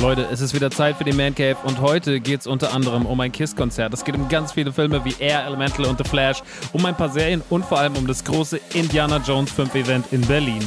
Leute, es ist wieder Zeit für die Man Cave und heute geht es unter anderem um ein Kiss-Konzert. Es geht um ganz viele Filme wie Air, Elemental und The Flash, um ein paar Serien und vor allem um das große Indiana Jones 5 Event in Berlin.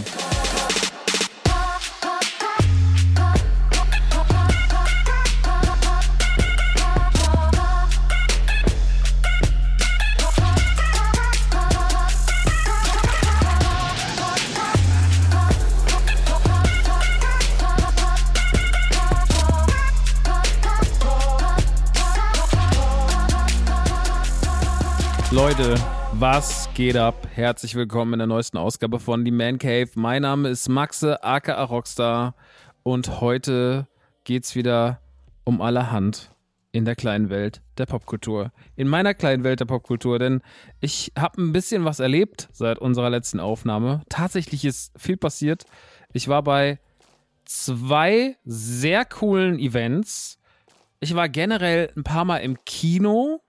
Leute, was geht ab? Herzlich willkommen in der neuesten Ausgabe von Die Man Cave. Mein Name ist Maxe, aka Rockstar. Und heute geht's wieder um allerhand in der kleinen Welt der Popkultur. In meiner kleinen Welt der Popkultur, denn ich habe ein bisschen was erlebt seit unserer letzten Aufnahme. Tatsächlich ist viel passiert. Ich war bei zwei sehr coolen Events. Ich war generell ein paar Mal im Kino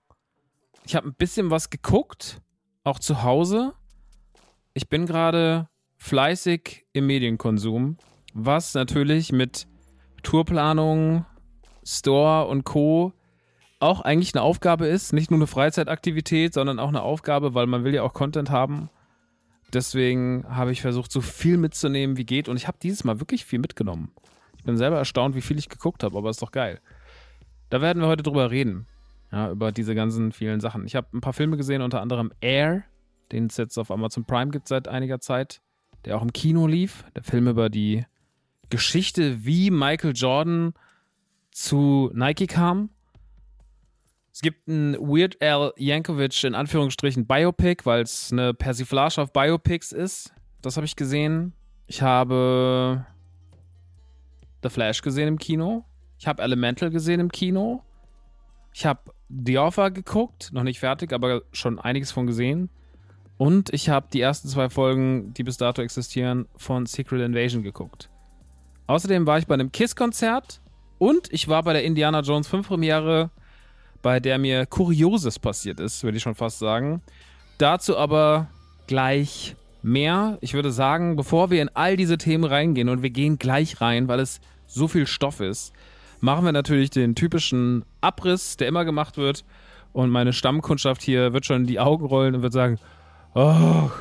ich habe ein bisschen was geguckt, auch zu Hause. Ich bin gerade fleißig im Medienkonsum, was natürlich mit Tourplanung, Store und Co. auch eigentlich eine Aufgabe ist. Nicht nur eine Freizeitaktivität, sondern auch eine Aufgabe, weil man will ja auch Content haben. Deswegen habe ich versucht, so viel mitzunehmen, wie geht. Und ich habe dieses Mal wirklich viel mitgenommen. Ich bin selber erstaunt, wie viel ich geguckt habe, aber ist doch geil. Da werden wir heute drüber reden. Ja, über diese ganzen vielen Sachen. Ich habe ein paar Filme gesehen, unter anderem Air, den es jetzt auf Amazon Prime gibt seit einiger Zeit, der auch im Kino lief. Der Film über die Geschichte, wie Michael Jordan zu Nike kam. Es gibt ein Weird Al Yankovic in Anführungsstrichen Biopic, weil es eine Persiflage auf Biopics ist. Das habe ich gesehen. Ich habe The Flash gesehen im Kino. Ich habe Elemental gesehen im Kino. Ich habe The Offer geguckt, noch nicht fertig, aber schon einiges von gesehen. Und ich habe die ersten zwei Folgen, die bis dato existieren, von Secret Invasion geguckt. Außerdem war ich bei einem Kiss-Konzert und ich war bei der Indiana Jones 5 Premiere, bei der mir Kurioses passiert ist, würde ich schon fast sagen. Dazu aber gleich mehr. Ich würde sagen, bevor wir in all diese Themen reingehen und wir gehen gleich rein, weil es so viel Stoff ist, machen wir natürlich den typischen Abriss, der immer gemacht wird. Und meine Stammkundschaft hier wird schon die Augen rollen und wird sagen, oh,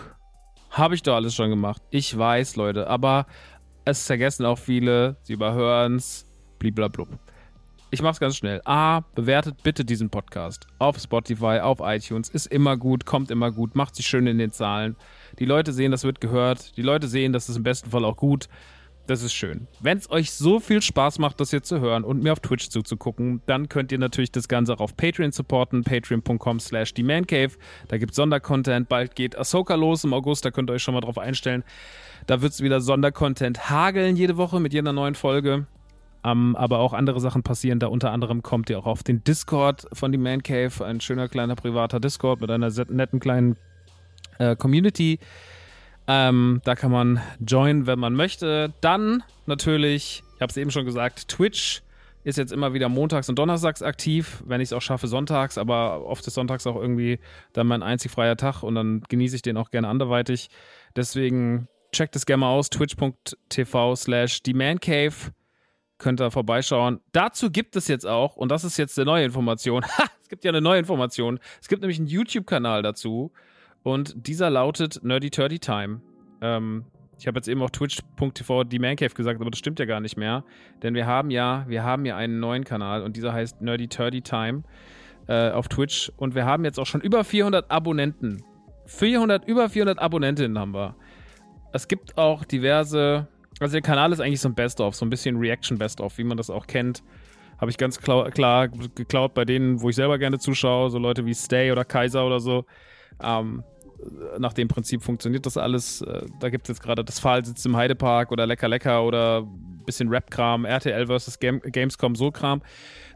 habe ich doch alles schon gemacht. Ich weiß, Leute, aber es vergessen auch viele, sie überhören es, bliblablub. Ich mach's ganz schnell. A, bewertet bitte diesen Podcast auf Spotify, auf iTunes. Ist immer gut, kommt immer gut, macht sich schön in den Zahlen. Die Leute sehen, das wird gehört. Die Leute sehen, das ist im besten Fall auch gut. Das ist schön. Wenn es euch so viel Spaß macht, das hier zu hören und mir auf Twitch zuzugucken, dann könnt ihr natürlich das Ganze auch auf Patreon supporten. Patreon.com slash TheManCave. Da gibt es Sondercontent. Bald geht Ahsoka los im August. Da könnt ihr euch schon mal drauf einstellen. Da wird es wieder Sondercontent hageln jede Woche mit jeder neuen Folge. Um, aber auch andere Sachen passieren. Da unter anderem kommt ihr auch auf den Discord von The Man Cave. Ein schöner kleiner privater Discord mit einer netten kleinen äh, Community. Ähm, da kann man joinen, wenn man möchte. Dann natürlich, ich habe es eben schon gesagt, Twitch ist jetzt immer wieder montags und donnerstags aktiv, wenn ich es auch schaffe sonntags, aber oft ist sonntags auch irgendwie dann mein einzig freier Tag und dann genieße ich den auch gerne anderweitig. Deswegen checkt es gerne mal aus, twitch.tv slash themancave. Könnt ihr vorbeischauen. Dazu gibt es jetzt auch, und das ist jetzt eine neue Information, ha, es gibt ja eine neue Information, es gibt nämlich einen YouTube-Kanal dazu und dieser lautet Nerdy Turdy Time. Ähm, ich habe jetzt eben auf twitch.tv die Mancave gesagt, aber das stimmt ja gar nicht mehr. Denn wir haben ja, wir haben ja einen neuen Kanal und dieser heißt Nerdy Turdy Time äh, auf Twitch. Und wir haben jetzt auch schon über 400 Abonnenten. 400, über 400 Abonnentinnen haben wir. Es gibt auch diverse, also der Kanal ist eigentlich so ein Best-of, so ein bisschen Reaction-Best-of, wie man das auch kennt. Habe ich ganz klar, klar geklaut bei denen, wo ich selber gerne zuschaue, so Leute wie Stay oder Kaiser oder so. Ähm, nach dem Prinzip funktioniert das alles. Äh, da gibt es jetzt gerade das Pfahlsitz im Heidepark oder Lecker Lecker oder ein bisschen Rap-Kram, RTL vs. Game Gamescom, so Kram,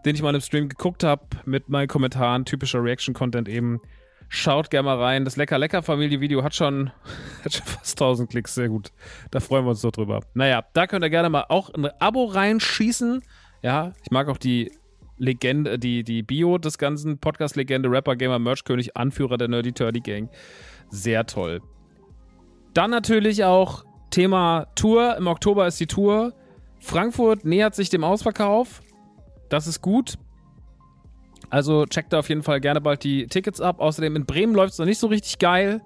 den ich mal im Stream geguckt habe mit meinen Kommentaren, typischer Reaction-Content eben. Schaut gerne mal rein. Das Lecker Lecker Familie-Video hat schon, hat schon fast 1000 Klicks. Sehr gut. Da freuen wir uns doch drüber. Naja, da könnt ihr gerne mal auch ein Abo reinschießen. Ja, ich mag auch die Legende, die, die Bio des ganzen Podcast-Legende, Rapper, Gamer, Merch-König, Anführer der Nerdy Turdy Gang. Sehr toll. Dann natürlich auch Thema Tour. Im Oktober ist die Tour. Frankfurt nähert sich dem Ausverkauf. Das ist gut. Also checkt da auf jeden Fall gerne bald die Tickets ab. Außerdem in Bremen läuft es noch nicht so richtig geil.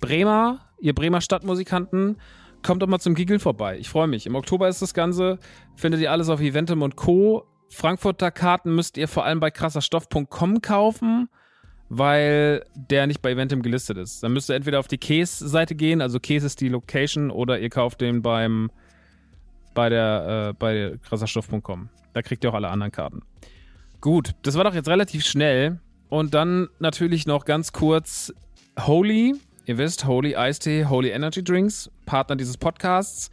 Bremer, ihr Bremer Stadtmusikanten, kommt doch mal zum Giggle vorbei. Ich freue mich. Im Oktober ist das Ganze. Findet ihr alles auf Eventim und Co. Frankfurter Karten müsst ihr vor allem bei krasserstoff.com kaufen weil der nicht bei Eventim gelistet ist. Dann müsst ihr entweder auf die Case-Seite gehen, also Case ist die Location, oder ihr kauft den beim bei der äh, bei krasserstoff.com. Da kriegt ihr auch alle anderen Karten. Gut, das war doch jetzt relativ schnell. Und dann natürlich noch ganz kurz Holy. Ihr wisst, Holy Eistee, Holy Energy Drinks, Partner dieses Podcasts.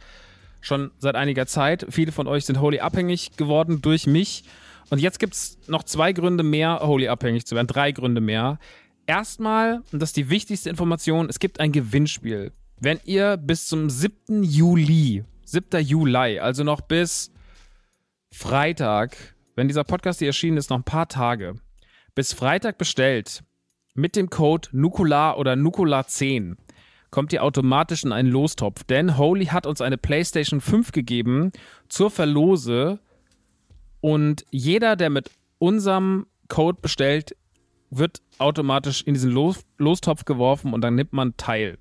Schon seit einiger Zeit. Viele von euch sind Holy abhängig geworden durch mich. Und jetzt gibt es noch zwei Gründe mehr, Holy abhängig zu werden. Drei Gründe mehr. Erstmal, und das ist die wichtigste Information, es gibt ein Gewinnspiel. Wenn ihr bis zum 7. Juli, 7. Juli, also noch bis Freitag, wenn dieser Podcast hier erschienen ist, noch ein paar Tage, bis Freitag bestellt, mit dem Code Nukular oder Nukular10, kommt ihr automatisch in einen Lostopf. Denn Holy hat uns eine PlayStation 5 gegeben zur Verlose und jeder, der mit unserem Code bestellt, wird automatisch in diesen Los Lostopf geworfen und dann nimmt man teil.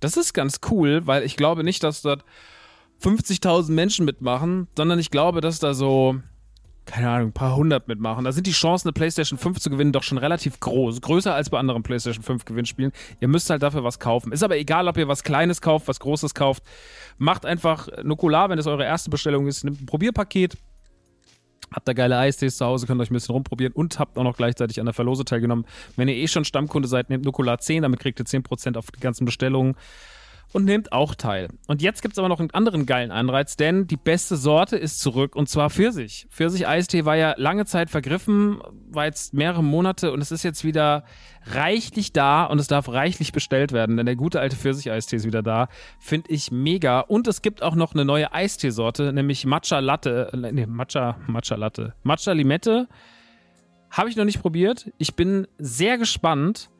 Das ist ganz cool, weil ich glaube nicht, dass dort 50.000 Menschen mitmachen, sondern ich glaube, dass da so, keine Ahnung, ein paar hundert mitmachen. Da sind die Chancen, eine PlayStation 5 zu gewinnen, doch schon relativ groß. Größer als bei anderen PlayStation 5 Gewinnspielen. Ihr müsst halt dafür was kaufen. Ist aber egal, ob ihr was Kleines kauft, was Großes kauft. Macht einfach Nukular, wenn es eure erste Bestellung ist. Nimmt ein Probierpaket Habt da geile Eistees zu Hause, könnt euch ein bisschen rumprobieren und habt auch noch gleichzeitig an der Verlose teilgenommen. Wenn ihr eh schon Stammkunde seid, nehmt Nukular 10, damit kriegt ihr 10% auf die ganzen Bestellungen. Und nehmt auch teil. Und jetzt gibt es aber noch einen anderen geilen Anreiz, denn die beste Sorte ist zurück und zwar Pfirsich. Pfirsich-Eistee war ja lange Zeit vergriffen, war jetzt mehrere Monate und es ist jetzt wieder reichlich da und es darf reichlich bestellt werden, denn der gute alte Pfirsich-Eistee ist wieder da. Finde ich mega. Und es gibt auch noch eine neue Eisteesorte, nämlich Matcha Latte. Nee, Matcha, Matcha Latte. Matcha Limette. Habe ich noch nicht probiert. Ich bin sehr gespannt,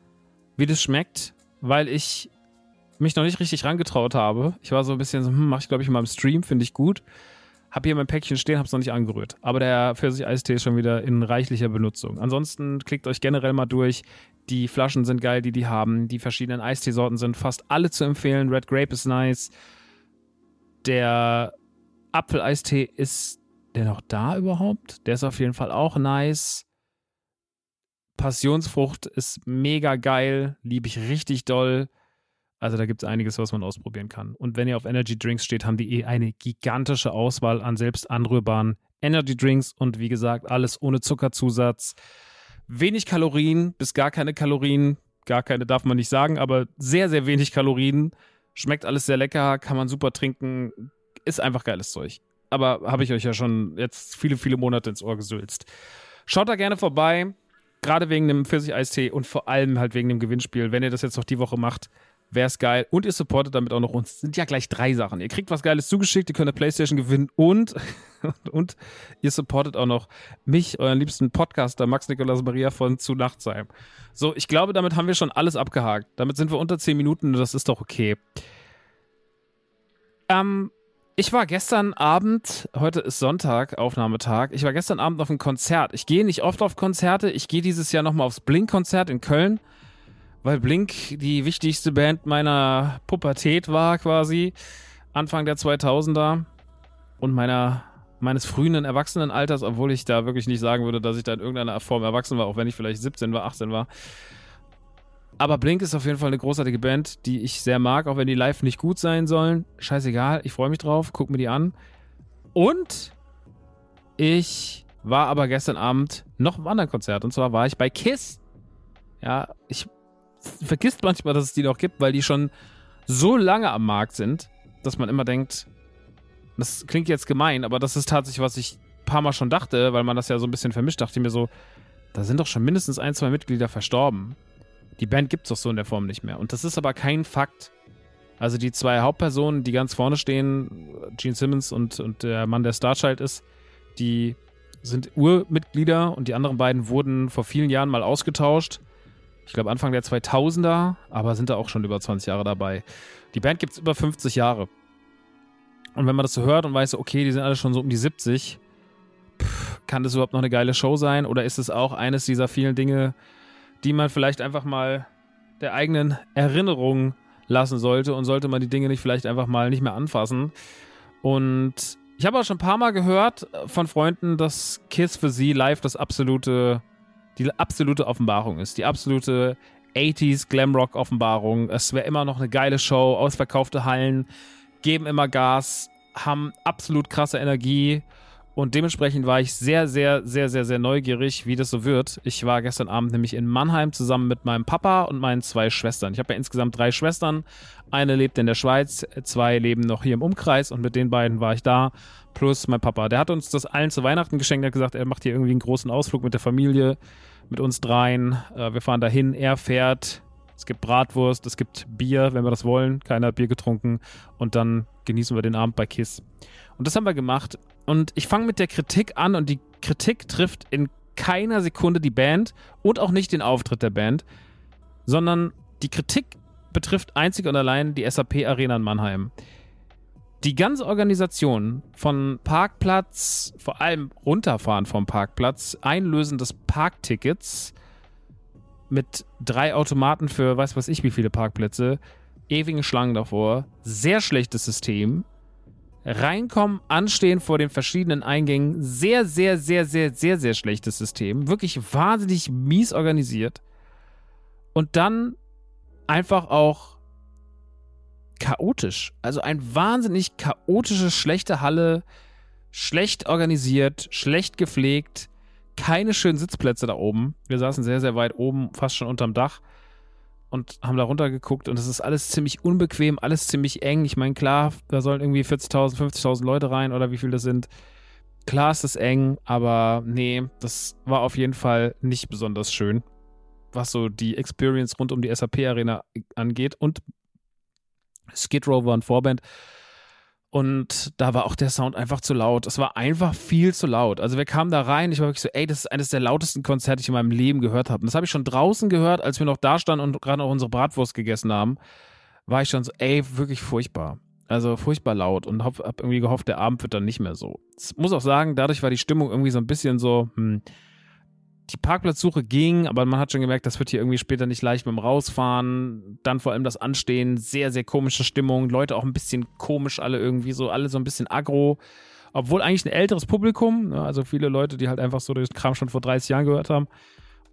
wie das schmeckt, weil ich mich noch nicht richtig rangetraut habe. Ich war so ein bisschen so, hm, mach ich glaube ich mal im Stream, finde ich gut. Hab hier mein Päckchen stehen, hab's noch nicht angerührt. Aber der Pfirsich-Eistee ist schon wieder in reichlicher Benutzung. Ansonsten klickt euch generell mal durch. Die Flaschen sind geil, die die haben. Die verschiedenen Eisteesorten sind fast alle zu empfehlen. Red Grape ist nice. Der Apfeleistee ist der noch da überhaupt? Der ist auf jeden Fall auch nice. Passionsfrucht ist mega geil, liebe ich richtig doll. Also da gibt es einiges, was man ausprobieren kann. Und wenn ihr auf Energy Drinks steht, haben die eh eine gigantische Auswahl an selbst anrührbaren Energy Drinks und wie gesagt, alles ohne Zuckerzusatz. Wenig Kalorien bis gar keine Kalorien. Gar keine darf man nicht sagen, aber sehr, sehr wenig Kalorien. Schmeckt alles sehr lecker, kann man super trinken. Ist einfach geiles Zeug. Aber habe ich euch ja schon jetzt viele, viele Monate ins Ohr gesülzt. Schaut da gerne vorbei. Gerade wegen dem Pfirsich-Eistee und vor allem halt wegen dem Gewinnspiel. Wenn ihr das jetzt noch die Woche macht, wäre es geil. Und ihr supportet damit auch noch uns. Das sind ja gleich drei Sachen. Ihr kriegt was Geiles zugeschickt, ihr könnt eine Playstation gewinnen und, und ihr supportet auch noch mich, euren liebsten Podcaster Max Nikolaus Maria von Zu Nachtsheim. So, ich glaube, damit haben wir schon alles abgehakt. Damit sind wir unter zehn Minuten und das ist doch okay. Ähm, ich war gestern Abend, heute ist Sonntag, Aufnahmetag. Ich war gestern Abend auf einem Konzert. Ich gehe nicht oft auf Konzerte. Ich gehe dieses Jahr nochmal aufs Blink-Konzert in Köln weil Blink die wichtigste Band meiner Pubertät war quasi, Anfang der 2000er und meiner meines frühen Erwachsenenalters, obwohl ich da wirklich nicht sagen würde, dass ich da in irgendeiner Form erwachsen war, auch wenn ich vielleicht 17 war, 18 war. Aber Blink ist auf jeden Fall eine großartige Band, die ich sehr mag, auch wenn die live nicht gut sein sollen. Scheißegal, ich freue mich drauf, guck mir die an. Und ich war aber gestern Abend noch im anderen Konzert und zwar war ich bei Kiss. Ja, ich vergisst manchmal, dass es die noch gibt, weil die schon so lange am Markt sind, dass man immer denkt, das klingt jetzt gemein, aber das ist tatsächlich, was ich ein paar Mal schon dachte, weil man das ja so ein bisschen vermischt, dachte ich mir so, da sind doch schon mindestens ein, zwei Mitglieder verstorben. Die Band gibt es doch so in der Form nicht mehr. Und das ist aber kein Fakt. Also die zwei Hauptpersonen, die ganz vorne stehen, Gene Simmons und, und der Mann, der Starchild ist, die sind Urmitglieder und die anderen beiden wurden vor vielen Jahren mal ausgetauscht ich glaube Anfang der 2000er, aber sind da auch schon über 20 Jahre dabei. Die Band gibt es über 50 Jahre. Und wenn man das so hört und weiß, okay, die sind alle schon so um die 70, pff, kann das überhaupt noch eine geile Show sein? Oder ist es auch eines dieser vielen Dinge, die man vielleicht einfach mal der eigenen Erinnerung lassen sollte und sollte man die Dinge nicht vielleicht einfach mal nicht mehr anfassen? Und ich habe auch schon ein paar Mal gehört von Freunden, dass Kiss für sie live das absolute die absolute Offenbarung ist. Die absolute 80s Glamrock-Offenbarung. Es wäre immer noch eine geile Show, ausverkaufte Hallen, geben immer Gas, haben absolut krasse Energie. Und dementsprechend war ich sehr, sehr, sehr, sehr, sehr neugierig, wie das so wird. Ich war gestern Abend nämlich in Mannheim zusammen mit meinem Papa und meinen zwei Schwestern. Ich habe ja insgesamt drei Schwestern. Eine lebt in der Schweiz, zwei leben noch hier im Umkreis und mit den beiden war ich da. Plus mein Papa. Der hat uns das allen zu Weihnachten geschenkt. Hat gesagt, er macht hier irgendwie einen großen Ausflug mit der Familie mit uns dreien. Äh, wir fahren dahin, er fährt. Es gibt Bratwurst, es gibt Bier, wenn wir das wollen. Keiner hat Bier getrunken. Und dann genießen wir den Abend bei Kiss. Und das haben wir gemacht. Und ich fange mit der Kritik an und die Kritik trifft in keiner Sekunde die Band und auch nicht den Auftritt der Band, sondern die Kritik betrifft einzig und allein die SAP Arena in Mannheim die ganze Organisation von Parkplatz, vor allem runterfahren vom Parkplatz, Einlösen des Parktickets mit drei Automaten für weiß was ich wie viele Parkplätze, ewigen Schlangen davor, sehr schlechtes System. Reinkommen, anstehen vor den verschiedenen Eingängen, sehr, sehr, sehr, sehr, sehr, sehr schlechtes System. Wirklich wahnsinnig mies organisiert. Und dann einfach auch chaotisch. Also ein wahnsinnig chaotische, schlechte Halle, schlecht organisiert, schlecht gepflegt, keine schönen Sitzplätze da oben. Wir saßen sehr, sehr weit oben, fast schon unterm Dach. und haben da runtergeguckt und es ist alles ziemlich unbequem, alles ziemlich eng. Ich meine, klar, da sollen irgendwie 40.000, 50.000 Leute rein oder wie viel das sind. Klar ist es eng, aber nee, das war auf jeden Fall nicht besonders schön, was so die Experience rund um die SAP-Arena angeht. Und Skid Row war ein Vorband. Und da war auch der Sound einfach zu laut. Es war einfach viel zu laut. Also wir kamen da rein, ich war wirklich so, ey, das ist eines der lautesten Konzerte, die ich in meinem Leben gehört habe. Und das habe ich schon draußen gehört, als wir noch da standen und gerade noch unsere Bratwurst gegessen haben. War ich schon so, ey, wirklich furchtbar. Also furchtbar laut und habe hab irgendwie gehofft, der Abend wird dann nicht mehr so. Ich muss auch sagen, dadurch war die Stimmung irgendwie so ein bisschen so, hm, die Parkplatzsuche ging, aber man hat schon gemerkt, das wird hier irgendwie später nicht leicht dem Rausfahren. Dann vor allem das Anstehen, sehr, sehr komische Stimmung. Leute auch ein bisschen komisch, alle irgendwie so, alle so ein bisschen aggro. Obwohl eigentlich ein älteres Publikum, ne, also viele Leute, die halt einfach so den Kram schon vor 30 Jahren gehört haben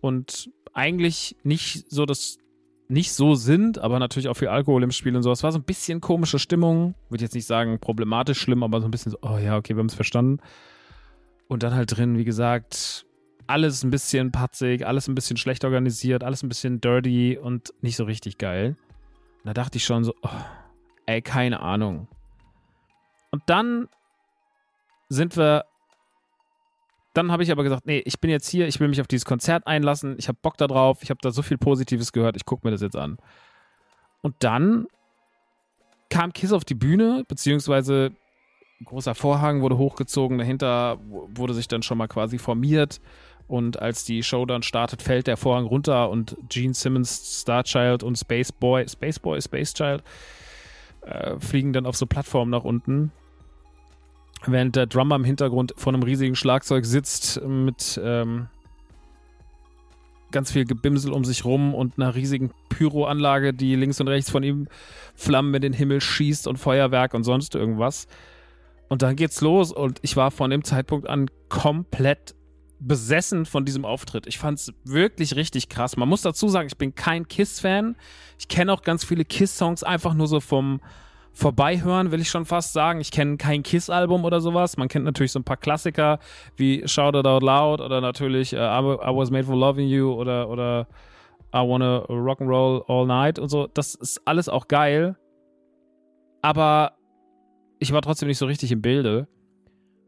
und eigentlich nicht so das nicht so sind, aber natürlich auch viel Alkohol im Spiel und so. Es war so ein bisschen komische Stimmung. Würde jetzt nicht sagen problematisch schlimm, aber so ein bisschen so, oh ja, okay, wir haben es verstanden. Und dann halt drin, wie gesagt, alles ein bisschen patzig, alles ein bisschen schlecht organisiert, alles ein bisschen dirty und nicht so richtig geil. Und da dachte ich schon so, oh, ey, keine Ahnung. Und dann sind wir. Dann habe ich aber gesagt, nee, ich bin jetzt hier, ich will mich auf dieses Konzert einlassen, ich habe Bock da drauf, ich habe da so viel Positives gehört, ich gucke mir das jetzt an. Und dann kam Kiss auf die Bühne, beziehungsweise großer Vorhang wurde hochgezogen, dahinter wurde sich dann schon mal quasi formiert und als die Show dann startet, fällt der Vorhang runter und Gene Simmons, Starchild und Space Boy, Space Boy, Space Child äh, fliegen dann auf so Plattformen nach unten. Während der Drummer im Hintergrund vor einem riesigen Schlagzeug sitzt mit ähm, ganz viel Gebimsel um sich rum und einer riesigen Pyroanlage, die links und rechts von ihm Flammen in den Himmel schießt und Feuerwerk und sonst irgendwas. Und dann geht's los und ich war von dem Zeitpunkt an komplett besessen von diesem Auftritt. Ich fand es wirklich richtig krass. Man muss dazu sagen, ich bin kein Kiss-Fan. Ich kenne auch ganz viele Kiss-Songs einfach nur so vom Vorbeihören, will ich schon fast sagen. Ich kenne kein Kiss-Album oder sowas. Man kennt natürlich so ein paar Klassiker wie Shout It Out Loud oder natürlich uh, I, Was Made for Loving You oder, oder I Wanna Rock'n'Roll All Night und so. Das ist alles auch geil. Aber ich war trotzdem nicht so richtig im Bilde.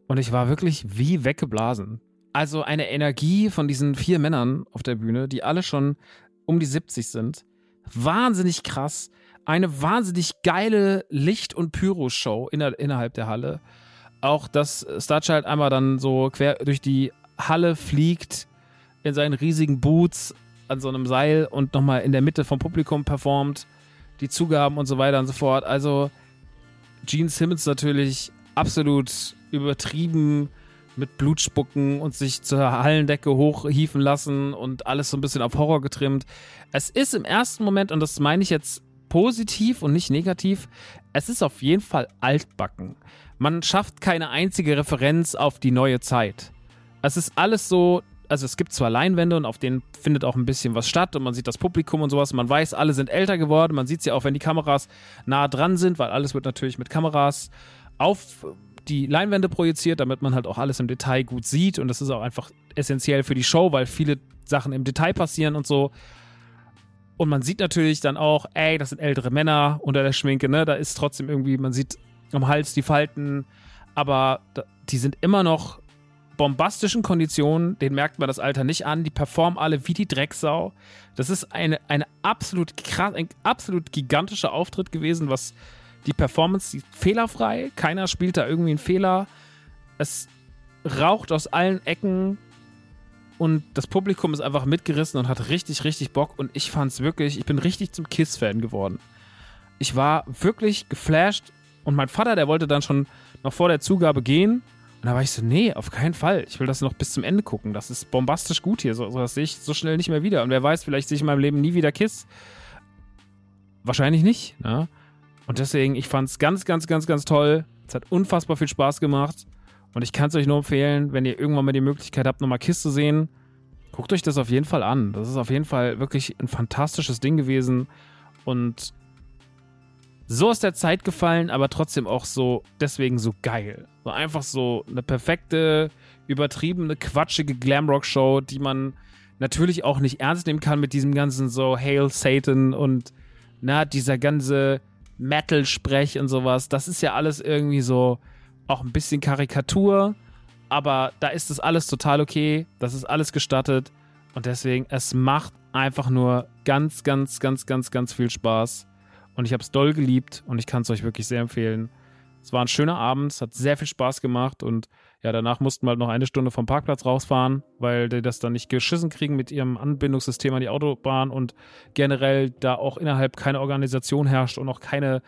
Und ich war wirklich wie weggeblasen. Also eine Energie von diesen vier Männern auf der Bühne, die alle schon um die 70 sind. Wahnsinnig krass. Eine wahnsinnig geile Licht- und Pyro-Show inner innerhalb der Halle. Auch, dass Starchild einmal dann so quer durch die Halle fliegt, in seinen riesigen Boots an so einem Seil und nochmal in der Mitte vom Publikum performt. Die Zugaben und so weiter und so fort. Also, Gene Simmons natürlich absolut übertrieben mit Blutspucken und sich zur Hallendecke hochhieven lassen und alles so ein bisschen auf Horror getrimmt. Es ist im ersten Moment, und das meine ich jetzt positiv und nicht negativ, es ist auf jeden Fall altbacken. Man schafft keine einzige Referenz auf die neue Zeit. Es ist alles so, also es gibt zwar Leinwände und auf denen findet auch ein bisschen was statt und man sieht das Publikum und sowas. Man weiß, alle sind älter geworden. Man sieht sie auch, wenn die Kameras nah dran sind, weil alles wird natürlich mit Kameras auf die Leinwände projiziert, damit man halt auch alles im Detail gut sieht. Und das ist auch einfach essentiell für die Show, weil viele Sachen im Detail passieren und so. Und man sieht natürlich dann auch, ey, das sind ältere Männer unter der Schminke, ne? Da ist trotzdem irgendwie, man sieht am Hals die Falten, aber die sind immer noch bombastischen Konditionen, den merkt man das Alter nicht an, die performen alle wie die Drecksau. Das ist eine, eine absolut ein absolut gigantischer Auftritt gewesen, was die Performance ist fehlerfrei. Keiner spielt da irgendwie einen Fehler. Es raucht aus allen Ecken. Und das Publikum ist einfach mitgerissen und hat richtig, richtig Bock. Und ich fand es wirklich, ich bin richtig zum Kiss-Fan geworden. Ich war wirklich geflasht. Und mein Vater, der wollte dann schon noch vor der Zugabe gehen. Und da war ich so, nee, auf keinen Fall. Ich will das noch bis zum Ende gucken. Das ist bombastisch gut hier. So, so das sehe ich so schnell nicht mehr wieder. Und wer weiß, vielleicht sehe ich in meinem Leben nie wieder Kiss. Wahrscheinlich nicht. Ne? Und deswegen, ich fand es ganz, ganz, ganz, ganz toll. Es hat unfassbar viel Spaß gemacht. Und ich kann es euch nur empfehlen, wenn ihr irgendwann mal die Möglichkeit habt, nochmal Kiss zu sehen, guckt euch das auf jeden Fall an. Das ist auf jeden Fall wirklich ein fantastisches Ding gewesen. Und so aus der Zeit gefallen, aber trotzdem auch so, deswegen so geil. So einfach so eine perfekte, übertriebene, quatschige Glamrock-Show, die man natürlich auch nicht ernst nehmen kann mit diesem ganzen so Hail Satan und na, dieser ganze Metal-Sprech und sowas. Das ist ja alles irgendwie so auch ein bisschen Karikatur, aber da ist das alles total okay. Das ist alles gestattet und deswegen, es macht einfach nur ganz, ganz, ganz, ganz, ganz viel Spaß. Und ich habe es doll geliebt und ich kann es euch wirklich sehr empfehlen. Es war ein schöner Abend, es hat sehr viel Spaß gemacht und ja, danach mussten wir halt noch eine Stunde vom Parkplatz rausfahren, weil die das dann nicht geschissen kriegen mit ihrem Anbindungssystem an die Autobahn und generell da auch innerhalb keine Organisation herrscht und auch keine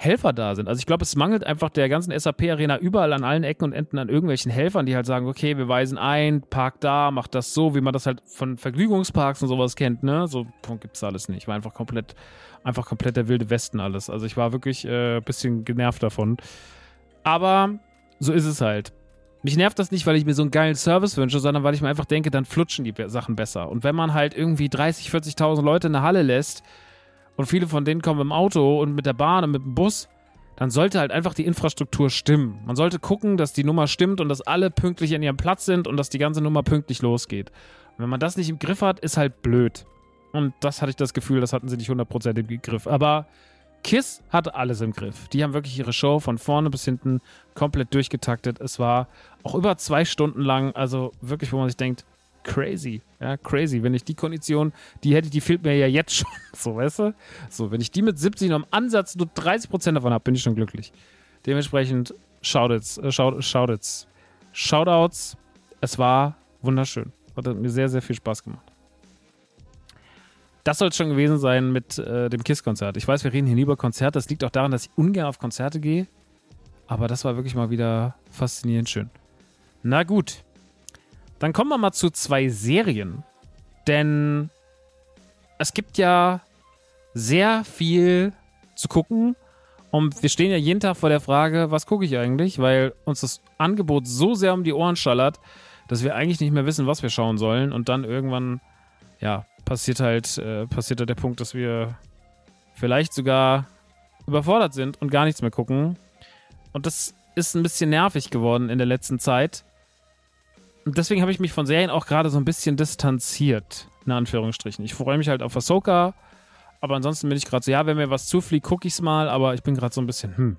Helfer da sind. Also ich glaube, es mangelt einfach der ganzen SAP-Arena überall an allen Ecken und Enden an irgendwelchen Helfern, die halt sagen, okay, wir weisen ein, park da, mach das so, wie man das halt von Vergnügungsparks und sowas kennt, ne? So gibt's alles nicht. War einfach komplett, einfach komplett der wilde Westen alles. Also ich war wirklich äh, ein bisschen genervt davon. Aber so ist es halt. Mich nervt das nicht, weil ich mir so einen geilen Service wünsche, sondern weil ich mir einfach denke, dann flutschen die Sachen besser. Und wenn man halt irgendwie 30, 40.000 Leute in der Halle lässt, und viele von denen kommen im Auto und mit der Bahn und mit dem Bus, dann sollte halt einfach die Infrastruktur stimmen. Man sollte gucken, dass die Nummer stimmt und dass alle pünktlich an ihrem Platz sind und dass die ganze Nummer pünktlich losgeht. Und wenn man das nicht im Griff hat, ist halt blöd. Und das hatte ich das Gefühl, das hatten sie nicht 100% im Griff. Aber Kiss hatte alles im Griff. Die haben wirklich ihre Show von vorne bis hinten komplett durchgetaktet. Es war auch über zwei Stunden lang, also wirklich, wo man sich denkt, crazy. Ja, crazy. Wenn ich die Kondition, die hätte, die fehlt mir ja jetzt schon. So, weißt du? So, wenn ich die mit 70 noch im Ansatz nur 30% davon habe, bin ich schon glücklich. Dementsprechend, Shoutouts, äh, Shoutouts, Shoutouts. Es war wunderschön. Hat mir sehr, sehr viel Spaß gemacht. Das soll es schon gewesen sein mit äh, dem KISS-Konzert. Ich weiß, wir reden hier nie über Konzerte. Das liegt auch daran, dass ich ungern auf Konzerte gehe. Aber das war wirklich mal wieder faszinierend schön. Na gut. Dann kommen wir mal zu zwei Serien. Denn es gibt ja sehr viel zu gucken. Und wir stehen ja jeden Tag vor der Frage, was gucke ich eigentlich? Weil uns das Angebot so sehr um die Ohren schallert, dass wir eigentlich nicht mehr wissen, was wir schauen sollen. Und dann irgendwann, ja, passiert halt, äh, passiert halt der Punkt, dass wir vielleicht sogar überfordert sind und gar nichts mehr gucken. Und das ist ein bisschen nervig geworden in der letzten Zeit. Und deswegen habe ich mich von Serien auch gerade so ein bisschen distanziert, in Anführungsstrichen. Ich freue mich halt auf Ahsoka, aber ansonsten bin ich gerade so, ja, wenn mir was zufliegt, gucke ich es mal, aber ich bin gerade so ein bisschen, hm.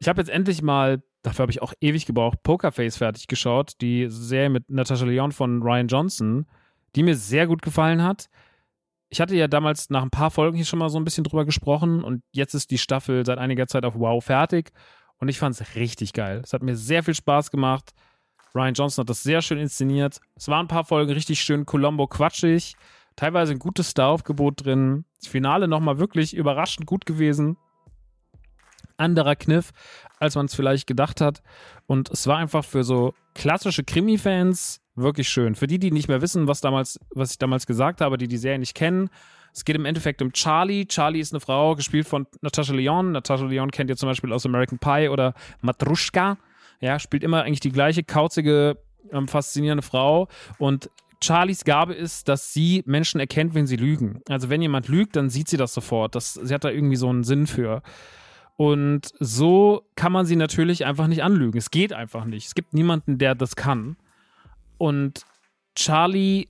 Ich habe jetzt endlich mal, dafür habe ich auch ewig gebraucht, Pokerface fertig geschaut, die Serie mit Natasha Leon von Ryan Johnson, die mir sehr gut gefallen hat. Ich hatte ja damals nach ein paar Folgen hier schon mal so ein bisschen drüber gesprochen und jetzt ist die Staffel seit einiger Zeit auf Wow fertig und ich fand es richtig geil. Es hat mir sehr viel Spaß gemacht. Ryan Johnson hat das sehr schön inszeniert. Es waren ein paar Folgen richtig schön Colombo quatschig. Teilweise ein gutes Star-Aufgebot drin. Das Finale nochmal wirklich überraschend gut gewesen. Anderer Kniff, als man es vielleicht gedacht hat. Und es war einfach für so klassische Krimi-Fans wirklich schön. Für die, die nicht mehr wissen, was, damals, was ich damals gesagt habe, die die Serie nicht kennen. Es geht im Endeffekt um Charlie. Charlie ist eine Frau, gespielt von Natasha Leon. Natasha Leon kennt ihr zum Beispiel aus American Pie oder Matrushka. Ja, spielt immer eigentlich die gleiche kauzige, ähm, faszinierende Frau. Und Charlies Gabe ist, dass sie Menschen erkennt, wenn sie lügen. Also wenn jemand lügt, dann sieht sie das sofort. Das, sie hat da irgendwie so einen Sinn für. Und so kann man sie natürlich einfach nicht anlügen. Es geht einfach nicht. Es gibt niemanden, der das kann. Und Charlie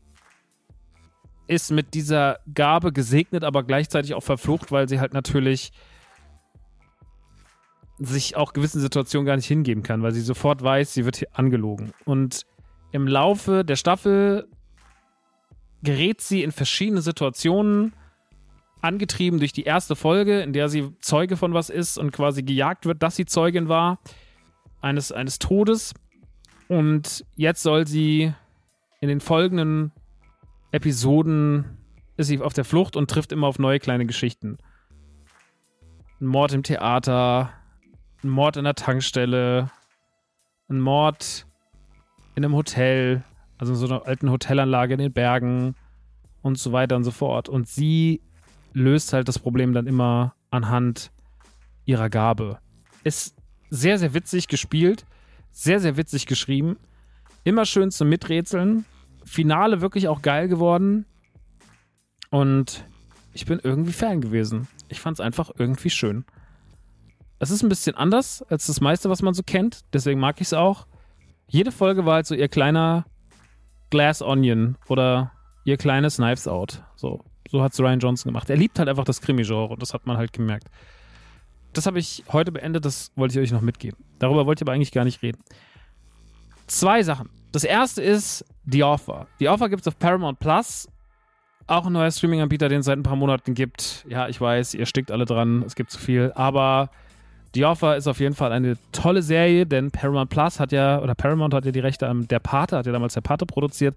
ist mit dieser Gabe gesegnet, aber gleichzeitig auch verflucht, weil sie halt natürlich sich auch gewissen Situationen gar nicht hingeben kann, weil sie sofort weiß, sie wird hier angelogen. Und im Laufe der Staffel gerät sie in verschiedene Situationen, angetrieben durch die erste Folge, in der sie Zeuge von was ist und quasi gejagt wird, dass sie Zeugin war eines, eines Todes. Und jetzt soll sie in den folgenden Episoden ist sie auf der Flucht und trifft immer auf neue kleine Geschichten. Ein Mord im Theater, ein Mord in der Tankstelle, ein Mord in einem Hotel, also in so einer alten Hotelanlage in den Bergen und so weiter und so fort. Und sie löst halt das Problem dann immer anhand ihrer Gabe. Ist sehr, sehr witzig gespielt, sehr, sehr witzig geschrieben, immer schön zum Miträtseln. Finale wirklich auch geil geworden. Und ich bin irgendwie Fan gewesen. Ich fand es einfach irgendwie schön. Es ist ein bisschen anders als das meiste, was man so kennt. Deswegen mag ich es auch. Jede Folge war halt so ihr kleiner, Glass Onion oder ihr kleines Knives Out. So, so hat es Ryan Johnson gemacht. Er liebt halt einfach das Krimi-Genre und das hat man halt gemerkt. Das habe ich heute beendet, das wollte ich euch noch mitgeben. Darüber wollte ich aber eigentlich gar nicht reden. Zwei Sachen. Das erste ist The Offer. The Offer gibt es auf Paramount Plus. Auch ein neuer Streaming-Anbieter, den es seit ein paar Monaten gibt. Ja, ich weiß, ihr stickt alle dran, es gibt zu viel. Aber The Offer ist auf jeden Fall eine tolle Serie, denn Paramount Plus hat ja, oder Paramount hat ja die Rechte an der Pate, hat ja damals der Pate produziert.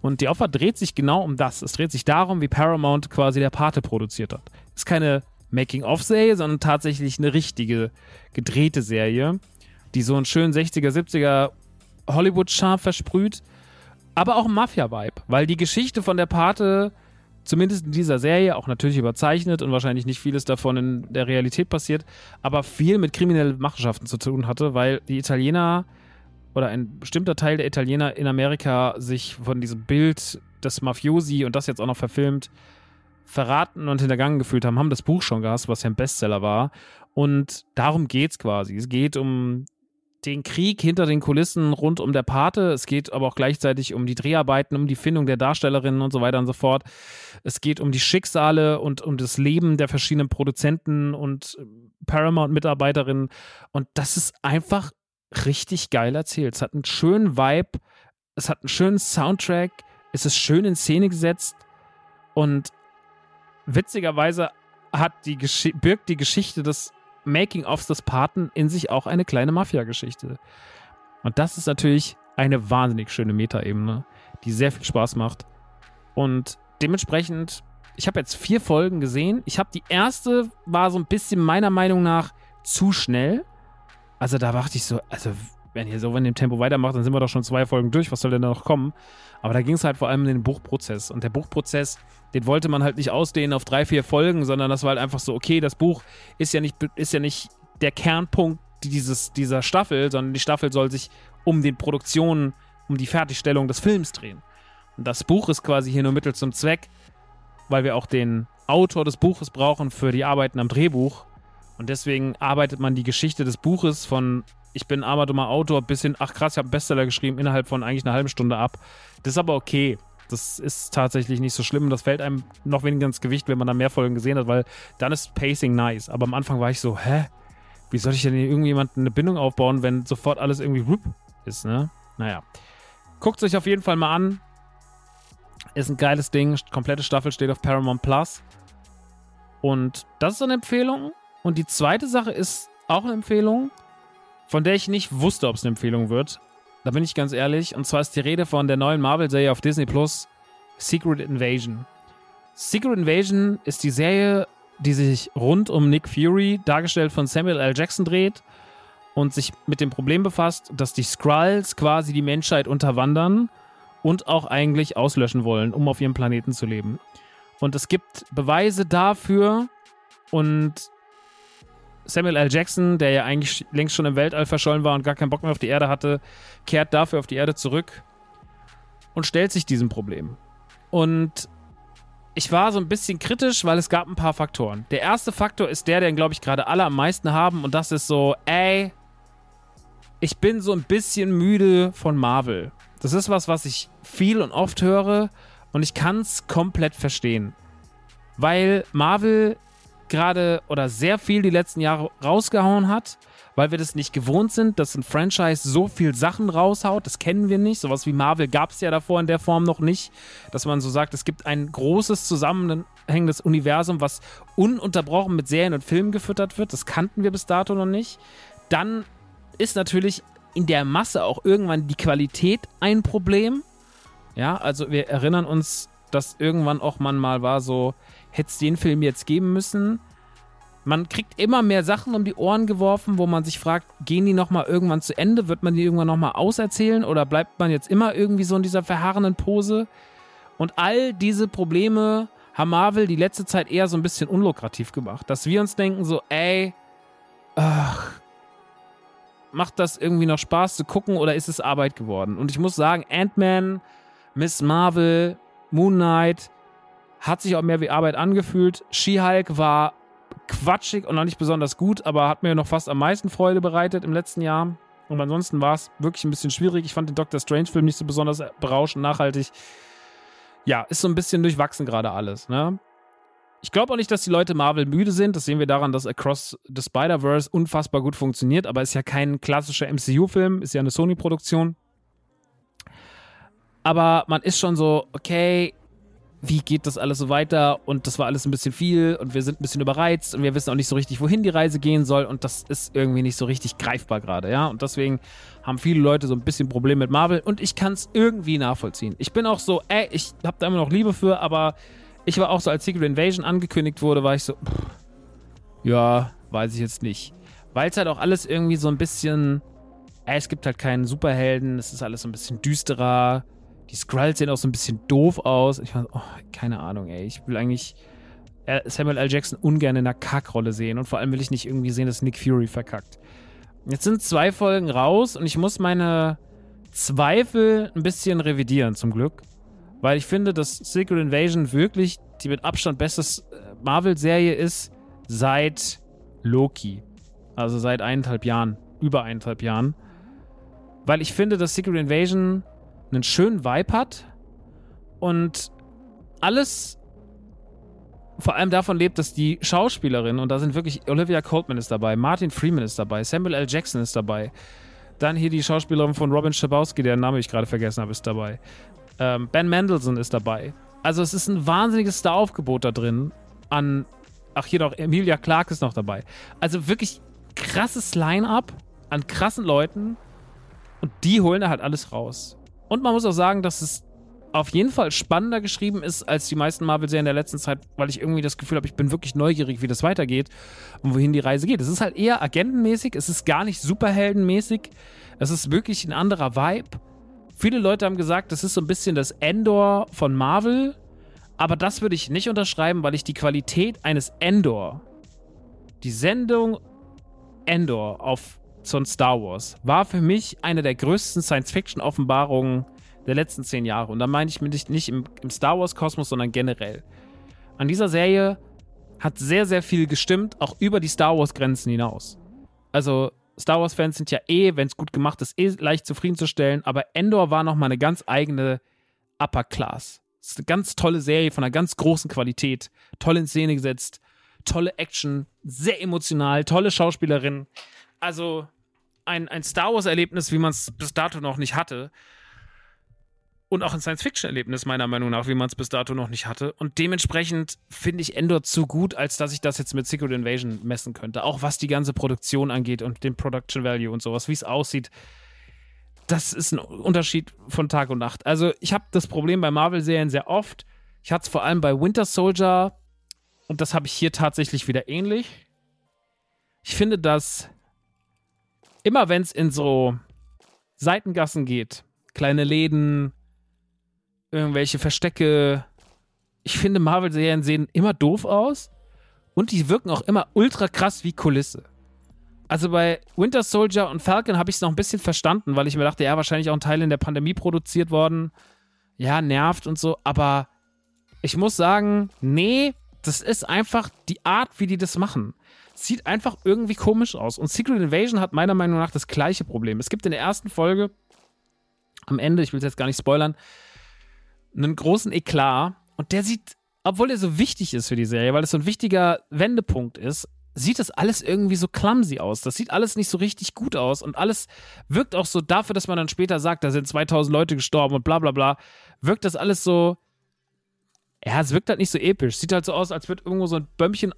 Und The Offer dreht sich genau um das. Es dreht sich darum, wie Paramount quasi der Pate produziert hat. Ist keine Making-of-Serie, sondern tatsächlich eine richtige gedrehte Serie, die so einen schönen 60er, 70er Hollywood-Charme versprüht, aber auch Mafia-Vibe, weil die Geschichte von der Pate zumindest in dieser Serie, auch natürlich überzeichnet und wahrscheinlich nicht vieles davon in der Realität passiert, aber viel mit kriminellen Machenschaften zu tun hatte, weil die Italiener oder ein bestimmter Teil der Italiener in Amerika sich von diesem Bild des Mafiosi und das jetzt auch noch verfilmt verraten und hintergangen gefühlt haben, haben das Buch schon gehasst, was ja ein Bestseller war. Und darum geht es quasi. Es geht um den Krieg hinter den Kulissen rund um der Pate. Es geht aber auch gleichzeitig um die Dreharbeiten, um die Findung der Darstellerinnen und so weiter und so fort. Es geht um die Schicksale und um das Leben der verschiedenen Produzenten und Paramount-Mitarbeiterinnen. Und das ist einfach richtig geil erzählt. Es hat einen schönen Vibe, es hat einen schönen Soundtrack, es ist schön in Szene gesetzt und witzigerweise hat die birgt die Geschichte des Making-ofs des Paten in sich auch eine kleine Mafia-Geschichte. Und das ist natürlich eine wahnsinnig schöne Metaebene, die sehr viel Spaß macht. Und dementsprechend, ich habe jetzt vier Folgen gesehen. Ich habe die erste war so ein bisschen meiner Meinung nach zu schnell. Also da dachte ich so, also wenn ihr so in dem Tempo weitermacht, dann sind wir doch schon zwei Folgen durch. Was soll denn da noch kommen? Aber da ging es halt vor allem um den Buchprozess. Und der Buchprozess, den wollte man halt nicht ausdehnen auf drei, vier Folgen, sondern das war halt einfach so, okay, das Buch ist ja nicht, ist ja nicht der Kernpunkt dieses, dieser Staffel, sondern die Staffel soll sich um den Produktionen, um die Fertigstellung des Films drehen. Und das Buch ist quasi hier nur Mittel zum Zweck, weil wir auch den Autor des Buches brauchen für die Arbeiten am Drehbuch. Und deswegen arbeitet man die Geschichte des Buches von ich bin armer, dummer Autor, bis hin, ach krass, ich habe einen Bestseller geschrieben, innerhalb von eigentlich einer halben Stunde ab. Das ist aber okay. Das ist tatsächlich nicht so schlimm. Das fällt einem noch weniger ins Gewicht, wenn man da mehr Folgen gesehen hat, weil dann ist Pacing nice. Aber am Anfang war ich so, hä? Wie soll ich denn irgendjemanden eine Bindung aufbauen, wenn sofort alles irgendwie rup ist, ne? Naja. Guckt es euch auf jeden Fall mal an. Ist ein geiles Ding. Komplette Staffel steht auf Paramount Plus. Und das ist eine Empfehlung. Und die zweite Sache ist auch eine Empfehlung von der ich nicht wusste, ob es eine Empfehlung wird. Da bin ich ganz ehrlich. Und zwar ist die Rede von der neuen Marvel-Serie auf Disney Plus, Secret Invasion. Secret Invasion ist die Serie, die sich rund um Nick Fury, dargestellt von Samuel L. Jackson, dreht und sich mit dem Problem befasst, dass die Skrulls quasi die Menschheit unterwandern und auch eigentlich auslöschen wollen, um auf ihrem Planeten zu leben. Und es gibt Beweise dafür und Samuel L. Jackson, der ja eigentlich längst schon im Weltall verschollen war und gar keinen Bock mehr auf die Erde hatte, kehrt dafür auf die Erde zurück und stellt sich diesem Problem. Und ich war so ein bisschen kritisch, weil es gab ein paar Faktoren. Der erste Faktor ist der, den, glaube ich, gerade alle am meisten haben. Und das ist so, ey, ich bin so ein bisschen müde von Marvel. Das ist was, was ich viel und oft höre. Und ich kann es komplett verstehen. Weil Marvel gerade oder sehr viel die letzten Jahre rausgehauen hat, weil wir das nicht gewohnt sind, dass ein Franchise so viel Sachen raushaut. Das kennen wir nicht. Sowas wie Marvel gab es ja davor in der Form noch nicht, dass man so sagt, es gibt ein großes zusammenhängendes Universum, was ununterbrochen mit Serien und Filmen gefüttert wird. Das kannten wir bis dato noch nicht. Dann ist natürlich in der Masse auch irgendwann die Qualität ein Problem. Ja, also wir erinnern uns, dass irgendwann auch man mal war so, hätte es den Film jetzt geben müssen. Man kriegt immer mehr Sachen um die Ohren geworfen, wo man sich fragt, gehen die nochmal irgendwann zu Ende? Wird man die irgendwann nochmal auserzählen? Oder bleibt man jetzt immer irgendwie so in dieser verharrenden Pose? Und all diese Probleme haben Marvel die letzte Zeit eher so ein bisschen unlukrativ gemacht. Dass wir uns denken so, ey, ach, macht das irgendwie noch Spaß zu gucken oder ist es Arbeit geworden? Und ich muss sagen, Ant-Man, Miss Marvel, Moon Knight, hat sich auch mehr wie Arbeit angefühlt. She-Hulk war quatschig und noch nicht besonders gut, aber hat mir noch fast am meisten Freude bereitet im letzten Jahr. Und ansonsten war es wirklich ein bisschen schwierig. Ich fand den Doctor Strange-Film nicht so besonders berauschend, nachhaltig. Ja, ist so ein bisschen durchwachsen gerade alles. Ne? Ich glaube auch nicht, dass die Leute Marvel müde sind. Das sehen wir daran, dass Across the Spider-Verse unfassbar gut funktioniert, aber ist ja kein klassischer MCU-Film, ist ja eine Sony-Produktion. Aber man ist schon so, okay, wie geht das alles so weiter? Und das war alles ein bisschen viel und wir sind ein bisschen überreizt und wir wissen auch nicht so richtig, wohin die Reise gehen soll und das ist irgendwie nicht so richtig greifbar gerade, ja? Und deswegen haben viele Leute so ein bisschen Probleme mit Marvel und ich kann es irgendwie nachvollziehen. Ich bin auch so, ey, ich habe da immer noch Liebe für, aber ich war auch so, als Secret Invasion angekündigt wurde, war ich so, pff, ja, weiß ich jetzt nicht. Weil es halt auch alles irgendwie so ein bisschen, ey, es gibt halt keinen Superhelden, es ist alles so ein bisschen düsterer die Skrulls sehen auch so ein bisschen doof aus. Ich fand, oh, keine Ahnung, ey. Ich will eigentlich äh, Samuel L. Jackson ungern in einer Kackrolle sehen. Und vor allem will ich nicht irgendwie sehen, dass Nick Fury verkackt. Jetzt sind zwei Folgen raus und ich muss meine Zweifel ein bisschen revidieren, zum Glück. Weil ich finde, dass Secret Invasion wirklich die mit Abstand beste äh, Marvel-Serie ist seit Loki. Also seit eineinhalb Jahren. Über eineinhalb Jahren. Weil ich finde, dass Secret Invasion einen schönen Vibe hat und alles vor allem davon lebt, dass die Schauspielerin, und da sind wirklich Olivia Coltman ist dabei, Martin Freeman ist dabei, Samuel L. Jackson ist dabei, dann hier die Schauspielerin von Robin Schabowski, deren Name ich gerade vergessen habe, ist dabei. Ähm, ben Mendelssohn ist dabei. Also es ist ein wahnsinniges Star-Aufgebot da drin an, ach hier noch, Emilia Clarke ist noch dabei. Also wirklich krasses Line-Up an krassen Leuten und die holen da halt alles raus. Und man muss auch sagen, dass es auf jeden Fall spannender geschrieben ist als die meisten Marvel-Serien der letzten Zeit, weil ich irgendwie das Gefühl habe, ich bin wirklich neugierig, wie das weitergeht und wohin die Reise geht. Es ist halt eher agentenmäßig, es ist gar nicht superheldenmäßig, es ist wirklich ein anderer Vibe. Viele Leute haben gesagt, das ist so ein bisschen das Endor von Marvel, aber das würde ich nicht unterschreiben, weil ich die Qualität eines Endor, die Sendung Endor auf von Star Wars war für mich eine der größten Science-Fiction-Offenbarungen der letzten zehn Jahre. Und da meine ich nicht, nicht im, im Star Wars-Kosmos, sondern generell. An dieser Serie hat sehr, sehr viel gestimmt, auch über die Star Wars-Grenzen hinaus. Also, Star Wars-Fans sind ja eh, wenn es gut gemacht ist, eh leicht zufriedenzustellen, aber Endor war nochmal eine ganz eigene Upper Class. Es ist eine ganz tolle Serie von einer ganz großen Qualität, toll in Szene gesetzt, tolle Action, sehr emotional, tolle Schauspielerin. Also, ein, ein Star Wars-Erlebnis, wie man es bis dato noch nicht hatte. Und auch ein Science-Fiction-Erlebnis, meiner Meinung nach, wie man es bis dato noch nicht hatte. Und dementsprechend finde ich Endor zu gut, als dass ich das jetzt mit Secret Invasion messen könnte. Auch was die ganze Produktion angeht und den Production Value und sowas, wie es aussieht. Das ist ein Unterschied von Tag und Nacht. Also, ich habe das Problem bei Marvel-Serien sehr oft. Ich hatte es vor allem bei Winter Soldier und das habe ich hier tatsächlich wieder ähnlich. Ich finde, dass immer wenn es in so Seitengassen geht, kleine Läden, irgendwelche Verstecke, ich finde Marvel-Serien sehen immer doof aus und die wirken auch immer ultra krass wie Kulisse. Also bei Winter Soldier und Falcon habe ich es noch ein bisschen verstanden, weil ich mir dachte, ja, wahrscheinlich auch ein Teil in der Pandemie produziert worden. Ja, nervt und so, aber ich muss sagen, nee, das ist einfach die Art, wie die das machen sieht einfach irgendwie komisch aus. Und Secret Invasion hat meiner Meinung nach das gleiche Problem. Es gibt in der ersten Folge am Ende, ich will es jetzt gar nicht spoilern, einen großen Eklat. Und der sieht, obwohl er so wichtig ist für die Serie, weil es so ein wichtiger Wendepunkt ist, sieht das alles irgendwie so clumsy aus. Das sieht alles nicht so richtig gut aus und alles wirkt auch so dafür, dass man dann später sagt, da sind 2000 Leute gestorben und bla bla bla, wirkt das alles so, ja, es wirkt halt nicht so episch. Sieht halt so aus, als würde irgendwo so ein Bömmchen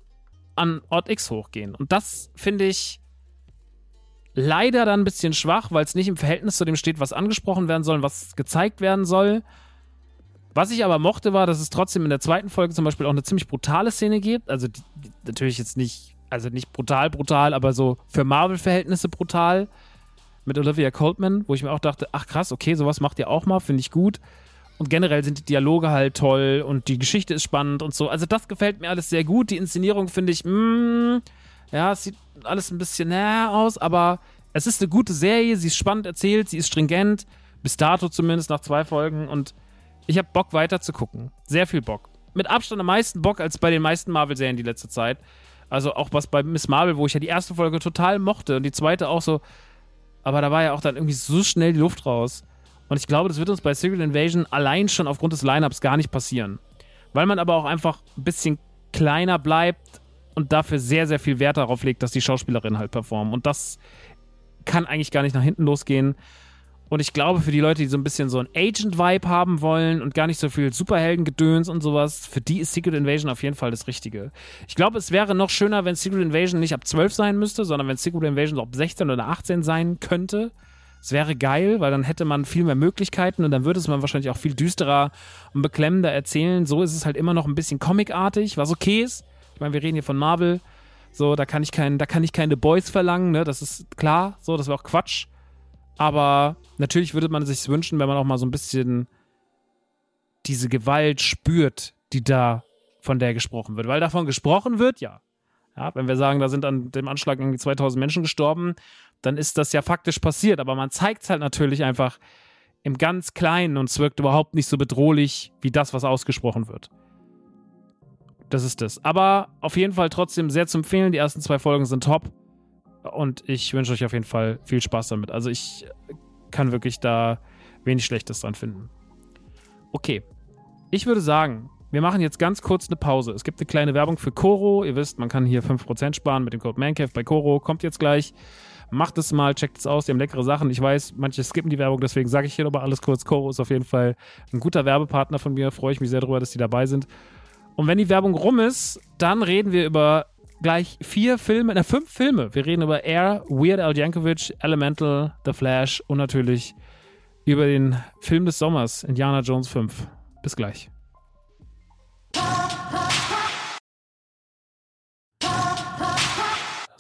an Ort X hochgehen. Und das finde ich leider dann ein bisschen schwach, weil es nicht im Verhältnis zu dem steht, was angesprochen werden soll und was gezeigt werden soll. Was ich aber mochte, war, dass es trotzdem in der zweiten Folge zum Beispiel auch eine ziemlich brutale Szene gibt. Also die, die, natürlich jetzt nicht, also nicht brutal, brutal, aber so für Marvel-Verhältnisse brutal. Mit Olivia Coltman, wo ich mir auch dachte, ach krass, okay, sowas macht ihr auch mal, finde ich gut. Und generell sind die Dialoge halt toll und die Geschichte ist spannend und so. Also das gefällt mir alles sehr gut. Die Inszenierung finde ich, mm, ja, es sieht alles ein bisschen näher aus, aber es ist eine gute Serie. Sie ist spannend erzählt, sie ist stringent. Bis dato zumindest nach zwei Folgen. Und ich habe Bock weiter zu gucken. Sehr viel Bock. Mit Abstand am meisten Bock als bei den meisten Marvel-Serien die letzte Zeit. Also auch was bei Miss Marvel, wo ich ja die erste Folge total mochte und die zweite auch so, aber da war ja auch dann irgendwie so schnell die Luft raus. Und ich glaube, das wird uns bei Secret Invasion allein schon aufgrund des Lineups gar nicht passieren. Weil man aber auch einfach ein bisschen kleiner bleibt und dafür sehr, sehr viel Wert darauf legt, dass die Schauspielerinnen halt performen. Und das kann eigentlich gar nicht nach hinten losgehen. Und ich glaube, für die Leute, die so ein bisschen so ein Agent-Vibe haben wollen und gar nicht so viel Superhelden-Gedöns und sowas, für die ist Secret Invasion auf jeden Fall das Richtige. Ich glaube, es wäre noch schöner, wenn Secret Invasion nicht ab 12 sein müsste, sondern wenn Secret Invasion so ab 16 oder 18 sein könnte. Es wäre geil, weil dann hätte man viel mehr Möglichkeiten und dann würde es man wahrscheinlich auch viel düsterer und beklemmender erzählen. So ist es halt immer noch ein bisschen comicartig, was okay ist. Ich meine, wir reden hier von Marvel. So, da kann ich kein, da kann ich keine Boys verlangen, ne? Das ist klar. So, das wäre auch Quatsch. Aber natürlich würde man sich wünschen, wenn man auch mal so ein bisschen diese Gewalt spürt, die da von der gesprochen wird. Weil davon gesprochen wird, ja. Ja, wenn wir sagen, da sind an dem Anschlag irgendwie 2000 Menschen gestorben, dann ist das ja faktisch passiert. Aber man zeigt es halt natürlich einfach im ganz Kleinen und es wirkt überhaupt nicht so bedrohlich wie das, was ausgesprochen wird. Das ist das. Aber auf jeden Fall trotzdem sehr zu empfehlen. Die ersten zwei Folgen sind top. Und ich wünsche euch auf jeden Fall viel Spaß damit. Also ich kann wirklich da wenig Schlechtes dran finden. Okay. Ich würde sagen, wir machen jetzt ganz kurz eine Pause. Es gibt eine kleine Werbung für Koro. Ihr wisst, man kann hier 5% sparen mit dem Code MANCAVE bei Koro. Kommt jetzt gleich. Macht es mal, checkt es aus. Die haben leckere Sachen. Ich weiß, manche skippen die Werbung, deswegen sage ich hier nochmal alles kurz. Koro ist auf jeden Fall ein guter Werbepartner von mir. Freue ich mich sehr darüber, dass die dabei sind. Und wenn die Werbung rum ist, dann reden wir über gleich vier Filme, na fünf Filme. Wir reden über Air, Weird Al Yankovic, Elemental, The Flash und natürlich über den Film des Sommers, Indiana Jones 5. Bis gleich.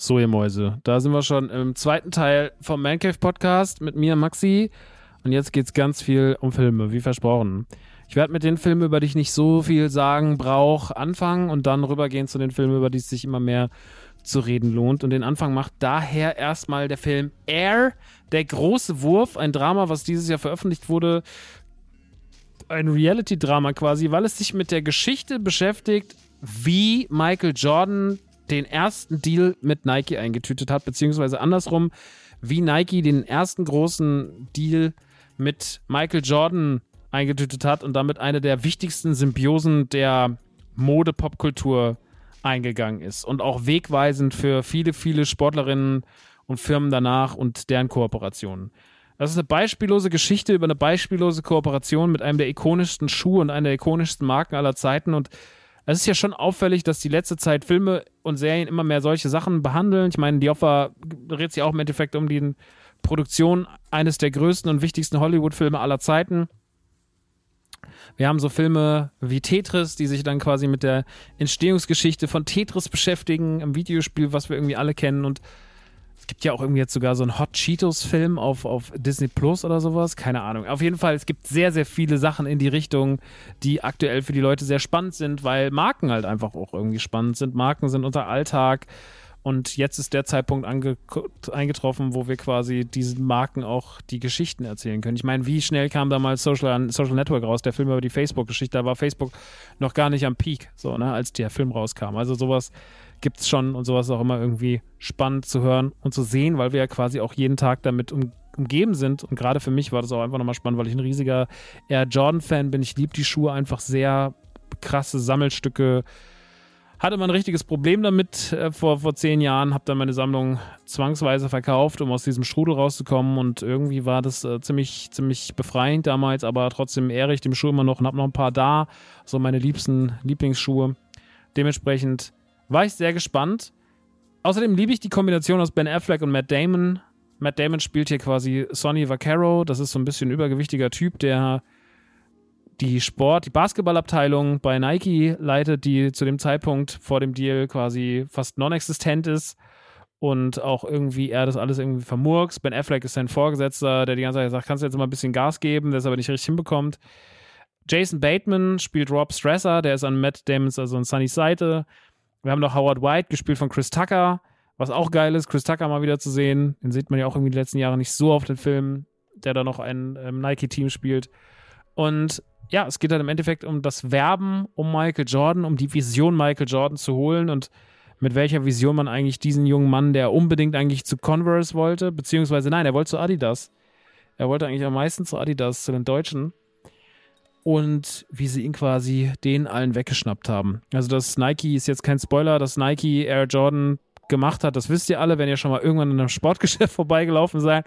So, ihr Mäuse, da sind wir schon im zweiten Teil vom Mancave Podcast mit mir, Maxi. Und jetzt geht es ganz viel um Filme, wie versprochen. Ich werde mit den Filmen, über die ich nicht so viel sagen brauche, anfangen und dann rübergehen zu den Filmen, über die es sich immer mehr zu reden lohnt. Und den Anfang macht daher erstmal der Film Air, der große Wurf, ein Drama, was dieses Jahr veröffentlicht wurde. Ein Reality-Drama quasi, weil es sich mit der Geschichte beschäftigt, wie Michael Jordan den ersten Deal mit Nike eingetütet hat, beziehungsweise andersrum, wie Nike den ersten großen Deal mit Michael Jordan eingetütet hat und damit eine der wichtigsten Symbiosen der Mode-Popkultur eingegangen ist und auch wegweisend für viele, viele Sportlerinnen und Firmen danach und deren Kooperationen. Das ist eine beispiellose Geschichte über eine beispiellose Kooperation mit einem der ikonischsten Schuhe und einer der ikonischsten Marken aller Zeiten. Und es ist ja schon auffällig, dass die letzte Zeit Filme und Serien immer mehr solche Sachen behandeln. Ich meine, die Offer dreht sich auch im Endeffekt um die Produktion eines der größten und wichtigsten Hollywood-Filme aller Zeiten. Wir haben so Filme wie Tetris, die sich dann quasi mit der Entstehungsgeschichte von Tetris beschäftigen, im Videospiel, was wir irgendwie alle kennen. Und gibt ja auch irgendwie jetzt sogar so einen Hot Cheetos-Film auf, auf Disney Plus oder sowas. Keine Ahnung. Auf jeden Fall, es gibt sehr, sehr viele Sachen in die Richtung, die aktuell für die Leute sehr spannend sind, weil Marken halt einfach auch irgendwie spannend sind. Marken sind unser Alltag. Und jetzt ist der Zeitpunkt eingetroffen, wo wir quasi diesen Marken auch die Geschichten erzählen können. Ich meine, wie schnell kam damals Social, Social Network raus, der Film über die Facebook-Geschichte? Da war Facebook noch gar nicht am Peak, so, ne, als der Film rauskam. Also sowas gibt es schon und sowas auch immer irgendwie spannend zu hören und zu sehen, weil wir ja quasi auch jeden Tag damit um, umgeben sind. Und gerade für mich war das auch einfach nochmal spannend, weil ich ein riesiger Air Jordan-Fan bin. Ich liebe die Schuhe einfach sehr krasse Sammelstücke hatte man ein richtiges Problem damit äh, vor, vor zehn Jahren, habe dann meine Sammlung zwangsweise verkauft, um aus diesem Strudel rauszukommen und irgendwie war das äh, ziemlich, ziemlich befreiend damals, aber trotzdem ehre ich dem Schuh immer noch und habe noch ein paar da, so meine liebsten Lieblingsschuhe. Dementsprechend war ich sehr gespannt. Außerdem liebe ich die Kombination aus Ben Affleck und Matt Damon. Matt Damon spielt hier quasi Sonny Vaccaro, das ist so ein bisschen übergewichtiger Typ, der die Sport, die Basketballabteilung bei Nike leitet, die zu dem Zeitpunkt vor dem Deal quasi fast non-existent ist und auch irgendwie er das alles irgendwie vermurkst. Ben Affleck ist sein Vorgesetzter, der die ganze Zeit sagt, kannst du jetzt mal ein bisschen Gas geben, der es aber nicht richtig hinbekommt. Jason Bateman spielt Rob Stresser, der ist an Matt Damons, also an Sunnys Seite. Wir haben noch Howard White, gespielt von Chris Tucker, was auch geil ist, Chris Tucker mal wieder zu sehen. Den sieht man ja auch irgendwie die letzten Jahre nicht so auf den Filmen, der da noch ein ähm, Nike-Team spielt. Und ja, es geht dann im Endeffekt um das Werben um Michael Jordan, um die Vision Michael Jordan zu holen und mit welcher Vision man eigentlich diesen jungen Mann, der unbedingt eigentlich zu Converse wollte, beziehungsweise nein, er wollte zu Adidas. Er wollte eigentlich am meisten zu Adidas, zu den Deutschen. Und wie sie ihn quasi den allen weggeschnappt haben. Also, dass Nike ist jetzt kein Spoiler, dass Nike Air Jordan gemacht hat, das wisst ihr alle, wenn ihr schon mal irgendwann in einem Sportgeschäft vorbeigelaufen seid.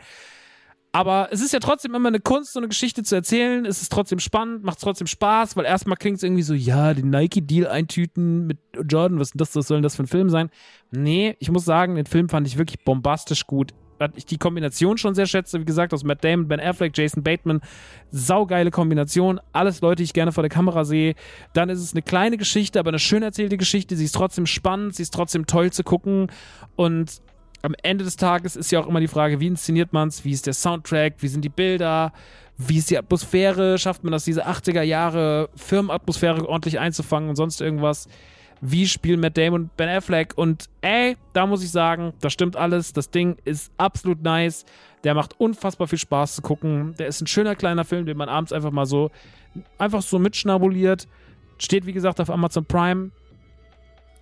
Aber es ist ja trotzdem immer eine Kunst, so eine Geschichte zu erzählen. Es ist trotzdem spannend, macht trotzdem Spaß, weil erstmal klingt es irgendwie so, ja, den Nike-Deal eintüten mit Jordan, was, das, was soll denn das für ein Film sein? Nee, ich muss sagen, den Film fand ich wirklich bombastisch gut. Dass ich die Kombination schon sehr schätze, wie gesagt, aus Matt Damon, Ben Affleck, Jason Bateman. Saugeile Kombination. Alles Leute, die ich gerne vor der Kamera sehe. Dann ist es eine kleine Geschichte, aber eine schön erzählte Geschichte. Sie ist trotzdem spannend, sie ist trotzdem toll zu gucken. Und am Ende des Tages ist ja auch immer die Frage, wie inszeniert man es, wie ist der Soundtrack, wie sind die Bilder, wie ist die Atmosphäre, schafft man das, diese 80er Jahre Firmenatmosphäre ordentlich einzufangen und sonst irgendwas. Wie spielen Matt Damon und Ben Affleck? Und ey, da muss ich sagen, das stimmt alles. Das Ding ist absolut nice. Der macht unfassbar viel Spaß zu gucken. Der ist ein schöner kleiner Film, den man abends einfach mal so, einfach so mitschnabuliert. Steht, wie gesagt, auf Amazon Prime.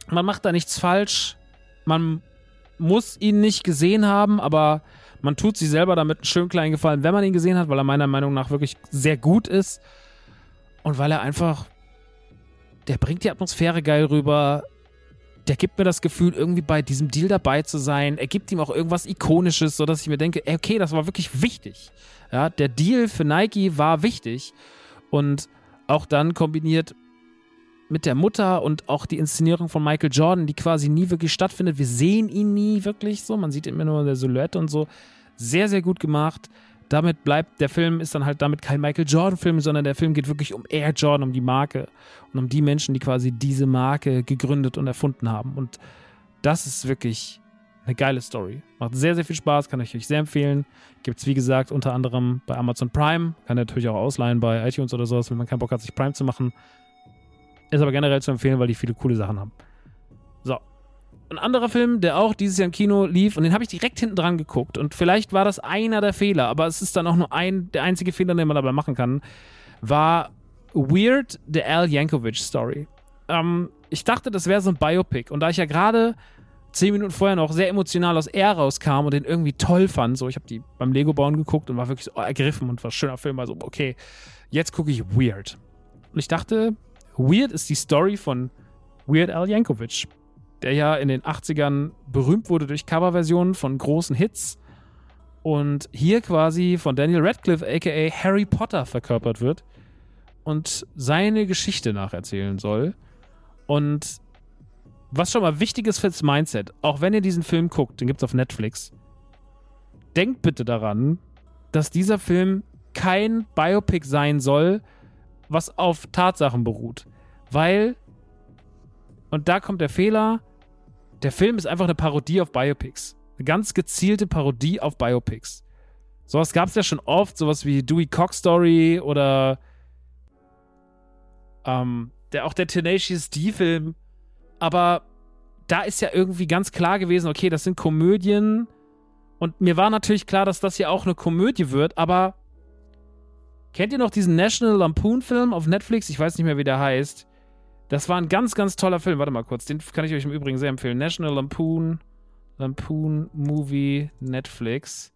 Man macht da nichts falsch. Man muss ihn nicht gesehen haben, aber man tut sich selber damit einen schönen kleinen Gefallen, wenn man ihn gesehen hat, weil er meiner Meinung nach wirklich sehr gut ist und weil er einfach, der bringt die Atmosphäre geil rüber. Der gibt mir das Gefühl, irgendwie bei diesem Deal dabei zu sein. Er gibt ihm auch irgendwas Ikonisches, sodass ich mir denke, okay, das war wirklich wichtig. Ja, der Deal für Nike war wichtig. Und auch dann kombiniert mit der Mutter und auch die Inszenierung von Michael Jordan, die quasi nie wirklich stattfindet. Wir sehen ihn nie wirklich so. Man sieht immer nur in der Silhouette und so. Sehr, sehr gut gemacht. Damit bleibt der Film, ist dann halt damit kein Michael Jordan-Film, sondern der Film geht wirklich um Air Jordan, um die Marke und um die Menschen, die quasi diese Marke gegründet und erfunden haben. Und das ist wirklich eine geile Story. Macht sehr, sehr viel Spaß, kann ich euch sehr empfehlen. Gibt es, wie gesagt, unter anderem bei Amazon Prime. Kann natürlich auch ausleihen bei iTunes oder sowas, wenn man keinen Bock hat, sich Prime zu machen. Ist aber generell zu empfehlen, weil die viele coole Sachen haben. Ein anderer Film, der auch dieses Jahr im Kino lief, und den habe ich direkt hinten dran geguckt. Und vielleicht war das einer der Fehler, aber es ist dann auch nur ein, der einzige Fehler, den man dabei machen kann, war Weird, The Al Yankovic Story. Ähm, ich dachte, das wäre so ein Biopic. Und da ich ja gerade zehn Minuten vorher noch sehr emotional aus Air rauskam und den irgendwie toll fand, so ich habe die beim Lego bauen geguckt und war wirklich so ergriffen und war ein schöner Film, also okay, jetzt gucke ich Weird. Und ich dachte, Weird ist die Story von Weird Al Yankovic, der ja in den 80ern berühmt wurde durch Coverversionen von großen Hits und hier quasi von Daniel Radcliffe aka Harry Potter verkörpert wird und seine Geschichte nacherzählen soll. Und was schon mal wichtig ist fürs Mindset, auch wenn ihr diesen Film guckt, den gibt es auf Netflix, denkt bitte daran, dass dieser Film kein Biopic sein soll, was auf Tatsachen beruht. Weil, und da kommt der Fehler, der Film ist einfach eine Parodie auf Biopics. Eine ganz gezielte Parodie auf Biopics. Sowas gab es ja schon oft, sowas wie Dewey Cox Story oder ähm, der, auch der Tenacious D-Film. Aber da ist ja irgendwie ganz klar gewesen, okay, das sind Komödien. Und mir war natürlich klar, dass das hier auch eine Komödie wird, aber Kennt ihr noch diesen National Lampoon-Film auf Netflix? Ich weiß nicht mehr, wie der heißt. Das war ein ganz, ganz toller Film. Warte mal kurz, den kann ich euch im Übrigen sehr empfehlen. National Lampoon, Lampoon Movie Netflix.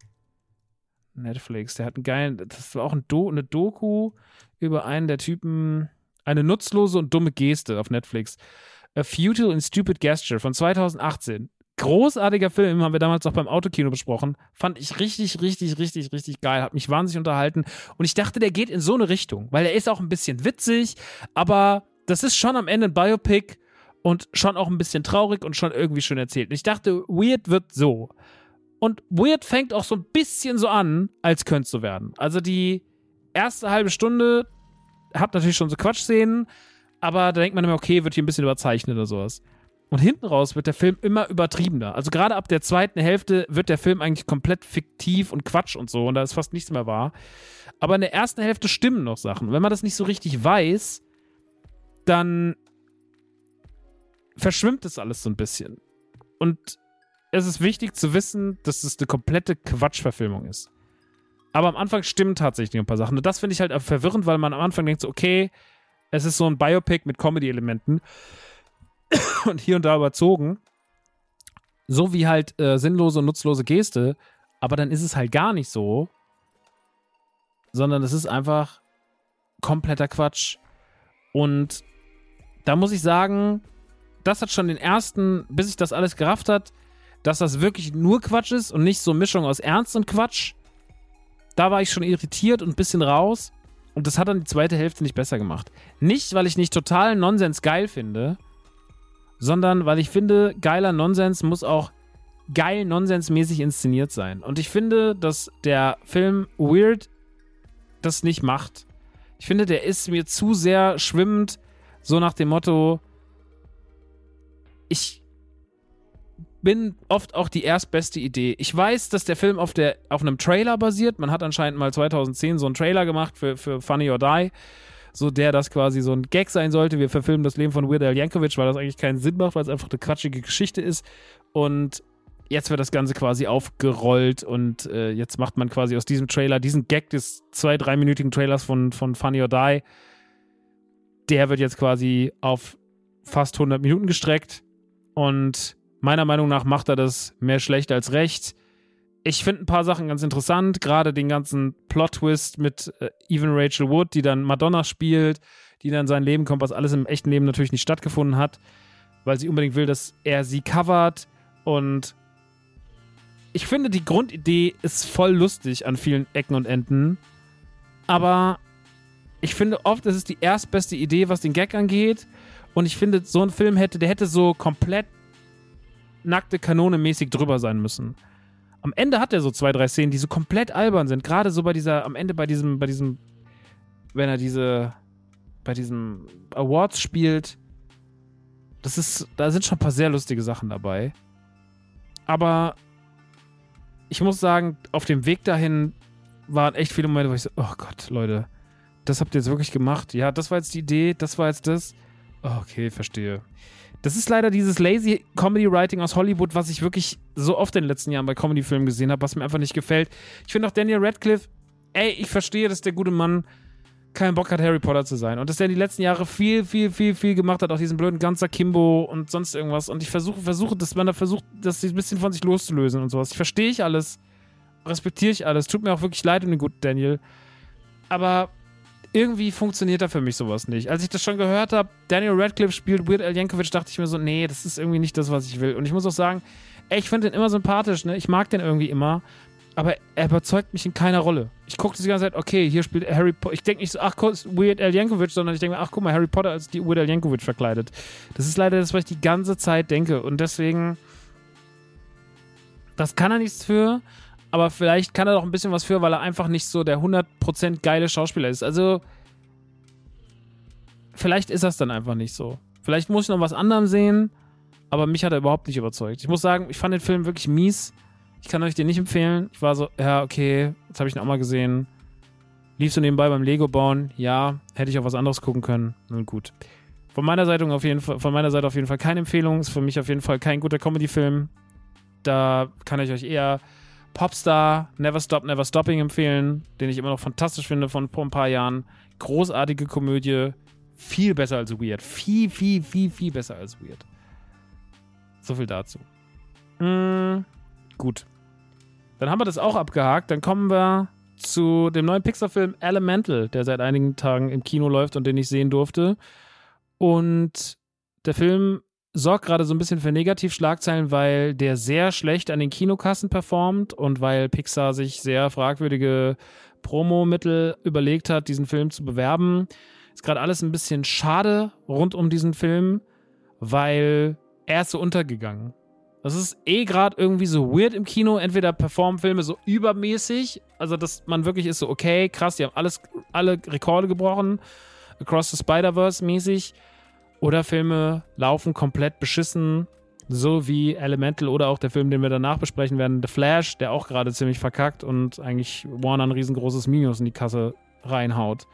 Netflix, der hat einen geilen, das war auch ein Do, eine Doku über einen der Typen, eine nutzlose und dumme Geste auf Netflix. A Futile and Stupid Gesture von 2018 großartiger Film, haben wir damals auch beim Autokino besprochen. Fand ich richtig, richtig, richtig, richtig geil. Hat mich wahnsinnig unterhalten. Und ich dachte, der geht in so eine Richtung, weil er ist auch ein bisschen witzig, aber das ist schon am Ende ein Biopic und schon auch ein bisschen traurig und schon irgendwie schön erzählt. Und ich dachte, Weird wird so. Und Weird fängt auch so ein bisschen so an, als könnte es so werden. Also die erste halbe Stunde hat natürlich schon so Quatschszenen, aber da denkt man immer, okay, wird hier ein bisschen überzeichnet oder sowas. Und hinten raus wird der Film immer übertriebener. Also gerade ab der zweiten Hälfte wird der Film eigentlich komplett fiktiv und Quatsch und so und da ist fast nichts mehr wahr. Aber in der ersten Hälfte stimmen noch Sachen. Wenn man das nicht so richtig weiß, dann verschwimmt es alles so ein bisschen. Und es ist wichtig zu wissen, dass es eine komplette Quatschverfilmung ist. Aber am Anfang stimmen tatsächlich ein paar Sachen. Und das finde ich halt verwirrend, weil man am Anfang denkt so, okay, es ist so ein Biopic mit Comedy-Elementen. und hier und da überzogen. so wie halt äh, sinnlose und nutzlose Geste, aber dann ist es halt gar nicht so, sondern es ist einfach kompletter Quatsch. Und da muss ich sagen, das hat schon den ersten, bis ich das alles gerafft hat, dass das wirklich nur Quatsch ist und nicht so Mischung aus Ernst und Quatsch. Da war ich schon irritiert und ein bisschen raus. Und das hat dann die zweite Hälfte nicht besser gemacht. Nicht, weil ich nicht total Nonsens geil finde, sondern weil ich finde, geiler Nonsens muss auch geil nonsensmäßig inszeniert sein. Und ich finde, dass der Film Weird das nicht macht. Ich finde, der ist mir zu sehr schwimmend, so nach dem Motto, ich bin oft auch die erstbeste Idee. Ich weiß, dass der Film auf, der, auf einem Trailer basiert. Man hat anscheinend mal 2010 so einen Trailer gemacht für, für Funny or Die. So der das quasi so ein Gag sein sollte. Wir verfilmen das Leben von Weird Al Yankovic, weil das eigentlich keinen Sinn macht, weil es einfach eine quatschige Geschichte ist. Und jetzt wird das Ganze quasi aufgerollt und äh, jetzt macht man quasi aus diesem Trailer, diesen Gag des zwei-, dreiminütigen Trailers von, von Funny or Die, der wird jetzt quasi auf fast 100 Minuten gestreckt und meiner Meinung nach macht er das mehr schlecht als recht. Ich finde ein paar Sachen ganz interessant, gerade den ganzen Plot-Twist mit äh, Even Rachel Wood, die dann Madonna spielt, die dann sein Leben kommt, was alles im echten Leben natürlich nicht stattgefunden hat, weil sie unbedingt will, dass er sie covert und ich finde, die Grundidee ist voll lustig an vielen Ecken und Enden. Aber ich finde oft, es ist die erstbeste Idee, was den Gag angeht. Und ich finde, so ein Film hätte, der hätte so komplett nackte Kanone mäßig drüber sein müssen. Am Ende hat er so zwei, drei Szenen, die so komplett albern sind. Gerade so bei dieser, am Ende bei diesem, bei diesem, wenn er diese, bei diesem Awards spielt. Das ist, da sind schon ein paar sehr lustige Sachen dabei. Aber ich muss sagen, auf dem Weg dahin waren echt viele Momente, wo ich so, oh Gott, Leute, das habt ihr jetzt wirklich gemacht? Ja, das war jetzt die Idee, das war jetzt das. Oh, okay, verstehe. Das ist leider dieses lazy Comedy Writing aus Hollywood, was ich wirklich so oft in den letzten Jahren bei Comedy-Filmen gesehen habe, was mir einfach nicht gefällt. Ich finde auch Daniel Radcliffe, ey, ich verstehe, dass der gute Mann keinen Bock hat, Harry Potter zu sein. Und dass er die letzten Jahre viel, viel, viel, viel gemacht hat, auch diesen blöden ganzer Kimbo und sonst irgendwas. Und ich versuche, versuche, dass man da versucht, das ein bisschen von sich loszulösen und sowas. Ich verstehe ich alles, respektiere ich alles. Tut mir auch wirklich leid um den guten Daniel. Aber irgendwie funktioniert da für mich sowas nicht. Als ich das schon gehört habe, Daniel Radcliffe spielt Weird Al Yankovic, dachte ich mir so, nee, das ist irgendwie nicht das, was ich will. Und ich muss auch sagen, ey, ich finde den immer sympathisch, ne? Ich mag den irgendwie immer aber er überzeugt mich in keiner Rolle. Ich gucke die ganze Zeit, okay, hier spielt Harry Potter. Ich denke nicht so, ach, Weird Al Yankovic, sondern ich denke mir, ach, guck mal, Harry Potter als die Weird Al Yankovic verkleidet. Das ist leider das, was ich die ganze Zeit denke. Und deswegen, das kann er nichts für, aber vielleicht kann er doch ein bisschen was für, weil er einfach nicht so der 100% geile Schauspieler ist. Also, vielleicht ist das dann einfach nicht so. Vielleicht muss ich noch was anderem sehen, aber mich hat er überhaupt nicht überzeugt. Ich muss sagen, ich fand den Film wirklich mies. Ich kann euch den nicht empfehlen. Ich war so, ja, okay, jetzt habe ich ihn auch mal gesehen. Liefst du nebenbei beim Lego bauen? Ja, hätte ich auch was anderes gucken können. Nun gut. Von meiner Seite auf jeden Fall, von meiner Seite auf jeden Fall keine Empfehlung. Ist für mich auf jeden Fall kein guter Comedy-Film. Da kann ich euch eher Popstar, Never Stop, Never Stopping empfehlen, den ich immer noch fantastisch finde von vor ein paar Jahren. Großartige Komödie. Viel besser als Weird. Viel, viel, viel, viel besser als Weird. So viel dazu. Mm, gut. Dann haben wir das auch abgehakt. Dann kommen wir zu dem neuen Pixar-Film Elemental, der seit einigen Tagen im Kino läuft und den ich sehen durfte. Und der Film sorgt gerade so ein bisschen für Negativschlagzeilen, weil der sehr schlecht an den Kinokassen performt und weil Pixar sich sehr fragwürdige Promomittel überlegt hat, diesen Film zu bewerben. Ist gerade alles ein bisschen schade rund um diesen Film, weil er ist so untergegangen. Das ist eh gerade irgendwie so weird im Kino. Entweder performen Filme so übermäßig, also dass man wirklich ist so, okay, krass, die haben alles, alle Rekorde gebrochen, Across the Spider-Verse mäßig. Oder Filme laufen komplett beschissen, so wie Elemental oder auch der Film, den wir danach besprechen werden, The Flash, der auch gerade ziemlich verkackt und eigentlich Warner ein riesengroßes Minus in die Kasse reinhaut.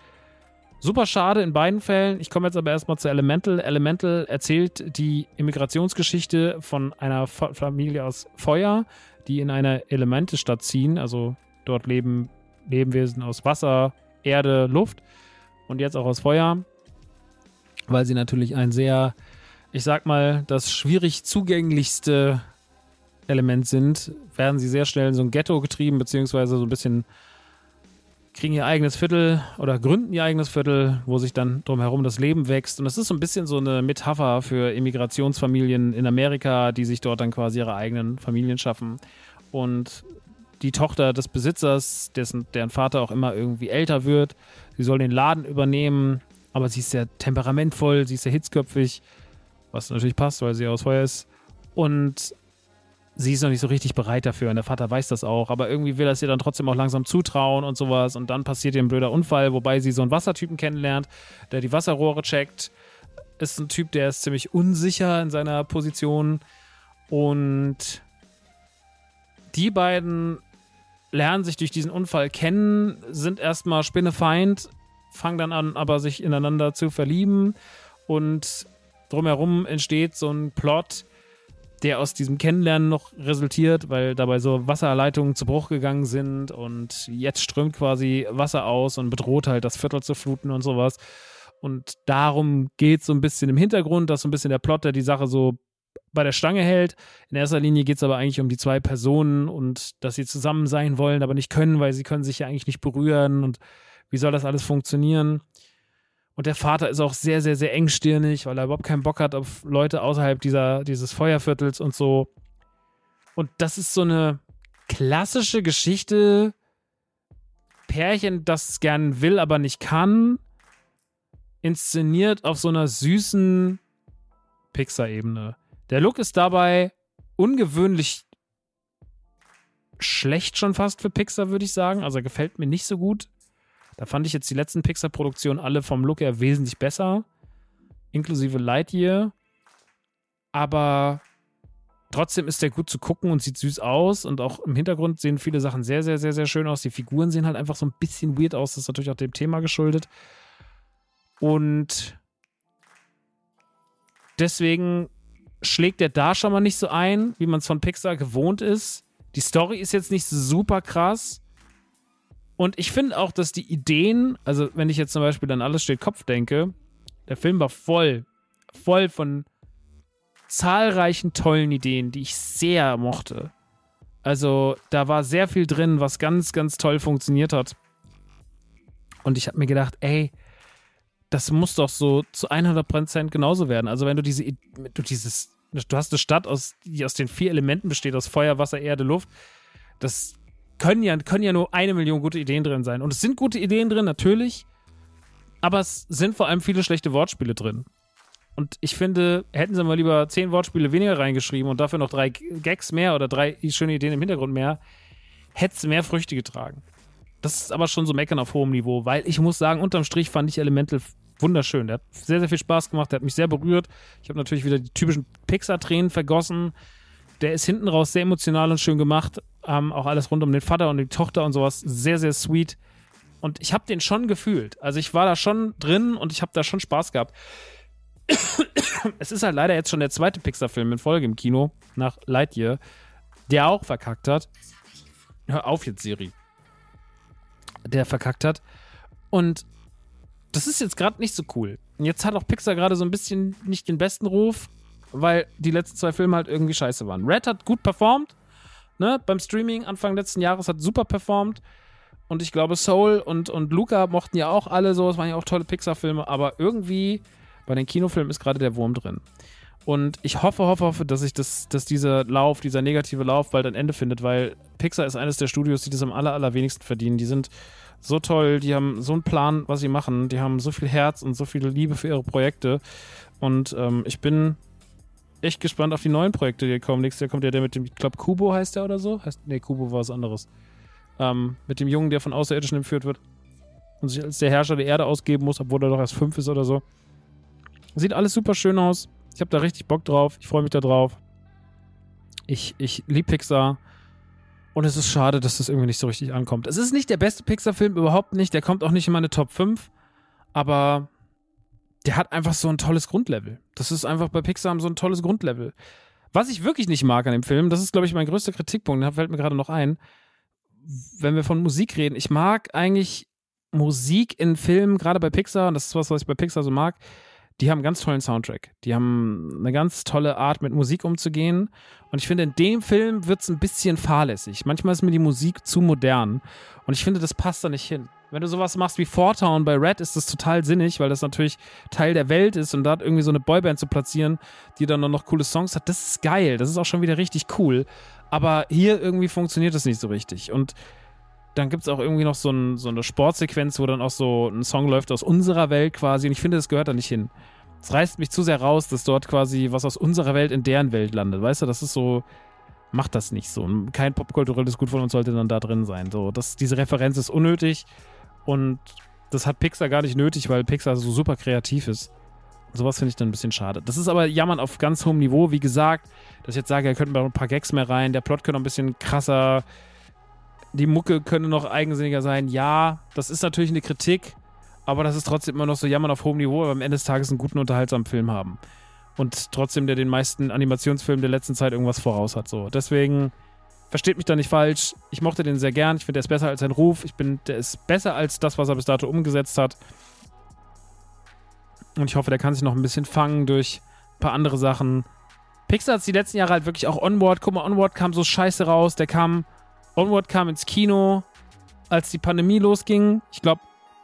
Super schade in beiden Fällen. Ich komme jetzt aber erstmal zu Elemental. Elemental erzählt die Immigrationsgeschichte von einer Familie aus Feuer, die in eine Elementestadt ziehen. Also dort leben Lebewesen aus Wasser, Erde, Luft und jetzt auch aus Feuer, weil sie natürlich ein sehr, ich sag mal, das schwierig zugänglichste Hauptelement sind, werden sie sehr schnell in so ein Ghetto getrieben, beziehungsweise so ein bisschen kriegen ihr eigenes Viertel oder gründen ihr eigenes Viertel, wo sich dann drumherum das Leben wächst. Und das ist so ein bisschen so eine Metapher für Immigrationsfamilien in Amerika, die sich dort dann quasi ihre eigenen Familien schaffen. Und die Tochter des Besitzers, dessen, deren Vater auch immer irgendwie älter wird, sie soll den Laden übernehmen, aber sie ist sehr temperamentvoll, sie ist sehr hitzköpfig, was natürlich passt, weil sie aus Feuer ist. Und sie ist noch nicht so richtig bereit dafür und der Vater weiß das auch, aber irgendwie will er es ihr dann trotzdem auch langsam zutrauen und sowas und dann passiert ihr ein blöder Unfall, wobei sie so einen Wassertypen kennenlernt, der die Wasserrohre checkt. Ist ein Typ, der ist ziemlich unsicher in seiner Position und die beiden lernen sich durch diesen Unfall kennen, sind erstmal Spinnefeind, fangen dann an, aber sich ineinander zu verlieben und drumherum entsteht so ein Plot, der aus diesem Kennenlernen noch resultiert, weil dabei so Wasserleitungen zu Bruch gegangen sind und jetzt strömt quasi Wasser aus und bedroht halt das Viertel zu fluten und sowas. Und darum geht es so ein bisschen im Hintergrund, dass so ein bisschen der Plot, der die Sache so bei der Stange hält. In erster Linie geht es aber eigentlich um die zwei Personen und dass sie zusammen sein wollen, aber nicht können, weil sie können sich ja eigentlich nicht berühren und wie soll das alles funktionieren? Und der Vater ist auch sehr, sehr, sehr engstirnig, weil er überhaupt keinen Bock hat auf Leute außerhalb dieser, dieses Feuerviertels und so. Und das ist so eine klassische Geschichte. Pärchen, das gern will, aber nicht kann. Inszeniert auf so einer süßen Pixar-Ebene. Der Look ist dabei ungewöhnlich schlecht schon fast für Pixar, würde ich sagen. Also gefällt mir nicht so gut. Da fand ich jetzt die letzten Pixar-Produktionen alle vom Look her wesentlich besser, inklusive Lightyear. Aber trotzdem ist der gut zu gucken und sieht süß aus und auch im Hintergrund sehen viele Sachen sehr, sehr, sehr, sehr schön aus. Die Figuren sehen halt einfach so ein bisschen weird aus. Das ist natürlich auch dem Thema geschuldet. Und deswegen schlägt der da schon mal nicht so ein, wie man es von Pixar gewohnt ist. Die Story ist jetzt nicht super krass. Und ich finde auch, dass die Ideen, also wenn ich jetzt zum Beispiel an Alles steht Kopf denke, der Film war voll, voll von zahlreichen tollen Ideen, die ich sehr mochte. Also da war sehr viel drin, was ganz, ganz toll funktioniert hat. Und ich habe mir gedacht, ey, das muss doch so zu 100% genauso werden. Also wenn du diese, du dieses, du hast eine Stadt, aus, die aus den vier Elementen besteht, aus Feuer, Wasser, Erde, Luft. Das können ja, können ja nur eine Million gute Ideen drin sein. Und es sind gute Ideen drin, natürlich. Aber es sind vor allem viele schlechte Wortspiele drin. Und ich finde, hätten sie mal lieber zehn Wortspiele weniger reingeschrieben und dafür noch drei Gags mehr oder drei schöne Ideen im Hintergrund mehr, hätte es mehr Früchte getragen. Das ist aber schon so meckern auf hohem Niveau, weil ich muss sagen, unterm Strich fand ich Elemental wunderschön. Der hat sehr, sehr viel Spaß gemacht, der hat mich sehr berührt. Ich habe natürlich wieder die typischen Pixar-Tränen vergossen der ist hinten raus sehr emotional und schön gemacht. Ähm, auch alles rund um den Vater und die Tochter und sowas. Sehr, sehr sweet. Und ich habe den schon gefühlt. Also ich war da schon drin und ich habe da schon Spaß gehabt. es ist halt leider jetzt schon der zweite Pixar-Film in Folge im Kino nach Lightyear, der auch verkackt hat. Hör auf jetzt, Siri. Der verkackt hat. Und das ist jetzt gerade nicht so cool. Und jetzt hat auch Pixar gerade so ein bisschen nicht den besten Ruf weil die letzten zwei Filme halt irgendwie scheiße waren. Red hat gut performt, ne? Beim Streaming Anfang letzten Jahres hat super performt. Und ich glaube, Soul und, und Luca mochten ja auch alle so. Es waren ja auch tolle Pixar-Filme, aber irgendwie bei den Kinofilmen ist gerade der Wurm drin. Und ich hoffe, hoffe, hoffe, dass ich das, dass dieser Lauf, dieser negative Lauf bald ein Ende findet, weil Pixar ist eines der Studios, die das am aller, allerwenigsten verdienen. Die sind so toll, die haben so einen Plan, was sie machen. Die haben so viel Herz und so viel Liebe für ihre Projekte. Und ähm, ich bin echt gespannt auf die neuen Projekte, die kommen. Nächstes Jahr kommt ja der mit dem, ich glaube, Kubo heißt der oder so. Heißt, nee, Kubo war was anderes. Ähm, mit dem Jungen, der von Außerirdischen entführt wird und sich als der Herrscher der Erde ausgeben muss, obwohl er doch erst fünf ist oder so. Sieht alles super schön aus. Ich habe da richtig Bock drauf. Ich freue mich da drauf. Ich, ich liebe Pixar. Und es ist schade, dass das irgendwie nicht so richtig ankommt. Es ist nicht der beste Pixar-Film, überhaupt nicht. Der kommt auch nicht in meine Top 5. Aber der hat einfach so ein tolles Grundlevel. Das ist einfach bei Pixar so ein tolles Grundlevel. Was ich wirklich nicht mag an dem Film, das ist, glaube ich, mein größter Kritikpunkt, da fällt mir gerade noch ein, wenn wir von Musik reden. Ich mag eigentlich Musik in Filmen, gerade bei Pixar, und das ist was, was ich bei Pixar so mag, die haben einen ganz tollen Soundtrack. Die haben eine ganz tolle Art, mit Musik umzugehen. Und ich finde, in dem Film wird es ein bisschen fahrlässig. Manchmal ist mir die Musik zu modern. Und ich finde, das passt da nicht hin. Wenn du sowas machst wie Four Town bei Red, ist das total sinnig, weil das natürlich Teil der Welt ist und dort irgendwie so eine Boyband zu platzieren, die dann noch coole Songs hat, das ist geil. Das ist auch schon wieder richtig cool. Aber hier irgendwie funktioniert das nicht so richtig. Und dann gibt es auch irgendwie noch so, ein, so, eine Sportsequenz, wo dann auch so ein Song läuft aus unserer Welt quasi. Und ich finde, das gehört da nicht hin. Es reißt mich zu sehr raus, dass dort quasi was aus unserer Welt in deren Welt landet. Weißt du, das ist so, macht das nicht so. Kein popkulturelles Gut von uns sollte dann da drin sein. So, das, diese Referenz ist unnötig und das hat Pixar gar nicht nötig, weil Pixar so super kreativ ist. Sowas finde ich dann ein bisschen schade. Das ist aber Jammern auf ganz hohem Niveau. Wie gesagt, dass ich jetzt sage, da könnten wir ein paar Gags mehr rein, der Plot könnte ein bisschen krasser, die Mucke könnte noch eigensinniger sein. Ja, das ist natürlich eine Kritik, aber das ist trotzdem immer noch so Jammern auf hohem Niveau, aber am Ende des Tages einen guten, unterhaltsamen Film haben. Und trotzdem, der den meisten Animationsfilmen der letzten Zeit irgendwas voraus hat. So. Deswegen, versteht mich da nicht falsch. Ich mochte den sehr gern. Ich finde, der ist besser als sein Ruf. Ich bin, der ist besser als das, was er bis dato umgesetzt hat. Und ich hoffe, der kann sich noch ein bisschen fangen durch ein paar andere Sachen. Pixar hat die letzten Jahre halt wirklich auch Onward. Guck mal, Onward kam so scheiße raus. Der kam Onward kam ins Kino, als die Pandemie losging. Ich glaube,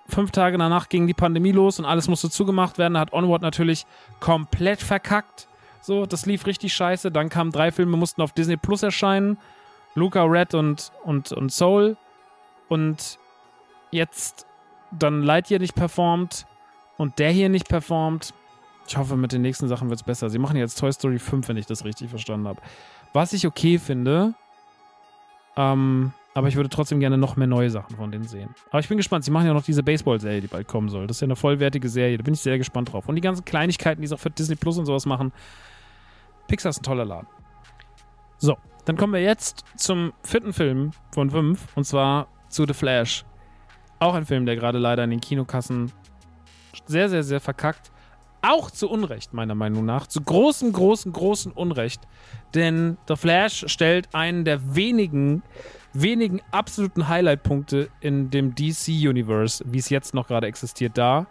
fünf Tage danach ging die Pandemie los und alles musste zugemacht werden. Da hat Onward natürlich komplett verkackt. So, das lief richtig scheiße. Dann kamen drei Filme, mussten auf Disney Plus erscheinen. Luca, Red und, und, und Soul. Und jetzt dann Lightyear nicht performt und der hier nicht performt. Ich hoffe, mit den nächsten Sachen wird es besser. Sie machen jetzt Toy Story 5, wenn ich das richtig verstanden habe. Was ich okay finde, ähm, aber ich würde trotzdem gerne noch mehr neue Sachen von denen sehen. Aber ich bin gespannt. Sie machen ja noch diese Baseball-Serie, die bald kommen soll. Das ist ja eine vollwertige Serie. Da bin ich sehr gespannt drauf. Und die ganzen Kleinigkeiten, die sie auch für Disney Plus und sowas machen. Pixar ist ein toller Laden. So, dann kommen wir jetzt zum vierten Film von fünf. Und zwar zu The Flash. Auch ein Film, der gerade leider in den Kinokassen sehr, sehr, sehr verkackt. Auch zu Unrecht, meiner Meinung nach. Zu großem, großen, großen Unrecht. Denn The Flash stellt einen der wenigen, wenigen absoluten Highlight-Punkte in dem DC-Universe, wie es jetzt noch gerade existiert, dar.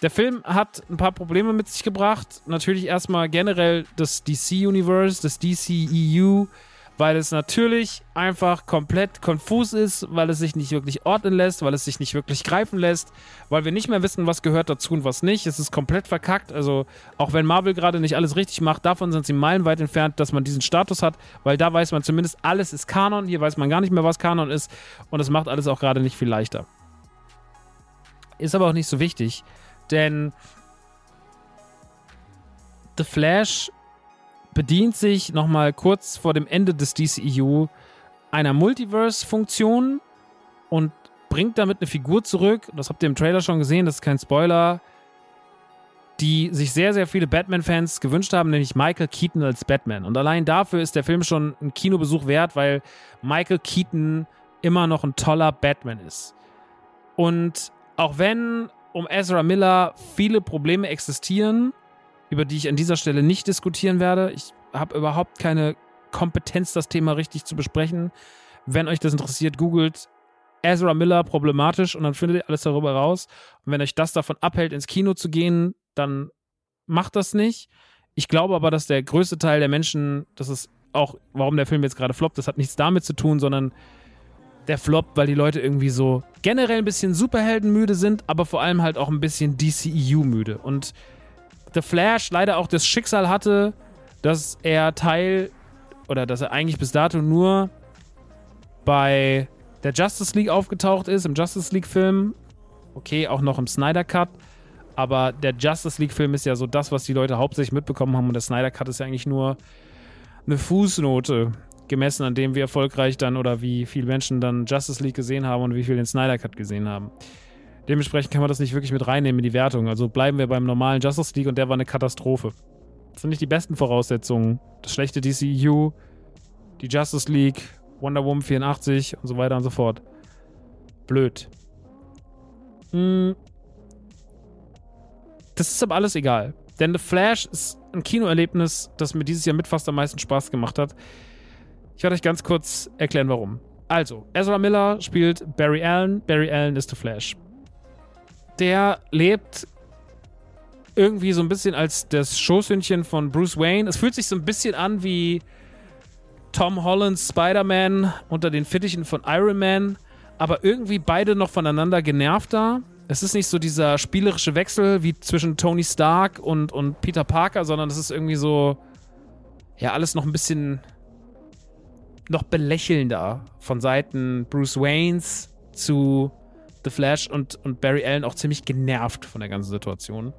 Der Film hat ein paar Probleme mit sich gebracht. Natürlich erstmal generell das DC-Universe, das DCEU weil es natürlich einfach komplett konfus ist, weil es sich nicht wirklich ordnen lässt, weil es sich nicht wirklich greifen lässt, weil wir nicht mehr wissen, was gehört dazu und was nicht. Es ist komplett verkackt. Also auch wenn Marvel gerade nicht alles richtig macht, davon sind sie meilenweit entfernt, dass man diesen Status hat, weil da weiß man zumindest, alles ist Kanon. Hier weiß man gar nicht mehr, was Kanon ist und es macht alles auch gerade nicht viel leichter. Ist aber auch nicht so wichtig, denn The Flash bedient sich nochmal kurz vor dem Ende des DCEU einer Multiverse-Funktion und bringt damit eine Figur zurück. Das habt ihr im Trailer schon gesehen, das ist kein Spoiler. Die sich sehr, sehr viele Batman-Fans gewünscht haben, nämlich Michael Keaton als Batman. Und allein dafür ist der Film schon ein Kinobesuch wert, weil Michael Keaton immer noch ein toller Batman ist. Und auch wenn um Ezra Miller viele Probleme existieren, über die ich an dieser Stelle nicht diskutieren werde. Ich habe überhaupt keine Kompetenz, das Thema richtig zu besprechen. Wenn euch das interessiert, googelt Ezra Miller problematisch und dann findet ihr alles darüber raus. Und wenn euch das davon abhält, ins Kino zu gehen, dann macht das nicht. Ich glaube aber, dass der größte Teil der Menschen, das ist auch, warum der Film jetzt gerade floppt, das hat nichts damit zu tun, sondern der floppt, weil die Leute irgendwie so generell ein bisschen Superheldenmüde sind, aber vor allem halt auch ein bisschen DCEU müde. Und The Flash leider auch das Schicksal hatte, dass er Teil oder dass er eigentlich bis dato nur bei der Justice League aufgetaucht ist, im Justice League-Film. Okay, auch noch im Snyder Cut. Aber der Justice League-Film ist ja so das, was die Leute hauptsächlich mitbekommen haben. Und der Snyder Cut ist ja eigentlich nur eine Fußnote, gemessen an dem, wie erfolgreich dann oder wie viele Menschen dann Justice League gesehen haben und wie viel den Snyder Cut gesehen haben. Dementsprechend kann man das nicht wirklich mit reinnehmen in die Wertung. Also bleiben wir beim normalen Justice League und der war eine Katastrophe. Das sind nicht die besten Voraussetzungen. Das schlechte DCU, die Justice League, Wonder Woman 84 und so weiter und so fort. Blöd. Hm. Das ist aber alles egal. Denn The Flash ist ein Kinoerlebnis, das mir dieses Jahr mit fast am meisten Spaß gemacht hat. Ich werde euch ganz kurz erklären, warum. Also, Ezra Miller spielt Barry Allen. Barry Allen ist The Flash der lebt irgendwie so ein bisschen als das Schoßhündchen von Bruce Wayne. Es fühlt sich so ein bisschen an wie Tom Hollands Spider-Man unter den Fittichen von Iron Man, aber irgendwie beide noch voneinander genervt da. Es ist nicht so dieser spielerische Wechsel wie zwischen Tony Stark und, und Peter Parker, sondern es ist irgendwie so, ja, alles noch ein bisschen noch belächelnder von Seiten Bruce Waynes zu The Flash und, und Barry Allen auch ziemlich genervt von der ganzen Situation.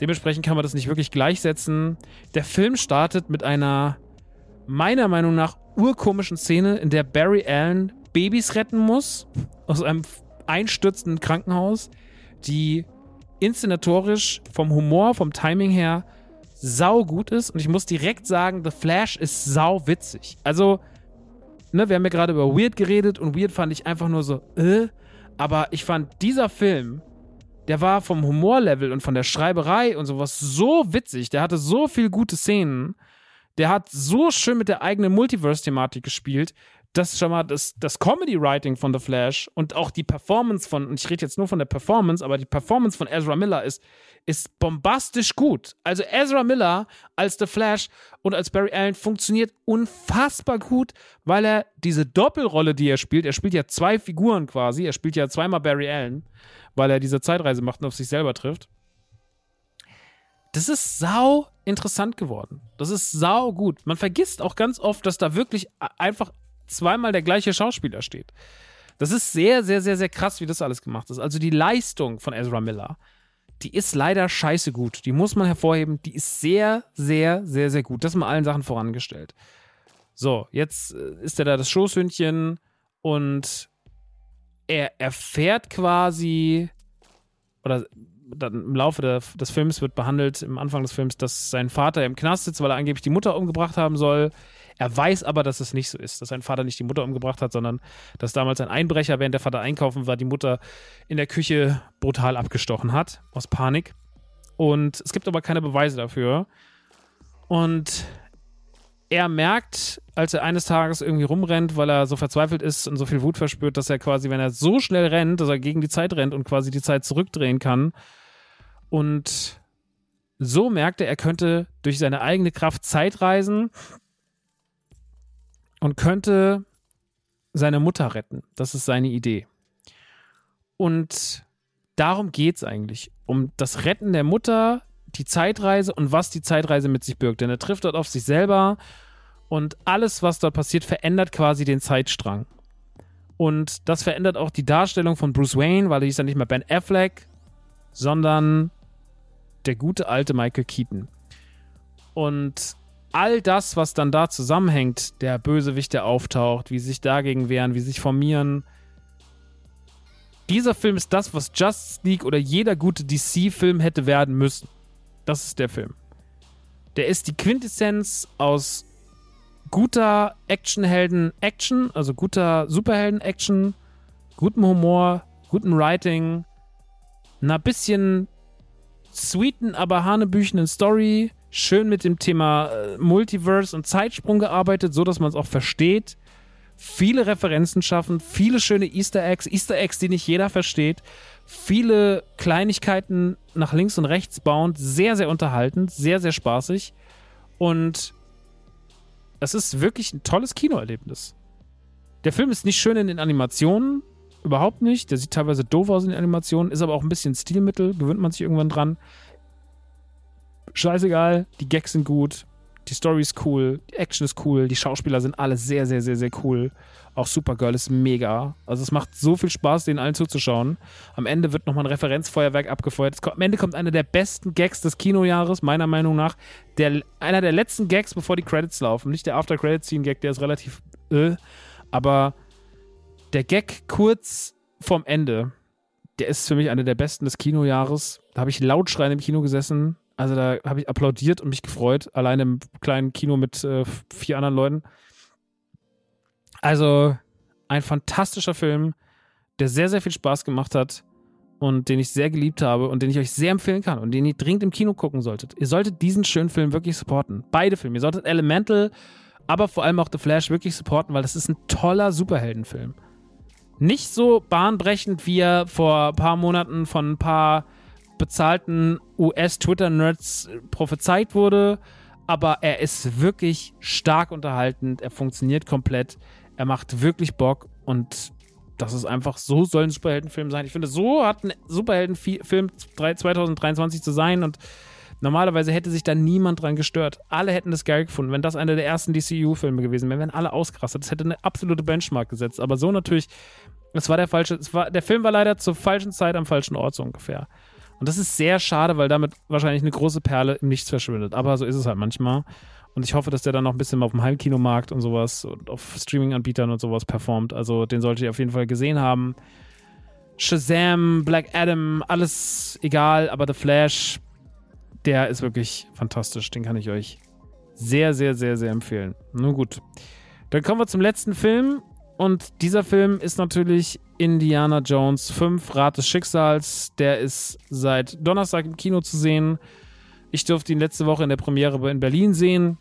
Dementsprechend kann man das nicht wirklich gleichsetzen. Der Film startet mit einer meiner Meinung nach urkomischen Szene, in der Barry Allen Babys retten muss aus einem einstürzenden Krankenhaus, die inszenatorisch vom Humor, vom Timing her sau gut ist. Und ich muss direkt sagen, The Flash ist sau witzig. Also, ne, wir haben ja gerade über Weird geredet und Weird fand ich einfach nur so, äh, aber ich fand dieser Film der war vom Humorlevel und von der Schreiberei und sowas so witzig. Der hatte so viele gute Szenen. Der hat so schön mit der eigenen Multiverse-Thematik gespielt, dass schon mal das, das Comedy-Writing von The Flash und auch die Performance von, und ich rede jetzt nur von der Performance, aber die Performance von Ezra Miller ist, ist bombastisch gut. Also Ezra Miller als The Flash und als Barry Allen funktioniert unfassbar gut, weil er diese Doppelrolle, die er spielt, er spielt ja zwei Figuren quasi, er spielt ja zweimal Barry Allen weil er diese Zeitreise macht und auf sich selber trifft. Das ist sau interessant geworden. Das ist sau gut. Man vergisst auch ganz oft, dass da wirklich einfach zweimal der gleiche Schauspieler steht. Das ist sehr, sehr, sehr, sehr krass, wie das alles gemacht ist. Also die Leistung von Ezra Miller, die ist leider scheiße gut. Die muss man hervorheben. Die ist sehr, sehr, sehr, sehr gut. Das mal allen Sachen vorangestellt. So, jetzt äh, ist er da das Schoßhündchen und er erfährt quasi, oder im Laufe der, des Films wird behandelt, im Anfang des Films, dass sein Vater im Knast sitzt, weil er angeblich die Mutter umgebracht haben soll. Er weiß aber, dass es nicht so ist, dass sein Vater nicht die Mutter umgebracht hat, sondern dass damals ein Einbrecher, während der Vater einkaufen war, die Mutter in der Küche brutal abgestochen hat, aus Panik. Und es gibt aber keine Beweise dafür. Und er merkt, als er eines Tages irgendwie rumrennt, weil er so verzweifelt ist und so viel Wut verspürt, dass er quasi, wenn er so schnell rennt, dass er gegen die Zeit rennt und quasi die Zeit zurückdrehen kann. Und so merkt er, er könnte durch seine eigene Kraft Zeit reisen und könnte seine Mutter retten. Das ist seine Idee. Und darum geht es eigentlich. Um das Retten der Mutter, die Zeitreise und was die Zeitreise mit sich birgt. Denn er trifft dort auf sich selber und alles, was dort passiert, verändert quasi den Zeitstrang. Und das verändert auch die Darstellung von Bruce Wayne, weil er ist ja nicht mehr Ben Affleck, sondern der gute alte Michael Keaton. Und all das, was dann da zusammenhängt, der Bösewicht, der auftaucht, wie sie sich dagegen wehren, wie sie sich formieren, dieser Film ist das, was Justice League oder jeder gute DC-Film hätte werden müssen. Das ist der Film. Der ist die Quintessenz aus guter Actionhelden-Action, also guter Superhelden-Action, gutem Humor, gutem Writing, einer bisschen sweeten, aber hanebüchenden Story, schön mit dem Thema äh, Multiverse und Zeitsprung gearbeitet, so dass man es auch versteht. Viele Referenzen schaffen, viele schöne Easter Eggs, Easter Eggs, die nicht jeder versteht, viele Kleinigkeiten nach links und rechts bauend, sehr, sehr unterhaltend, sehr, sehr spaßig. Und es ist wirklich ein tolles Kinoerlebnis. Der Film ist nicht schön in den Animationen, überhaupt nicht. Der sieht teilweise doof aus in den Animationen, ist aber auch ein bisschen Stilmittel, gewöhnt man sich irgendwann dran. Scheißegal, die Gags sind gut, die Story ist cool, die Action ist cool, die Schauspieler sind alle sehr, sehr, sehr, sehr cool. Auch Supergirl ist mega. Also es macht so viel Spaß, denen allen zuzuschauen. Am Ende wird nochmal ein Referenzfeuerwerk abgefeuert. Kommt, am Ende kommt einer der besten Gags des Kinojahres, meiner Meinung nach. Der, einer der letzten Gags, bevor die Credits laufen. Nicht der After-Credit-Scene-Gag, der ist relativ äh, aber der Gag kurz vorm Ende, der ist für mich einer der besten des Kinojahres. Da habe ich laut schreien im Kino gesessen. Also da habe ich applaudiert und mich gefreut, allein im kleinen Kino mit äh, vier anderen Leuten. Also ein fantastischer Film, der sehr, sehr viel Spaß gemacht hat und den ich sehr geliebt habe und den ich euch sehr empfehlen kann und den ihr dringend im Kino gucken solltet. Ihr solltet diesen schönen Film wirklich supporten. Beide Filme. Ihr solltet Elemental, aber vor allem auch The Flash wirklich supporten, weil das ist ein toller Superheldenfilm. Nicht so bahnbrechend, wie er vor ein paar Monaten von ein paar bezahlten US-Twitter-Nerds prophezeit wurde. Aber er ist wirklich stark unterhaltend. Er funktioniert komplett. Er macht wirklich Bock. Und das ist einfach, so soll ein Superheldenfilm sein. Ich finde, so hat ein Superheldenfilm 2023 zu sein. Und Normalerweise hätte sich da niemand dran gestört. Alle hätten das geil gefunden, wenn das einer der ersten DCU-Filme gewesen wäre. Wären alle ausgerastet. Das hätte eine absolute Benchmark gesetzt. Aber so natürlich, es war der falsche, war, der Film war leider zur falschen Zeit am falschen Ort so ungefähr. Und das ist sehr schade, weil damit wahrscheinlich eine große Perle im Nichts verschwindet. Aber so ist es halt manchmal. Und ich hoffe, dass der dann noch ein bisschen auf dem Heimkinomarkt und sowas und auf Streaming-Anbietern und sowas performt. Also den solltet ihr auf jeden Fall gesehen haben. Shazam, Black Adam, alles egal, aber The Flash, der ist wirklich fantastisch. Den kann ich euch sehr, sehr, sehr, sehr empfehlen. Nun gut. Dann kommen wir zum letzten Film. Und dieser Film ist natürlich Indiana Jones 5, Rat des Schicksals. Der ist seit Donnerstag im Kino zu sehen. Ich durfte ihn letzte Woche in der Premiere in Berlin sehen.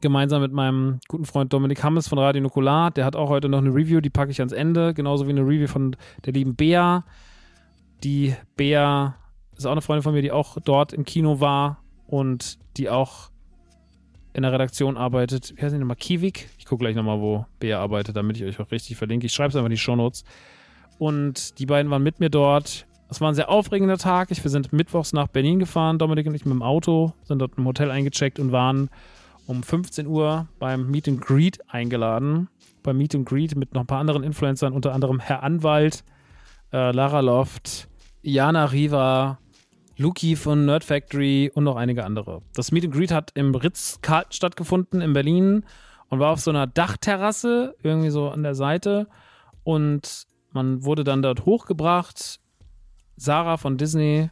Gemeinsam mit meinem guten Freund Dominik Hammes von Radio Nukular. Der hat auch heute noch eine Review, die packe ich ans Ende. Genauso wie eine Review von der lieben Bea. Die Bea ist auch eine Freundin von mir, die auch dort im Kino war und die auch in der Redaktion arbeitet. Wie heißt die nochmal? Kiwik? Ich gucke gleich nochmal, wo Bea arbeitet, damit ich euch auch richtig verlinke. Ich schreibe es einfach in die Shownotes. Und die beiden waren mit mir dort. Es war ein sehr aufregender Tag. wir sind mittwochs nach Berlin gefahren, Dominik und ich mit dem Auto, sind dort im Hotel eingecheckt und waren um 15 Uhr beim Meet and Greet eingeladen. Beim Meet and Greet mit noch ein paar anderen Influencern, unter anderem Herr Anwalt, äh, Lara Loft, Jana Riva, Luki von Nerd Factory und noch einige andere. Das Meet and Greet hat im Ritz stattgefunden in Berlin und war auf so einer Dachterrasse, irgendwie so an der Seite. Und man wurde dann dort hochgebracht. Sarah von Disney,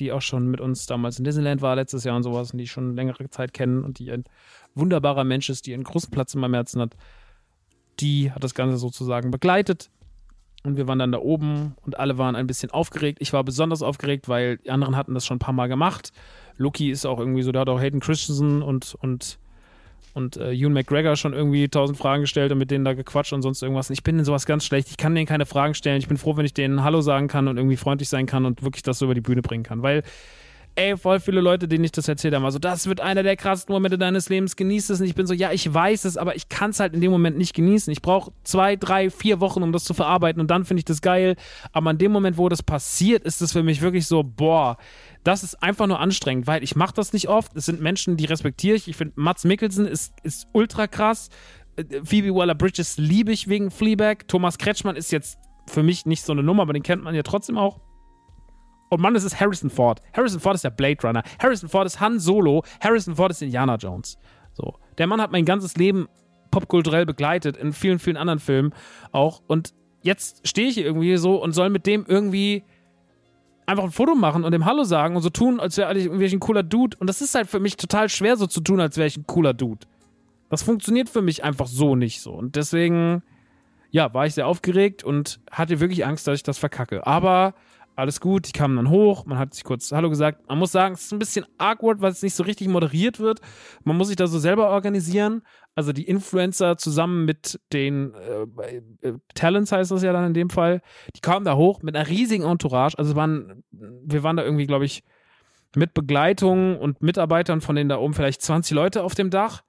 die auch schon mit uns damals in Disneyland war letztes Jahr und sowas und die schon längere Zeit kennen und die ein wunderbarer Mensch ist, die einen großen Platz in meinem Herzen hat, die hat das Ganze sozusagen begleitet und wir waren dann da oben und alle waren ein bisschen aufgeregt. Ich war besonders aufgeregt, weil die anderen hatten das schon ein paar Mal gemacht. Loki ist auch irgendwie so, der hat auch Hayden Christensen und, und, und äh, Ewan McGregor schon irgendwie tausend Fragen gestellt und mit denen da gequatscht und sonst irgendwas. Und ich bin in sowas ganz schlecht. Ich kann denen keine Fragen stellen. Ich bin froh, wenn ich denen Hallo sagen kann und irgendwie freundlich sein kann und wirklich das so über die Bühne bringen kann. Weil ey, voll viele Leute, denen ich das erzählt habe, so, das wird einer der krassesten Momente deines Lebens, genieß es. Und ich bin so, ja, ich weiß es, aber ich kann es halt in dem Moment nicht genießen. Ich brauche zwei, drei, vier Wochen, um das zu verarbeiten und dann finde ich das geil. Aber in dem Moment, wo das passiert, ist es für mich wirklich so, boah, das ist einfach nur anstrengend, weil ich mache das nicht oft. Es sind Menschen, die respektiere ich. Ich finde, Mats Mikkelsen ist, ist ultra krass. Äh, Phoebe Waller-Bridges liebe ich wegen Fleabag. Thomas Kretschmann ist jetzt für mich nicht so eine Nummer, aber den kennt man ja trotzdem auch. Und Mann, es ist Harrison Ford. Harrison Ford ist der Blade Runner. Harrison Ford ist Han Solo. Harrison Ford ist Indiana Jones. So. Der Mann hat mein ganzes Leben popkulturell begleitet, in vielen, vielen anderen Filmen auch. Und jetzt stehe ich hier irgendwie so und soll mit dem irgendwie einfach ein Foto machen und dem Hallo sagen und so tun, als wäre ich irgendwie ein cooler Dude. Und das ist halt für mich total schwer, so zu tun, als wäre ich ein cooler Dude. Das funktioniert für mich einfach so nicht so. Und deswegen, ja, war ich sehr aufgeregt und hatte wirklich Angst, dass ich das verkacke. Aber alles gut, die kamen dann hoch, man hat sich kurz Hallo gesagt. Man muss sagen, es ist ein bisschen awkward, weil es nicht so richtig moderiert wird. Man muss sich da so selber organisieren. Also die Influencer zusammen mit den äh, äh, Talents heißt das ja dann in dem Fall, die kamen da hoch mit einer riesigen Entourage. Also waren, wir waren da irgendwie, glaube ich, mit Begleitung und Mitarbeitern von denen da oben vielleicht 20 Leute auf dem Dach.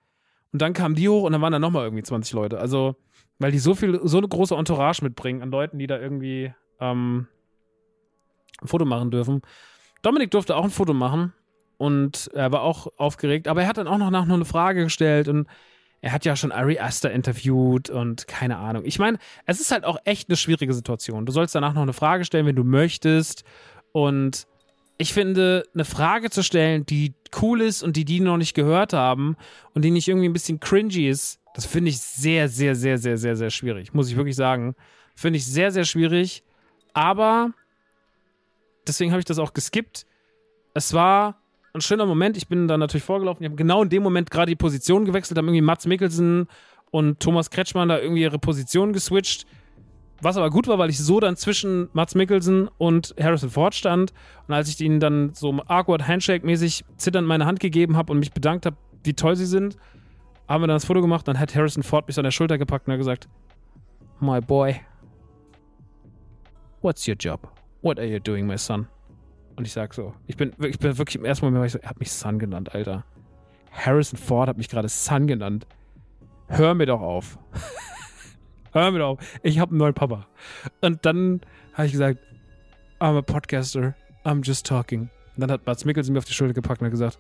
Und dann kamen die hoch und dann waren da nochmal irgendwie 20 Leute. Also, weil die so viel, so eine große Entourage mitbringen an Leuten, die da irgendwie ähm, ein Foto machen dürfen. Dominik durfte auch ein Foto machen und er war auch aufgeregt, aber er hat dann auch noch nach nur eine Frage gestellt und er hat ja schon Ari Aster interviewt und keine Ahnung. Ich meine, es ist halt auch echt eine schwierige Situation. Du sollst danach noch eine Frage stellen, wenn du möchtest und ich finde, eine Frage zu stellen, die cool ist und die die noch nicht gehört haben und die nicht irgendwie ein bisschen cringy ist, das finde ich sehr, sehr, sehr, sehr, sehr, sehr schwierig. Muss ich wirklich sagen. Finde ich sehr, sehr schwierig. Aber deswegen habe ich das auch geskippt. Es war ein schöner Moment. Ich bin dann natürlich vorgelaufen. Ich habe genau in dem Moment gerade die Position gewechselt. Haben irgendwie Mats Mikkelsen und Thomas Kretschmann da irgendwie ihre Position geswitcht. Was aber gut war, weil ich so dann zwischen Mats Mikkelsen und Harrison Ford stand. Und als ich ihnen dann so awkward Handshake-mäßig zitternd meine Hand gegeben habe und mich bedankt habe, wie toll sie sind, haben wir dann das Foto gemacht. Dann hat Harrison Ford mich an der Schulter gepackt und hat gesagt: My boy, what's your job? What are you doing, my son? Und ich sag so, ich bin, ich bin wirklich im ersten Moment, ich so, er hat mich Sun genannt, Alter. Harrison Ford hat mich gerade Sun genannt. Hör mir doch auf. Hör mir doch auf. Ich habe einen neuen Papa. Und dann habe ich gesagt, I'm a podcaster. I'm just talking. Und dann hat Mats Mikkelsen mir auf die Schulter gepackt und hat gesagt,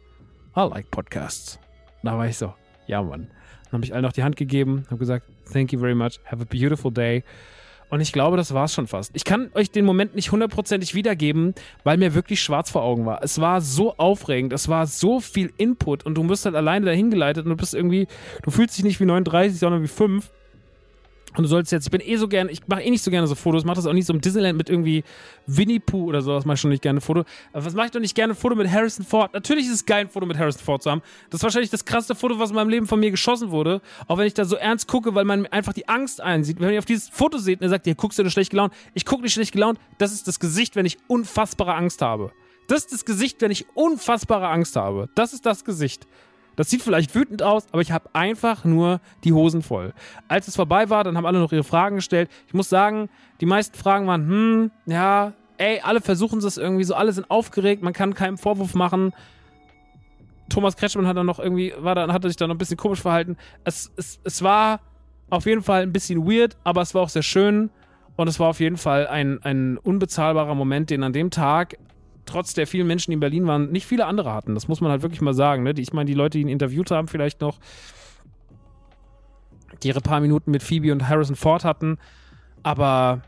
I like podcasts. Und da war ich so, ja Mann. Dann habe ich allen noch die Hand gegeben, habe gesagt, thank you very much, have a beautiful day. Und ich glaube, das war es schon fast. Ich kann euch den Moment nicht hundertprozentig wiedergeben, weil mir wirklich schwarz vor Augen war. Es war so aufregend, es war so viel Input und du wirst halt alleine dahin geleitet und du bist irgendwie, du fühlst dich nicht wie 39, sondern wie 5. Und du sollst jetzt, ich bin eh so gerne, ich mache eh nicht so gerne so Fotos, mache das auch nicht so im Disneyland mit irgendwie Winnie Pooh oder sowas, mache ich schon nicht gerne Foto. Aber was mache ich doch nicht gerne Foto mit Harrison Ford? Natürlich ist es geil, ein Foto mit Harrison Ford zu haben. Das ist wahrscheinlich das krasseste Foto, was in meinem Leben von mir geschossen wurde. Auch wenn ich da so ernst gucke, weil man einfach die Angst einsieht. Wenn ihr auf dieses Foto seht und ihr sagt, hier guckst du nicht schlecht gelaunt. Ich gucke nicht schlecht gelaunt. Das ist das Gesicht, wenn ich unfassbare Angst habe. Das ist das Gesicht, wenn ich unfassbare Angst habe. Das ist das Gesicht. Das sieht vielleicht wütend aus, aber ich habe einfach nur die Hosen voll. Als es vorbei war, dann haben alle noch ihre Fragen gestellt. Ich muss sagen, die meisten Fragen waren, hm, ja, ey, alle versuchen es irgendwie so, alle sind aufgeregt, man kann keinen Vorwurf machen. Thomas Kretschmann hat dann noch irgendwie, war dann, hatte sich dann noch ein bisschen komisch verhalten. Es, es, es war auf jeden Fall ein bisschen weird, aber es war auch sehr schön. Und es war auf jeden Fall ein, ein unbezahlbarer Moment, den an dem Tag trotz der vielen Menschen, die in Berlin waren, nicht viele andere hatten. Das muss man halt wirklich mal sagen. Ne? Ich meine, die Leute, die ihn interviewt haben, vielleicht noch, die ihre paar Minuten mit Phoebe und Harrison Ford hatten, aber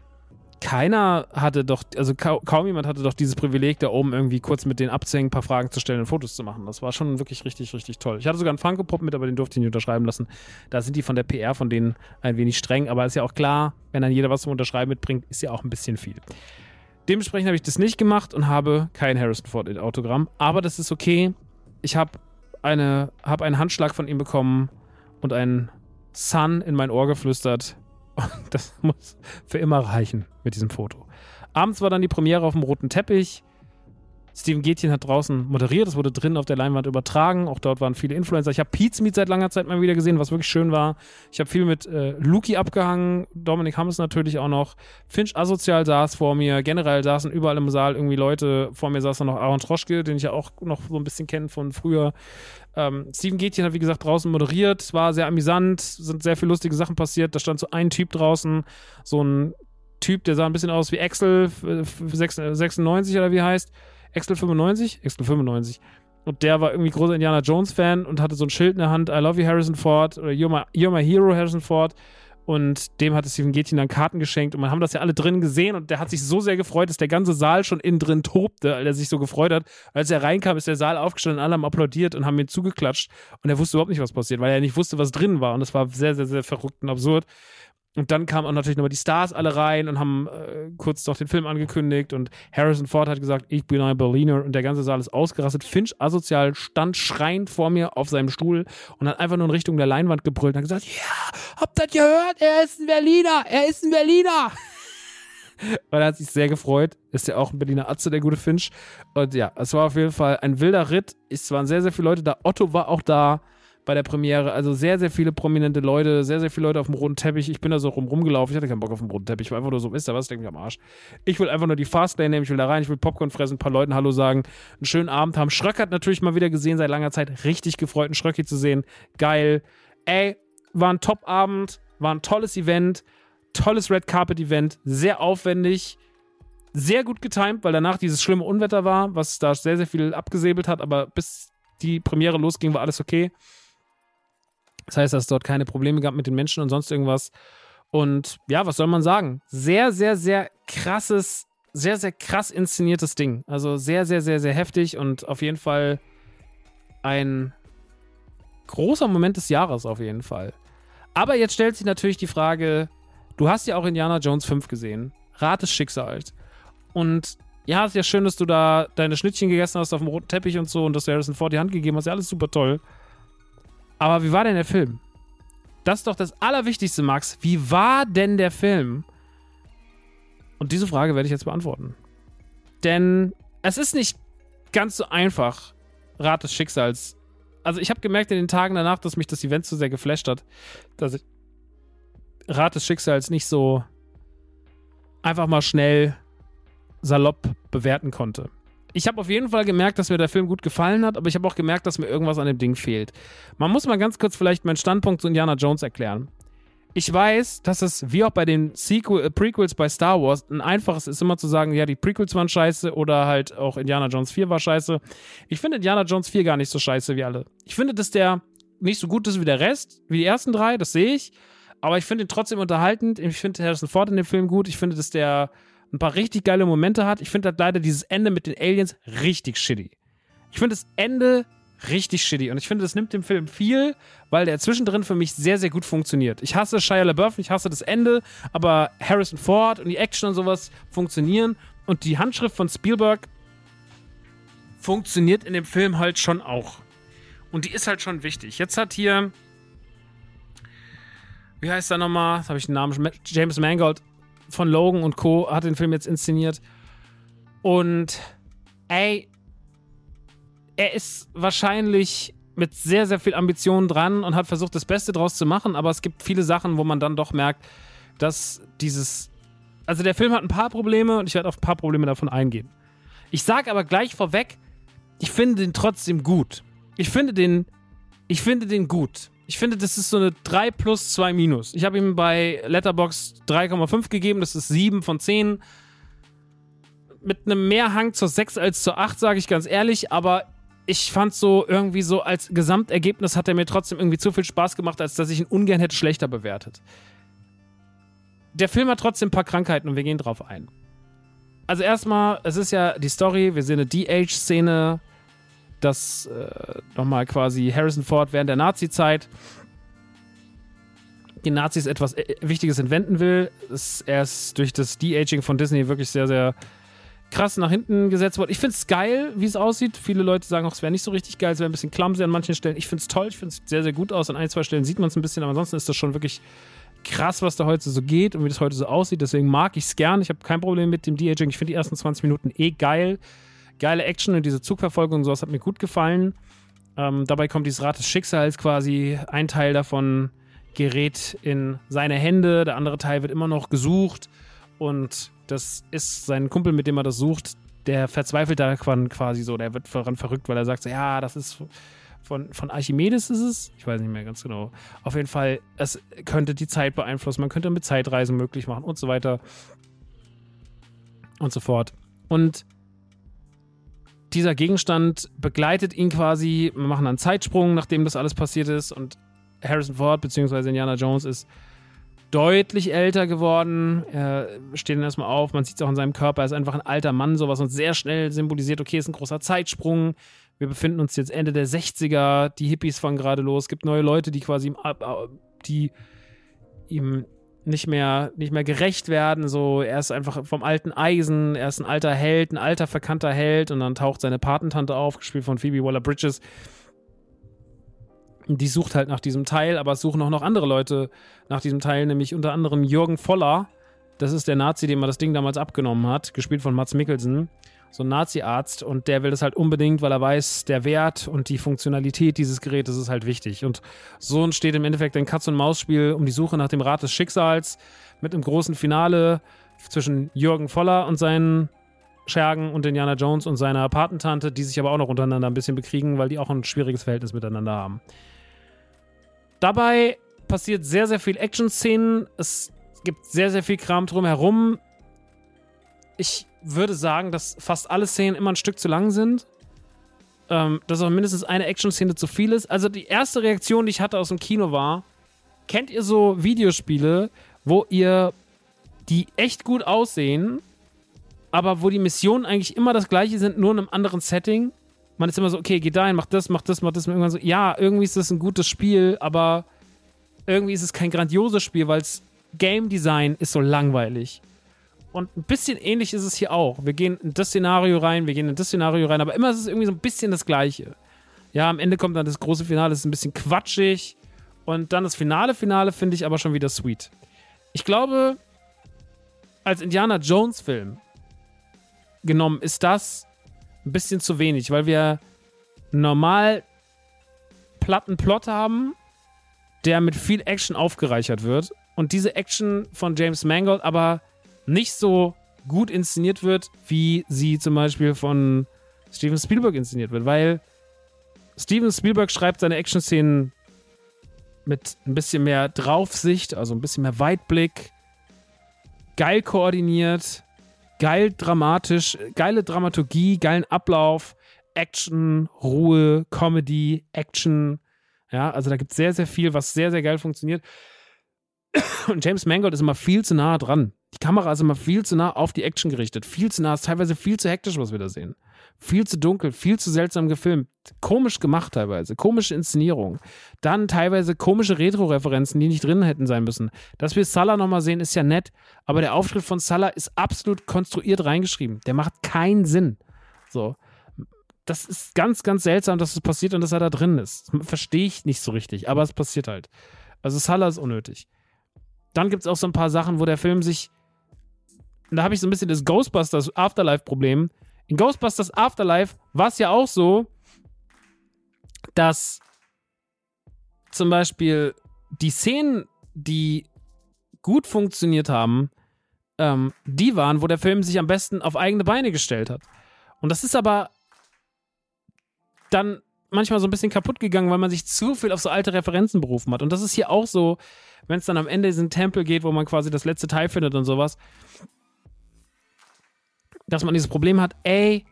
keiner hatte doch, also kaum jemand hatte doch dieses Privileg, da oben irgendwie kurz mit denen abzuhängen, ein paar Fragen zu stellen und Fotos zu machen. Das war schon wirklich richtig, richtig toll. Ich hatte sogar einen Funko-Pop mit, aber den durfte ich nicht unterschreiben lassen. Da sind die von der PR von denen ein wenig streng, aber ist ja auch klar, wenn dann jeder was zum Unterschreiben mitbringt, ist ja auch ein bisschen viel. Dementsprechend habe ich das nicht gemacht und habe kein Harrison Ford Autogramm. Aber das ist okay. Ich habe eine, hab einen Handschlag von ihm bekommen und einen Sun in mein Ohr geflüstert. Und das muss für immer reichen mit diesem Foto. Abends war dann die Premiere auf dem roten Teppich. Steven Gätchen hat draußen moderiert, es wurde drinnen auf der Leinwand übertragen. Auch dort waren viele Influencer. Ich habe Pete's Meet seit langer Zeit mal wieder gesehen, was wirklich schön war. Ich habe viel mit äh, Luki abgehangen, Dominik Hammes natürlich auch noch. Finch Asozial saß vor mir. Generell saßen überall im Saal irgendwie Leute. Vor mir saß dann noch Aaron Troschke, den ich ja auch noch so ein bisschen kenne von früher. Ähm, Steven Gätchen hat, wie gesagt, draußen moderiert. War sehr amüsant, sind sehr viele lustige Sachen passiert. Da stand so ein Typ draußen, so ein Typ, der sah ein bisschen aus wie Axel 96 oder wie heißt Excel 95? Excel 95. Und der war irgendwie großer Indiana Jones-Fan und hatte so ein Schild in der Hand, I love you, Harrison Ford, oder You're my, You're my hero, Harrison Ford. Und dem hatte Steven Gätchen dann Karten geschenkt und man haben das ja alle drin gesehen und der hat sich so sehr gefreut, dass der ganze Saal schon innen drin tobte, weil er sich so gefreut hat. Als er reinkam, ist der Saal aufgestanden, alle haben applaudiert und haben ihm zugeklatscht und er wusste überhaupt nicht, was passiert, weil er nicht wusste, was drin war und das war sehr, sehr, sehr verrückt und absurd. Und dann kamen auch natürlich nochmal die Stars alle rein und haben äh, kurz noch den Film angekündigt und Harrison Ford hat gesagt, ich bin ein Berliner und der ganze Saal ist ausgerastet. Finch asozial stand schreiend vor mir auf seinem Stuhl und hat einfach nur in Richtung der Leinwand gebrüllt und hat gesagt, ja, habt ihr das gehört? Er ist ein Berliner, er ist ein Berliner. und er hat sich sehr gefreut. Ist ja auch ein Berliner Atze, der gute Finch. Und ja, es war auf jeden Fall ein wilder Ritt. Es waren sehr, sehr viele Leute da. Otto war auch da bei der Premiere. Also sehr, sehr viele prominente Leute, sehr, sehr viele Leute auf dem roten Teppich. Ich bin da so rum, rumgelaufen. Ich hatte keinen Bock auf den roten Teppich. Ich war einfach nur so, ist da was? Denke mich am Arsch. Ich will einfach nur die Fastlane nehmen. Ich will da rein. Ich will Popcorn fressen, ein paar Leuten Hallo sagen, einen schönen Abend haben. Schröck hat natürlich mal wieder gesehen, seit langer Zeit. Richtig gefreut, einen Schröcki zu sehen. Geil. Ey, war ein Top-Abend, war ein tolles Event, tolles Red Carpet-Event, sehr aufwendig sehr gut getimt, weil danach dieses schlimme Unwetter war, was da sehr, sehr viel abgesäbelt hat, aber bis die Premiere losging, war alles okay. Das heißt, dass es dort keine Probleme gab mit den Menschen und sonst irgendwas. Und ja, was soll man sagen? Sehr, sehr, sehr krasses, sehr, sehr krass inszeniertes Ding. Also sehr, sehr, sehr, sehr heftig und auf jeden Fall ein großer Moment des Jahres auf jeden Fall. Aber jetzt stellt sich natürlich die Frage, du hast ja auch Indiana Jones 5 gesehen. Rat des Schicksals. Und ja, ist ja schön, dass du da deine Schnittchen gegessen hast auf dem roten Teppich und so und dass du Harrison Ford die Hand gegeben hast. Ja, alles super toll. Aber wie war denn der Film? Das ist doch das Allerwichtigste, Max. Wie war denn der Film? Und diese Frage werde ich jetzt beantworten. Denn es ist nicht ganz so einfach, Rat des Schicksals. Also ich habe gemerkt in den Tagen danach, dass mich das Event so sehr geflasht hat, dass ich Rat des Schicksals nicht so einfach mal schnell salopp bewerten konnte. Ich habe auf jeden Fall gemerkt, dass mir der Film gut gefallen hat, aber ich habe auch gemerkt, dass mir irgendwas an dem Ding fehlt. Man muss mal ganz kurz vielleicht meinen Standpunkt zu Indiana Jones erklären. Ich weiß, dass es wie auch bei den Sequel, äh, Prequels bei Star Wars ein einfaches ist, immer zu sagen, ja, die Prequels waren scheiße oder halt auch Indiana Jones 4 war scheiße. Ich finde Indiana Jones 4 gar nicht so scheiße wie alle. Ich finde, dass der nicht so gut ist wie der Rest, wie die ersten drei, das sehe ich. Aber ich finde ihn trotzdem unterhaltend. Ich finde Harrison Ford in dem Film gut. Ich finde, dass der ein paar richtig geile Momente hat. Ich finde halt leider dieses Ende mit den Aliens richtig shitty. Ich finde das Ende richtig shitty und ich finde, das nimmt dem Film viel, weil der zwischendrin für mich sehr, sehr gut funktioniert. Ich hasse Shia LaBeouf, ich hasse das Ende, aber Harrison Ford und die Action und sowas funktionieren und die Handschrift von Spielberg funktioniert in dem Film halt schon auch. Und die ist halt schon wichtig. Jetzt hat hier, wie heißt er nochmal? Jetzt habe ich den Namen, James Mangold von Logan und Co. hat den Film jetzt inszeniert. Und ey, er ist wahrscheinlich mit sehr, sehr viel Ambition dran und hat versucht, das Beste draus zu machen, aber es gibt viele Sachen, wo man dann doch merkt, dass dieses. Also der Film hat ein paar Probleme und ich werde auf ein paar Probleme davon eingehen. Ich sage aber gleich vorweg, ich finde den trotzdem gut. Ich finde den. Ich finde den gut. Ich finde, das ist so eine 3 plus 2 minus. Ich habe ihm bei Letterbox 3,5 gegeben, das ist 7 von 10. Mit einem Mehrhang zur 6 als zur 8, sage ich ganz ehrlich, aber ich fand so irgendwie so als Gesamtergebnis hat er mir trotzdem irgendwie zu viel Spaß gemacht, als dass ich ihn ungern hätte schlechter bewertet. Der Film hat trotzdem ein paar Krankheiten und wir gehen drauf ein. Also erstmal, es ist ja die Story, wir sehen eine DH-Szene, dass äh, nochmal quasi Harrison Ford während der Nazi-Zeit die Nazis etwas äh, Wichtiges entwenden will. Er ist durch das De-Aging von Disney wirklich sehr, sehr krass nach hinten gesetzt worden. Ich finde es geil, wie es aussieht. Viele Leute sagen auch, es wäre nicht so richtig geil, es wäre ein bisschen clumsy an manchen Stellen. Ich finde es toll, ich finde es sehr, sehr gut aus. An ein, zwei Stellen sieht man es ein bisschen, aber ansonsten ist das schon wirklich krass, was da heute so geht und wie das heute so aussieht. Deswegen mag ich es gern. Ich habe kein Problem mit dem De-Aging. Ich finde die ersten 20 Minuten eh geil geile Action und diese Zugverfolgung und sowas hat mir gut gefallen. Ähm, dabei kommt dieses Rad des Schicksals quasi. Ein Teil davon gerät in seine Hände, der andere Teil wird immer noch gesucht und das ist sein Kumpel, mit dem er das sucht, der verzweifelt da quasi so, der wird daran verrückt, weil er sagt so, ja, das ist von, von Archimedes ist es, ich weiß nicht mehr ganz genau. Auf jeden Fall, es könnte die Zeit beeinflussen, man könnte mit Zeitreisen möglich machen und so weiter und so fort. Und dieser Gegenstand begleitet ihn quasi. Wir machen einen Zeitsprung, nachdem das alles passiert ist. Und Harrison Ford bzw. Indiana Jones ist deutlich älter geworden. Er steht dann erstmal auf, man sieht es auch an seinem Körper. Er ist einfach ein alter Mann, sowas und sehr schnell symbolisiert, okay, ist ein großer Zeitsprung. Wir befinden uns jetzt Ende der 60er, die Hippies fangen gerade los, es gibt neue Leute, die quasi die ihm nicht mehr, nicht mehr gerecht werden. So, er ist einfach vom alten Eisen, er ist ein alter Held, ein alter verkannter Held und dann taucht seine Patentante auf, gespielt von Phoebe Waller Bridges. Die sucht halt nach diesem Teil, aber es suchen auch noch andere Leute nach diesem Teil, nämlich unter anderem Jürgen Voller. Das ist der Nazi, dem er das Ding damals abgenommen hat, gespielt von Mats Mikkelsen so ein Nazi-Arzt und der will das halt unbedingt, weil er weiß, der Wert und die Funktionalität dieses Gerätes ist halt wichtig. Und so entsteht im Endeffekt ein Katz-und-Maus-Spiel um die Suche nach dem Rat des Schicksals mit einem großen Finale zwischen Jürgen Voller und seinen Schergen und Indiana Jones und seiner Patentante, die sich aber auch noch untereinander ein bisschen bekriegen, weil die auch ein schwieriges Verhältnis miteinander haben. Dabei passiert sehr, sehr viel Action-Szenen. Es gibt sehr, sehr viel Kram drumherum. Ich würde sagen, dass fast alle Szenen immer ein Stück zu lang sind. Ähm, dass auch mindestens eine Action-Szene zu viel ist. Also die erste Reaktion, die ich hatte aus dem Kino war, kennt ihr so Videospiele, wo ihr die echt gut aussehen, aber wo die Missionen eigentlich immer das gleiche sind, nur in einem anderen Setting? Man ist immer so, okay, geh dahin, mach das, mach das, mach das. Und irgendwann so, ja, irgendwie ist das ein gutes Spiel, aber irgendwie ist es kein grandioses Spiel, weil das Game Design ist so langweilig. Und ein bisschen ähnlich ist es hier auch. Wir gehen in das Szenario rein, wir gehen in das Szenario rein, aber immer ist es irgendwie so ein bisschen das Gleiche. Ja, am Ende kommt dann das große Finale, ist ein bisschen quatschig. Und dann das finale Finale finde ich aber schon wieder sweet. Ich glaube, als Indiana Jones-Film genommen ist das ein bisschen zu wenig, weil wir normal platten Plot haben, der mit viel Action aufgereichert wird. Und diese Action von James Mangold aber nicht so gut inszeniert wird, wie sie zum Beispiel von Steven Spielberg inszeniert wird, weil Steven Spielberg schreibt seine Action-Szenen mit ein bisschen mehr Draufsicht, also ein bisschen mehr Weitblick, geil koordiniert, geil dramatisch, geile Dramaturgie, geilen Ablauf, Action, Ruhe, Comedy, Action. Ja, also da gibt es sehr, sehr viel, was sehr, sehr geil funktioniert. Und James Mangold ist immer viel zu nah dran. Die Kamera ist immer viel zu nah auf die Action gerichtet. Viel zu nah, ist teilweise viel zu hektisch, was wir da sehen. Viel zu dunkel, viel zu seltsam gefilmt. Komisch gemacht teilweise. Komische Inszenierung. Dann teilweise komische Retro-Referenzen, die nicht drin hätten sein müssen. Dass wir Salah nochmal sehen, ist ja nett. Aber der Auftritt von Salah ist absolut konstruiert reingeschrieben. Der macht keinen Sinn. So. Das ist ganz, ganz seltsam, dass es passiert und dass er da drin ist. Verstehe ich nicht so richtig, aber es passiert halt. Also Salah ist unnötig. Dann gibt es auch so ein paar Sachen, wo der Film sich da habe ich so ein bisschen das Ghostbusters Afterlife-Problem. In Ghostbusters Afterlife war es ja auch so, dass zum Beispiel die Szenen, die gut funktioniert haben, ähm, die waren, wo der Film sich am besten auf eigene Beine gestellt hat. Und das ist aber dann manchmal so ein bisschen kaputt gegangen, weil man sich zu viel auf so alte Referenzen berufen hat. Und das ist hier auch so, wenn es dann am Ende diesen Tempel geht, wo man quasi das letzte Teil findet und sowas dass man dieses Problem hat, ey,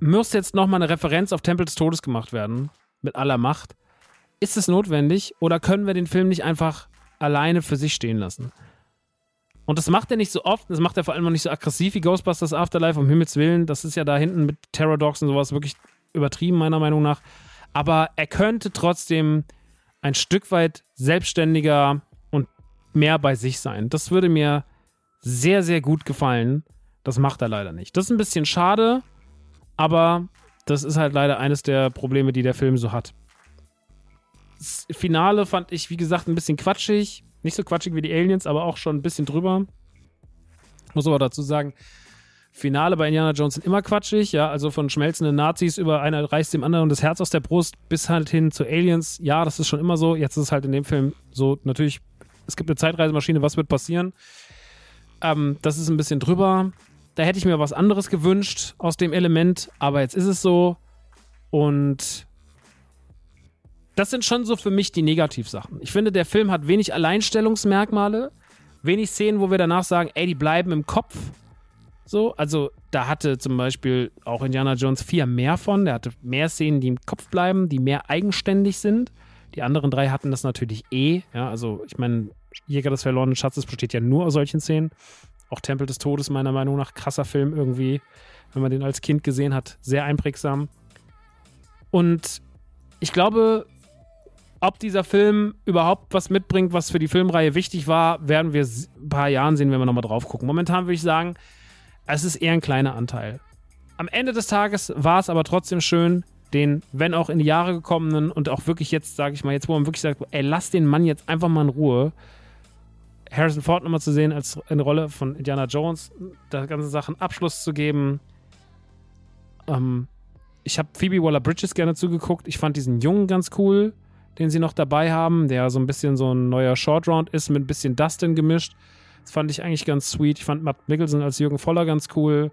muss jetzt nochmal eine Referenz auf Tempel des Todes gemacht werden, mit aller Macht. Ist es notwendig oder können wir den Film nicht einfach alleine für sich stehen lassen? Und das macht er nicht so oft, das macht er vor allem auch nicht so aggressiv wie Ghostbusters Afterlife, um Himmels Willen. Das ist ja da hinten mit Terror Dogs und sowas wirklich übertrieben, meiner Meinung nach. Aber er könnte trotzdem ein Stück weit selbstständiger und mehr bei sich sein. Das würde mir sehr, sehr gut gefallen. Das macht er leider nicht. Das ist ein bisschen schade, aber das ist halt leider eines der Probleme, die der Film so hat. Das Finale fand ich, wie gesagt, ein bisschen quatschig. Nicht so quatschig wie die Aliens, aber auch schon ein bisschen drüber. Muss aber dazu sagen, Finale bei Indiana Jones sind immer quatschig, ja, also von schmelzenden Nazis über einer reißt dem anderen das Herz aus der Brust bis halt hin zu Aliens. Ja, das ist schon immer so. Jetzt ist es halt in dem Film so, natürlich, es gibt eine Zeitreisemaschine, was wird passieren? Ähm, das ist ein bisschen drüber. Da hätte ich mir was anderes gewünscht aus dem Element, aber jetzt ist es so. Und das sind schon so für mich die Negativsachen. Ich finde, der Film hat wenig Alleinstellungsmerkmale, wenig Szenen, wo wir danach sagen, ey, die bleiben im Kopf. So, also da hatte zum Beispiel auch Indiana Jones 4 mehr von. Der hatte mehr Szenen, die im Kopf bleiben, die mehr eigenständig sind. Die anderen drei hatten das natürlich eh. Ja, also ich meine, Jäger des verlorenen Schatzes besteht ja nur aus solchen Szenen. Auch Tempel des Todes, meiner Meinung nach, krasser Film irgendwie, wenn man den als Kind gesehen hat. Sehr einprägsam. Und ich glaube, ob dieser Film überhaupt was mitbringt, was für die Filmreihe wichtig war, werden wir ein paar Jahren sehen, wenn wir nochmal drauf gucken. Momentan würde ich sagen, es ist eher ein kleiner Anteil. Am Ende des Tages war es aber trotzdem schön, den, wenn auch in die Jahre gekommenen und auch wirklich jetzt, sage ich mal, jetzt, wo man wirklich sagt, ey, lass den Mann jetzt einfach mal in Ruhe, Harrison Ford nochmal zu sehen als eine Rolle von Indiana Jones, der ganze Sachen Abschluss zu geben. Ähm, ich habe Phoebe Waller-Bridges gerne zugeguckt. Ich fand diesen Jungen ganz cool, den sie noch dabei haben, der so ein bisschen so ein neuer Short Round ist, mit ein bisschen Dustin gemischt. Das fand ich eigentlich ganz sweet. Ich fand Matt Mickelson als Jürgen Voller ganz cool.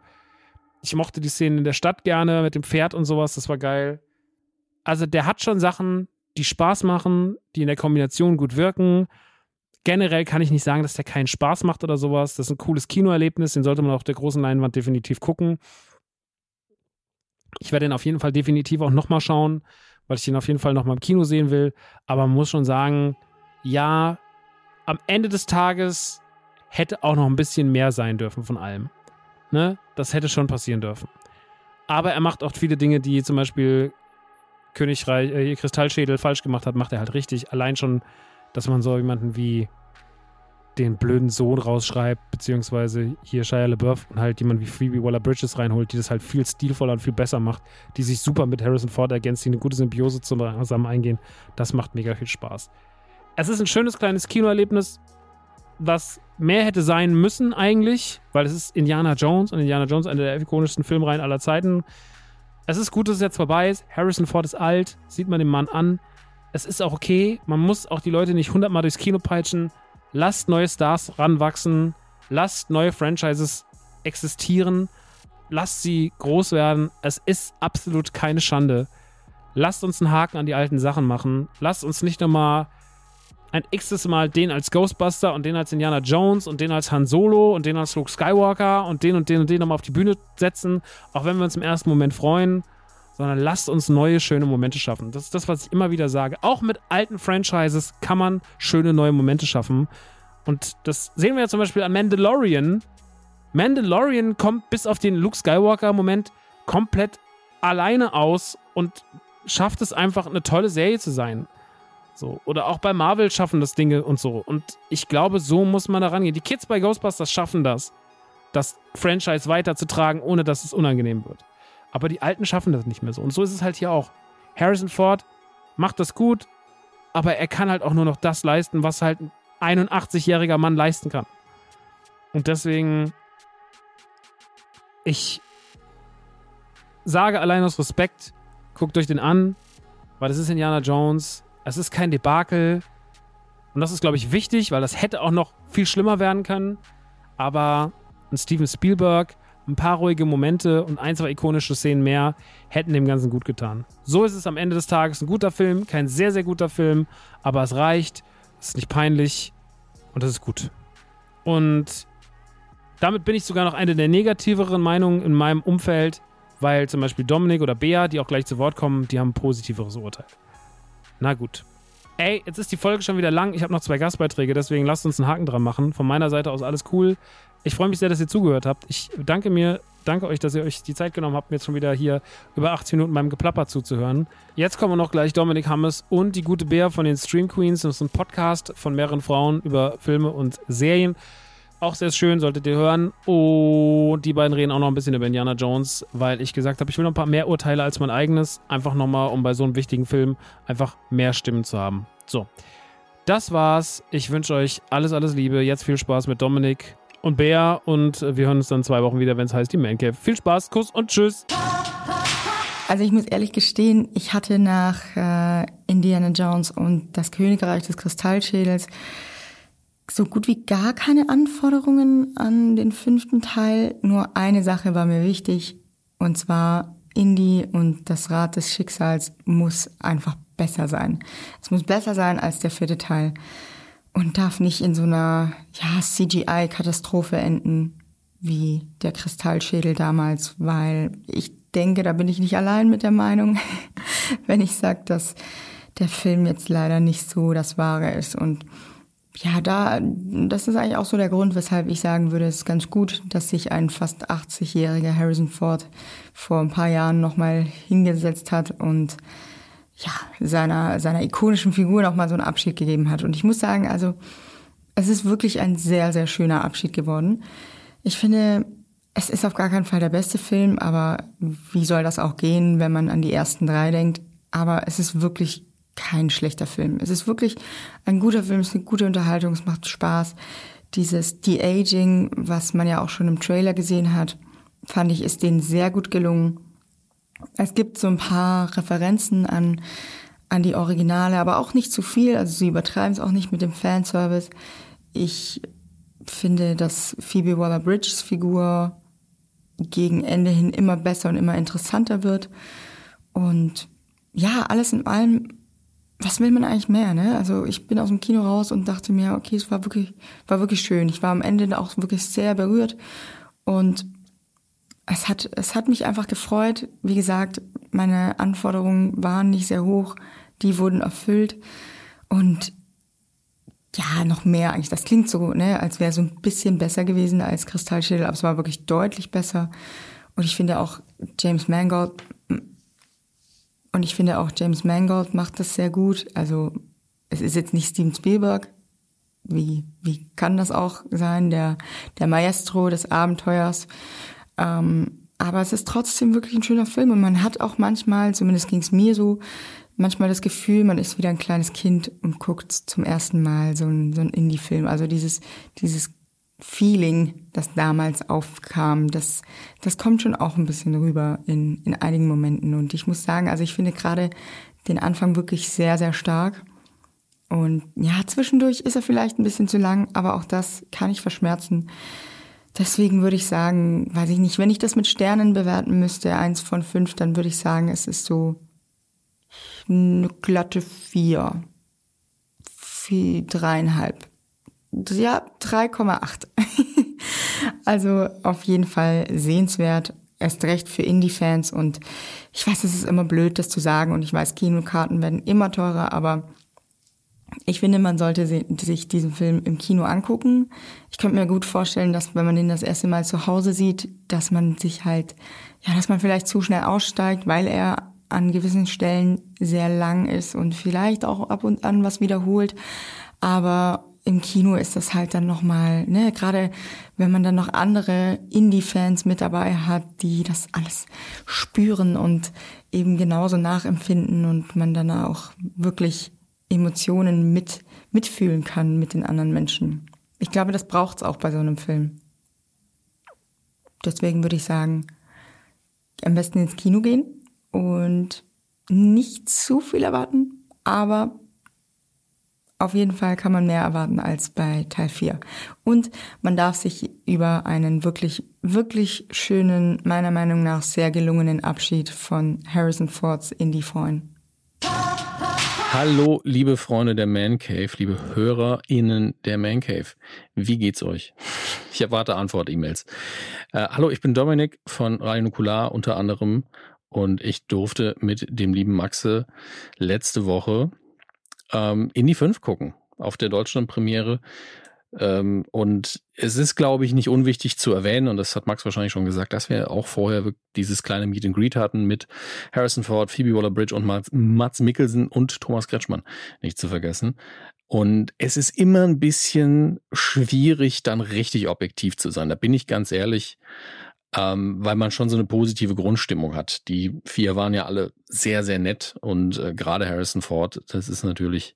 Ich mochte die Szenen in der Stadt gerne mit dem Pferd und sowas. Das war geil. Also der hat schon Sachen, die Spaß machen, die in der Kombination gut wirken generell kann ich nicht sagen, dass der keinen Spaß macht oder sowas. Das ist ein cooles Kinoerlebnis, den sollte man auf der großen Leinwand definitiv gucken. Ich werde den auf jeden Fall definitiv auch nochmal schauen, weil ich den auf jeden Fall nochmal im Kino sehen will. Aber man muss schon sagen, ja, am Ende des Tages hätte auch noch ein bisschen mehr sein dürfen von allem. Ne? Das hätte schon passieren dürfen. Aber er macht auch viele Dinge, die zum Beispiel Königreich, äh, Kristallschädel falsch gemacht hat, macht er halt richtig. Allein schon, dass man so jemanden wie den blöden Sohn rausschreibt, beziehungsweise hier Shia LaBeouf und halt jemand wie Phoebe Waller-Bridges reinholt, die das halt viel stilvoller und viel besser macht, die sich super mit Harrison Ford ergänzt, die eine gute Symbiose zusammen eingehen. Das macht mega viel Spaß. Es ist ein schönes kleines Kinoerlebnis, was mehr hätte sein müssen eigentlich, weil es ist Indiana Jones und Indiana Jones eine der ikonischsten Filmreihen aller Zeiten. Es ist gut, dass es jetzt vorbei ist. Harrison Ford ist alt, sieht man dem Mann an. Es ist auch okay. Man muss auch die Leute nicht hundertmal durchs Kino peitschen lasst neue Stars ranwachsen, lasst neue Franchises existieren lasst sie groß werden. Es ist absolut keine Schande. Lasst uns einen Haken an die alten Sachen machen. Lasst uns nicht nochmal ein x-tes Mal den als Ghostbuster und den als Indiana Jones und den als Han Solo und den als Luke Skywalker und den und den und den nochmal auf die Bühne setzen, auch wenn wir uns im ersten Moment freuen, sondern lasst uns neue, schöne Momente schaffen. Das ist das, was ich immer wieder sage. Auch mit alten Franchises kann man schöne neue Momente schaffen. Und das sehen wir ja zum Beispiel an Mandalorian. Mandalorian kommt bis auf den Luke Skywalker-Moment komplett alleine aus und schafft es einfach, eine tolle Serie zu sein. So. Oder auch bei Marvel schaffen das Dinge und so. Und ich glaube, so muss man da rangehen. Die Kids bei Ghostbusters schaffen das, das Franchise weiterzutragen, ohne dass es unangenehm wird. Aber die Alten schaffen das nicht mehr so. Und so ist es halt hier auch. Harrison Ford macht das gut, aber er kann halt auch nur noch das leisten, was halt ein 81-jähriger Mann leisten kann. Und deswegen, ich sage allein aus Respekt, guckt euch den an, weil das ist Indiana Jones es ist kein Debakel. Und das ist, glaube ich, wichtig, weil das hätte auch noch viel schlimmer werden können. Aber ein Steven Spielberg, ein paar ruhige Momente und ein, zwei ikonische Szenen mehr hätten dem Ganzen gut getan. So ist es am Ende des Tages ein guter Film, kein sehr, sehr guter Film, aber es reicht, es ist nicht peinlich und das ist gut. Und damit bin ich sogar noch eine der negativeren Meinungen in meinem Umfeld, weil zum Beispiel Dominik oder Bea, die auch gleich zu Wort kommen, die haben ein positiveres Urteil. Na gut. Ey, jetzt ist die Folge schon wieder lang. Ich habe noch zwei Gastbeiträge, deswegen lasst uns einen Haken dran machen. Von meiner Seite aus alles cool. Ich freue mich sehr, dass ihr zugehört habt. Ich danke mir, danke euch, dass ihr euch die Zeit genommen habt, mir jetzt schon wieder hier über 80 Minuten beim Geplapper zuzuhören. Jetzt kommen noch gleich Dominik Hammes und die gute Bär von den Stream Queens. Das ist ein Podcast von mehreren Frauen über Filme und Serien. Auch sehr schön, solltet ihr hören. Und die beiden reden auch noch ein bisschen über Indiana Jones, weil ich gesagt habe, ich will noch ein paar mehr Urteile als mein eigenes. Einfach nochmal, um bei so einem wichtigen Film einfach mehr Stimmen zu haben. So, das war's. Ich wünsche euch alles, alles Liebe. Jetzt viel Spaß mit Dominik und Bea und wir hören uns dann zwei Wochen wieder, wenn es heißt die Man Cave. Viel Spaß, Kuss und Tschüss. Also ich muss ehrlich gestehen, ich hatte nach äh, Indiana Jones und das Königreich des Kristallschädels so gut wie gar keine Anforderungen an den fünften Teil. Nur eine Sache war mir wichtig, und zwar Indie und das Rad des Schicksals muss einfach besser sein. Es muss besser sein als der vierte Teil und darf nicht in so einer ja, CGI-Katastrophe enden wie der Kristallschädel damals, weil ich denke, da bin ich nicht allein mit der Meinung, wenn ich sage, dass der Film jetzt leider nicht so das Wahre ist und ja, da, das ist eigentlich auch so der Grund, weshalb ich sagen würde, es ist ganz gut, dass sich ein fast 80-jähriger Harrison Ford vor ein paar Jahren nochmal hingesetzt hat und ja, seiner, seiner ikonischen Figur nochmal so einen Abschied gegeben hat. Und ich muss sagen, also, es ist wirklich ein sehr, sehr schöner Abschied geworden. Ich finde, es ist auf gar keinen Fall der beste Film, aber wie soll das auch gehen, wenn man an die ersten drei denkt? Aber es ist wirklich kein schlechter Film. Es ist wirklich ein guter Film, es ist eine gute Unterhaltung, es macht Spaß. Dieses De-Aging, was man ja auch schon im Trailer gesehen hat, fand ich, ist denen sehr gut gelungen. Es gibt so ein paar Referenzen an, an die Originale, aber auch nicht zu viel. Also sie übertreiben es auch nicht mit dem Fanservice. Ich finde, dass Phoebe Waller-Bridges Figur gegen Ende hin immer besser und immer interessanter wird. Und ja, alles in allem was will man eigentlich mehr, ne? Also ich bin aus dem Kino raus und dachte mir, okay, es war wirklich, war wirklich schön. Ich war am Ende auch wirklich sehr berührt und es hat, es hat mich einfach gefreut. Wie gesagt, meine Anforderungen waren nicht sehr hoch, die wurden erfüllt und ja, noch mehr eigentlich. Das klingt so, ne, als wäre so ein bisschen besser gewesen als Kristallschädel, aber es war wirklich deutlich besser. Und ich finde auch James Mangold und ich finde auch James Mangold macht das sehr gut. Also es ist jetzt nicht Steven Spielberg. Wie, wie kann das auch sein? Der, der Maestro des Abenteuers. Ähm, aber es ist trotzdem wirklich ein schöner Film und man hat auch manchmal, zumindest ging es mir so, manchmal das Gefühl, man ist wieder ein kleines Kind und guckt zum ersten Mal so ein, so ein Indie-Film. Also dieses, dieses Feeling, das damals aufkam, das, das kommt schon auch ein bisschen rüber in, in einigen Momenten. Und ich muss sagen, also ich finde gerade den Anfang wirklich sehr, sehr stark. Und ja, zwischendurch ist er vielleicht ein bisschen zu lang, aber auch das kann ich verschmerzen. deswegen würde ich sagen, weiß ich nicht, wenn ich das mit Sternen bewerten müsste, eins von fünf, dann würde ich sagen, es ist so eine glatte vier. Vier, dreieinhalb. Ja, 3,8. also auf jeden Fall sehenswert. Erst recht für Indie-Fans und ich weiß, es ist immer blöd, das zu sagen und ich weiß, Kinokarten werden immer teurer, aber ich finde, man sollte sich diesen Film im Kino angucken. Ich könnte mir gut vorstellen, dass wenn man den das erste Mal zu Hause sieht, dass man sich halt, ja, dass man vielleicht zu schnell aussteigt, weil er an gewissen Stellen sehr lang ist und vielleicht auch ab und an was wiederholt. Aber im Kino ist das halt dann nochmal, ne, gerade wenn man dann noch andere Indie-Fans mit dabei hat, die das alles spüren und eben genauso nachempfinden und man dann auch wirklich Emotionen mit, mitfühlen kann mit den anderen Menschen. Ich glaube, das braucht's auch bei so einem Film. Deswegen würde ich sagen, am besten ins Kino gehen und nicht zu viel erwarten, aber auf jeden Fall kann man mehr erwarten als bei Teil 4. Und man darf sich über einen wirklich, wirklich schönen, meiner Meinung nach sehr gelungenen Abschied von Harrison Fords Indie freuen. Hallo, liebe Freunde der Man Cave, liebe HörerInnen der Man Cave. Wie geht's euch? Ich erwarte Antwort-E-Mails. Äh, hallo, ich bin Dominik von Radio Nukular unter anderem und ich durfte mit dem lieben Maxe letzte Woche ähm, in die 5 gucken auf der Deutschland-Premiere. Ähm, und es ist, glaube ich, nicht unwichtig zu erwähnen, und das hat Max wahrscheinlich schon gesagt, dass wir auch vorher dieses kleine Meet and Greet hatten mit Harrison Ford, Phoebe Waller-Bridge und Mats, Mats Mikkelsen und Thomas Kretschmann, nicht zu vergessen. Und es ist immer ein bisschen schwierig, dann richtig objektiv zu sein. Da bin ich ganz ehrlich ähm, weil man schon so eine positive Grundstimmung hat. Die vier waren ja alle sehr, sehr nett und äh, gerade Harrison Ford, das ist natürlich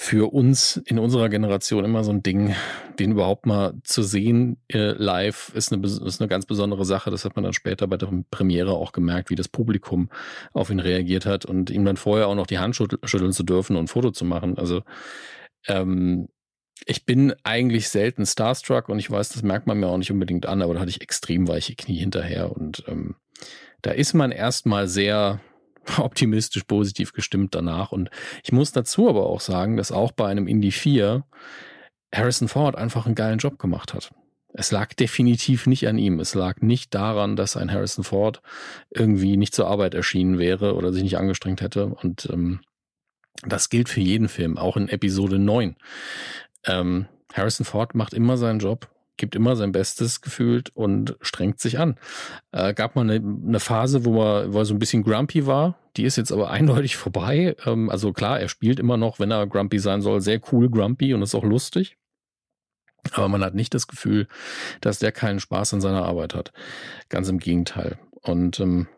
für uns in unserer Generation immer so ein Ding, den überhaupt mal zu sehen äh, live ist eine, ist eine ganz besondere Sache. Das hat man dann später bei der Premiere auch gemerkt, wie das Publikum auf ihn reagiert hat und ihm dann vorher auch noch die Hand schütteln zu dürfen und ein Foto zu machen. Also ähm, ich bin eigentlich selten Starstruck und ich weiß, das merkt man mir auch nicht unbedingt an, aber da hatte ich extrem weiche Knie hinterher und ähm, da ist man erstmal sehr optimistisch, positiv gestimmt danach. Und ich muss dazu aber auch sagen, dass auch bei einem Indie 4 Harrison Ford einfach einen geilen Job gemacht hat. Es lag definitiv nicht an ihm. Es lag nicht daran, dass ein Harrison Ford irgendwie nicht zur Arbeit erschienen wäre oder sich nicht angestrengt hätte. Und ähm, das gilt für jeden Film, auch in Episode 9. Ähm, Harrison Ford macht immer seinen Job, gibt immer sein Bestes gefühlt und strengt sich an. Äh, gab mal eine, eine Phase, wo er, wo er so ein bisschen grumpy war. Die ist jetzt aber eindeutig vorbei. Ähm, also klar, er spielt immer noch, wenn er grumpy sein soll, sehr cool grumpy und ist auch lustig. Aber man hat nicht das Gefühl, dass der keinen Spaß an seiner Arbeit hat. Ganz im Gegenteil. Und ähm,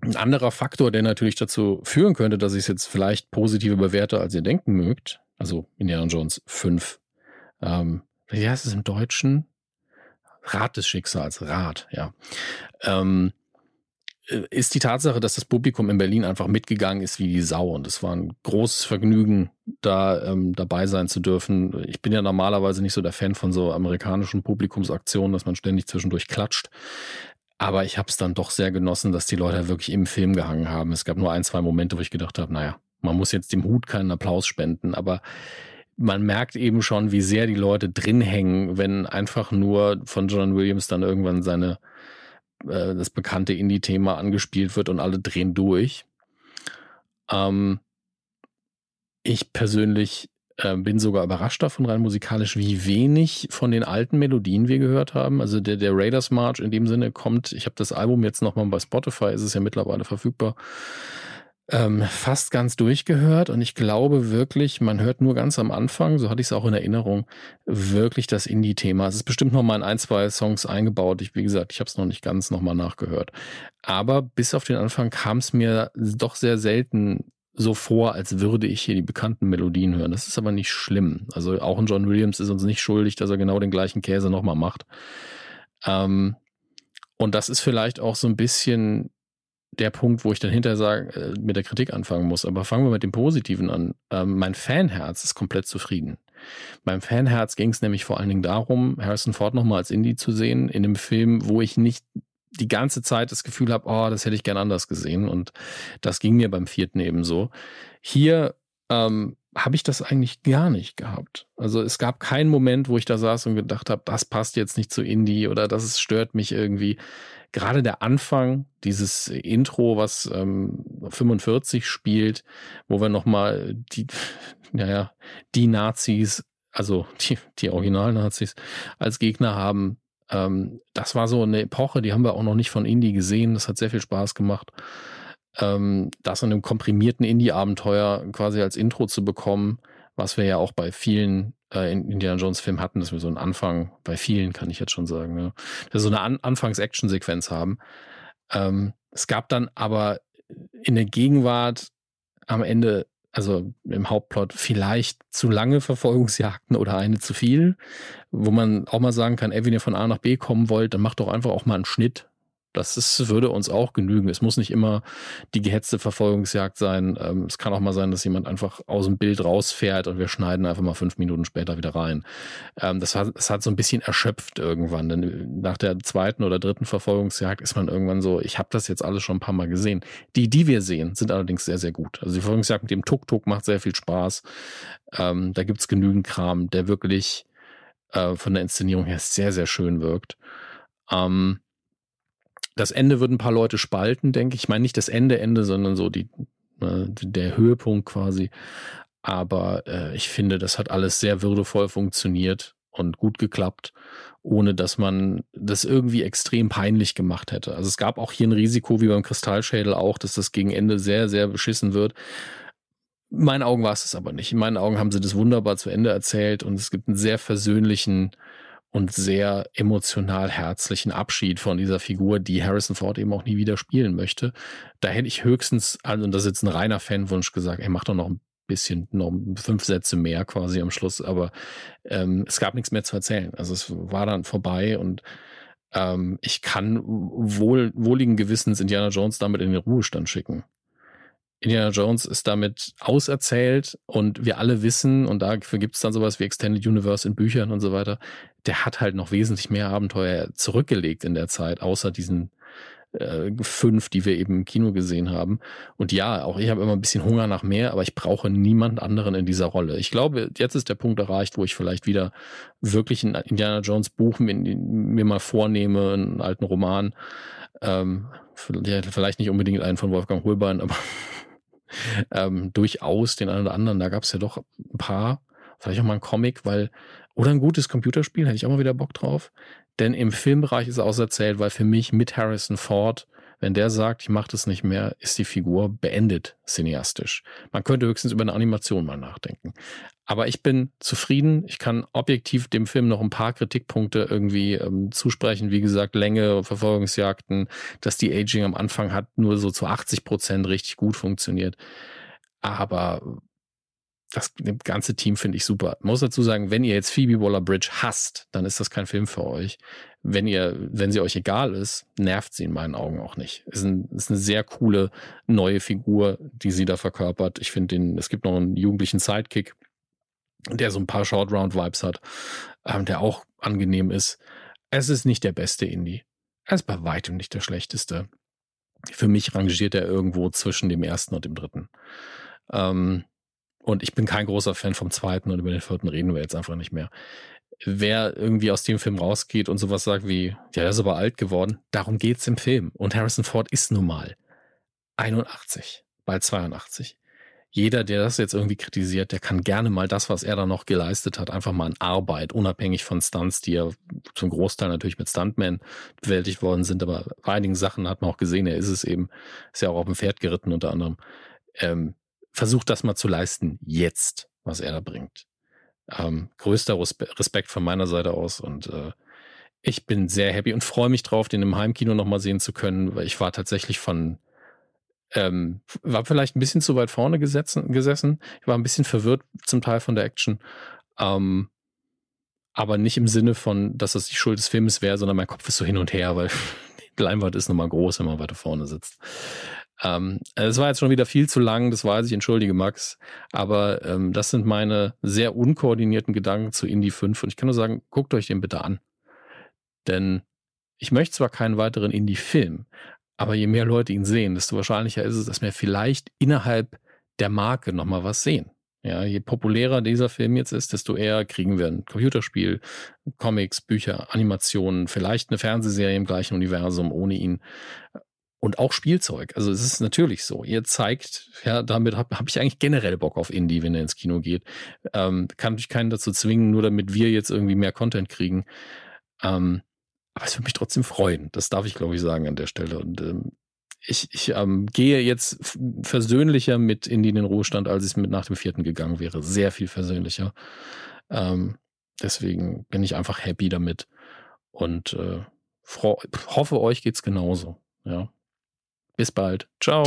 ein anderer Faktor, der natürlich dazu führen könnte, dass ich es jetzt vielleicht positiver bewerte, als ihr denken mögt, also Indiana Jones 5. Ähm, wie heißt es im Deutschen? Rat des Schicksals, Rat, ja. Ähm, äh, ist die Tatsache, dass das Publikum in Berlin einfach mitgegangen ist wie die Sau. Und es war ein großes Vergnügen, da ähm, dabei sein zu dürfen. Ich bin ja normalerweise nicht so der Fan von so amerikanischen Publikumsaktionen, dass man ständig zwischendurch klatscht. Aber ich habe es dann doch sehr genossen, dass die Leute wirklich im Film gehangen haben. Es gab nur ein, zwei Momente, wo ich gedacht habe, naja, man muss jetzt dem Hut keinen Applaus spenden, aber man merkt eben schon, wie sehr die Leute drin hängen, wenn einfach nur von John Williams dann irgendwann seine äh, das bekannte Indie-Thema angespielt wird und alle drehen durch. Ähm, ich persönlich äh, bin sogar überrascht davon, rein musikalisch, wie wenig von den alten Melodien wir gehört haben. Also der, der Raiders March in dem Sinne kommt, ich habe das Album jetzt nochmal bei Spotify, ist es ja mittlerweile verfügbar ähm, fast ganz durchgehört und ich glaube wirklich, man hört nur ganz am Anfang, so hatte ich es auch in Erinnerung, wirklich das Indie-Thema. Es ist bestimmt noch mal in ein, zwei Songs eingebaut. Ich, wie gesagt, ich habe es noch nicht ganz noch mal nachgehört. Aber bis auf den Anfang kam es mir doch sehr selten so vor, als würde ich hier die bekannten Melodien hören. Das ist aber nicht schlimm. Also auch ein John Williams ist uns nicht schuldig, dass er genau den gleichen Käse nochmal macht. Ähm, und das ist vielleicht auch so ein bisschen der Punkt, wo ich dann hinterher sage, äh, mit der Kritik anfangen muss. Aber fangen wir mit dem Positiven an. Ähm, mein Fanherz ist komplett zufrieden. Beim Fanherz ging es nämlich vor allen Dingen darum, Harrison Ford nochmal als Indie zu sehen, in einem Film, wo ich nicht die ganze Zeit das Gefühl habe, oh, das hätte ich gern anders gesehen. Und das ging mir beim vierten ebenso. Hier ähm, habe ich das eigentlich gar nicht gehabt. Also es gab keinen Moment, wo ich da saß und gedacht habe, das passt jetzt nicht zu Indie oder das stört mich irgendwie. Gerade der Anfang, dieses Intro, was ähm, 45 spielt, wo wir nochmal die, naja, die Nazis, also die, die Original-Nazis als Gegner haben, ähm, das war so eine Epoche, die haben wir auch noch nicht von Indie gesehen. Das hat sehr viel Spaß gemacht ähm, das in einem komprimierten Indie-Abenteuer quasi als Intro zu bekommen, was wir ja auch bei vielen äh, Indiana Jones-Filmen hatten, dass wir so einen Anfang, bei vielen kann ich jetzt schon sagen, ne, dass wir so eine An Anfangs-Action-Sequenz haben. Ähm, es gab dann aber in der Gegenwart am Ende, also im Hauptplot, vielleicht zu lange Verfolgungsjagden oder eine zu viel, wo man auch mal sagen kann, ey, wenn ihr von A nach B kommen wollt, dann macht doch einfach auch mal einen Schnitt das ist, würde uns auch genügen. Es muss nicht immer die gehetzte Verfolgungsjagd sein. Ähm, es kann auch mal sein, dass jemand einfach aus dem Bild rausfährt und wir schneiden einfach mal fünf Minuten später wieder rein. Ähm, das, hat, das hat so ein bisschen erschöpft irgendwann. Denn nach der zweiten oder dritten Verfolgungsjagd ist man irgendwann so, ich habe das jetzt alles schon ein paar Mal gesehen. Die, die wir sehen, sind allerdings sehr, sehr gut. Also die Verfolgungsjagd mit dem Tuk-Tuk macht sehr viel Spaß. Ähm, da gibt's genügend Kram, der wirklich äh, von der Inszenierung her sehr, sehr schön wirkt. Ähm, das Ende wird ein paar Leute spalten, denke ich. Ich meine nicht das Ende, Ende, sondern so die, äh, der Höhepunkt quasi. Aber äh, ich finde, das hat alles sehr würdevoll funktioniert und gut geklappt, ohne dass man das irgendwie extrem peinlich gemacht hätte. Also es gab auch hier ein Risiko, wie beim Kristallschädel auch, dass das gegen Ende sehr, sehr beschissen wird. In meinen Augen war es es aber nicht. In meinen Augen haben sie das wunderbar zu Ende erzählt und es gibt einen sehr versöhnlichen und sehr emotional herzlichen Abschied von dieser Figur, die Harrison Ford eben auch nie wieder spielen möchte. Da hätte ich höchstens, also und das ist jetzt ein reiner Fanwunsch gesagt, er macht doch noch ein bisschen, noch fünf Sätze mehr quasi am Schluss, aber ähm, es gab nichts mehr zu erzählen. Also es war dann vorbei und ähm, ich kann wohl, wohligen Gewissens Indiana Jones damit in den Ruhestand schicken. Indiana Jones ist damit auserzählt und wir alle wissen, und dafür gibt es dann sowas wie Extended Universe in Büchern und so weiter, der hat halt noch wesentlich mehr Abenteuer zurückgelegt in der Zeit, außer diesen äh, fünf, die wir eben im Kino gesehen haben. Und ja, auch ich habe immer ein bisschen Hunger nach mehr, aber ich brauche niemand anderen in dieser Rolle. Ich glaube, jetzt ist der Punkt erreicht, wo ich vielleicht wieder wirklich ein Indiana Jones Buch mir, mir mal vornehme, einen alten Roman. Ähm, vielleicht nicht unbedingt einen von Wolfgang Holbein, aber ähm, durchaus den einen oder anderen. Da gab es ja doch ein paar. Vielleicht auch mal ein Comic, weil, oder ein gutes Computerspiel, hätte ich auch mal wieder Bock drauf. Denn im Filmbereich ist auserzählt, weil für mich mit Harrison Ford wenn der sagt, ich mache das nicht mehr, ist die Figur beendet cineastisch. Man könnte höchstens über eine Animation mal nachdenken. Aber ich bin zufrieden. Ich kann objektiv dem Film noch ein paar Kritikpunkte irgendwie ähm, zusprechen. Wie gesagt, Länge, Verfolgungsjagden, dass die Aging am Anfang hat nur so zu 80 Prozent richtig gut funktioniert. Aber das ganze Team finde ich super. Muss dazu sagen, wenn ihr jetzt Phoebe Waller-Bridge hasst, dann ist das kein Film für euch. Wenn ihr, wenn sie euch egal ist, nervt sie in meinen Augen auch nicht. Ist, ein, ist eine sehr coole neue Figur, die sie da verkörpert. Ich finde den, es gibt noch einen jugendlichen Sidekick, der so ein paar Short Round Vibes hat, ähm, der auch angenehm ist. Es ist nicht der beste Indie. Er ist bei weitem nicht der schlechteste. Für mich rangiert er irgendwo zwischen dem ersten und dem dritten. Ähm, und ich bin kein großer Fan vom zweiten und über den vierten reden wir jetzt einfach nicht mehr. Wer irgendwie aus dem Film rausgeht und sowas sagt wie, ja, der ist aber alt geworden, darum geht's im Film. Und Harrison Ford ist nun mal 81, bald 82. Jeder, der das jetzt irgendwie kritisiert, der kann gerne mal das, was er da noch geleistet hat, einfach mal in Arbeit, unabhängig von Stunts, die ja zum Großteil natürlich mit Stuntmen bewältigt worden sind, aber bei einigen Sachen hat man auch gesehen, er ist es eben, ist ja auch auf dem Pferd geritten unter anderem. Ähm, versucht das mal zu leisten, jetzt, was er da bringt. Ähm, größter Respekt von meiner Seite aus und äh, ich bin sehr happy und freue mich drauf, den im Heimkino nochmal sehen zu können, weil ich war tatsächlich von, ähm, war vielleicht ein bisschen zu weit vorne gesetzen, gesessen. Ich war ein bisschen verwirrt zum Teil von der Action. Ähm, aber nicht im Sinne von, dass das die Schuld des Films wäre, sondern mein Kopf ist so hin und her, weil die Leinwand ist nochmal groß, wenn man weiter vorne sitzt. Ähm, es war jetzt schon wieder viel zu lang, das weiß ich, entschuldige Max. Aber ähm, das sind meine sehr unkoordinierten Gedanken zu Indie 5. Und ich kann nur sagen, guckt euch den bitte an. Denn ich möchte zwar keinen weiteren Indie-Film, aber je mehr Leute ihn sehen, desto wahrscheinlicher ist es, dass wir vielleicht innerhalb der Marke nochmal was sehen. Ja, je populärer dieser Film jetzt ist, desto eher kriegen wir ein Computerspiel, Comics, Bücher, Animationen, vielleicht eine Fernsehserie im gleichen Universum ohne ihn und auch Spielzeug. Also es ist natürlich so. Ihr zeigt, ja, damit habe hab ich eigentlich generell Bock auf Indie, wenn er ins Kino geht. Ähm, kann mich keinen dazu zwingen, nur damit wir jetzt irgendwie mehr Content kriegen. Ähm, aber es würde mich trotzdem freuen. Das darf ich, glaube ich, sagen an der Stelle. Und ähm, ich, ich ähm, gehe jetzt versöhnlicher mit in den Ruhestand, als ich mit nach dem vierten gegangen wäre. Sehr viel versöhnlicher. Ähm, deswegen bin ich einfach happy damit und äh, hoffe, euch geht's genauso. Ja. Bis bald. Ciao.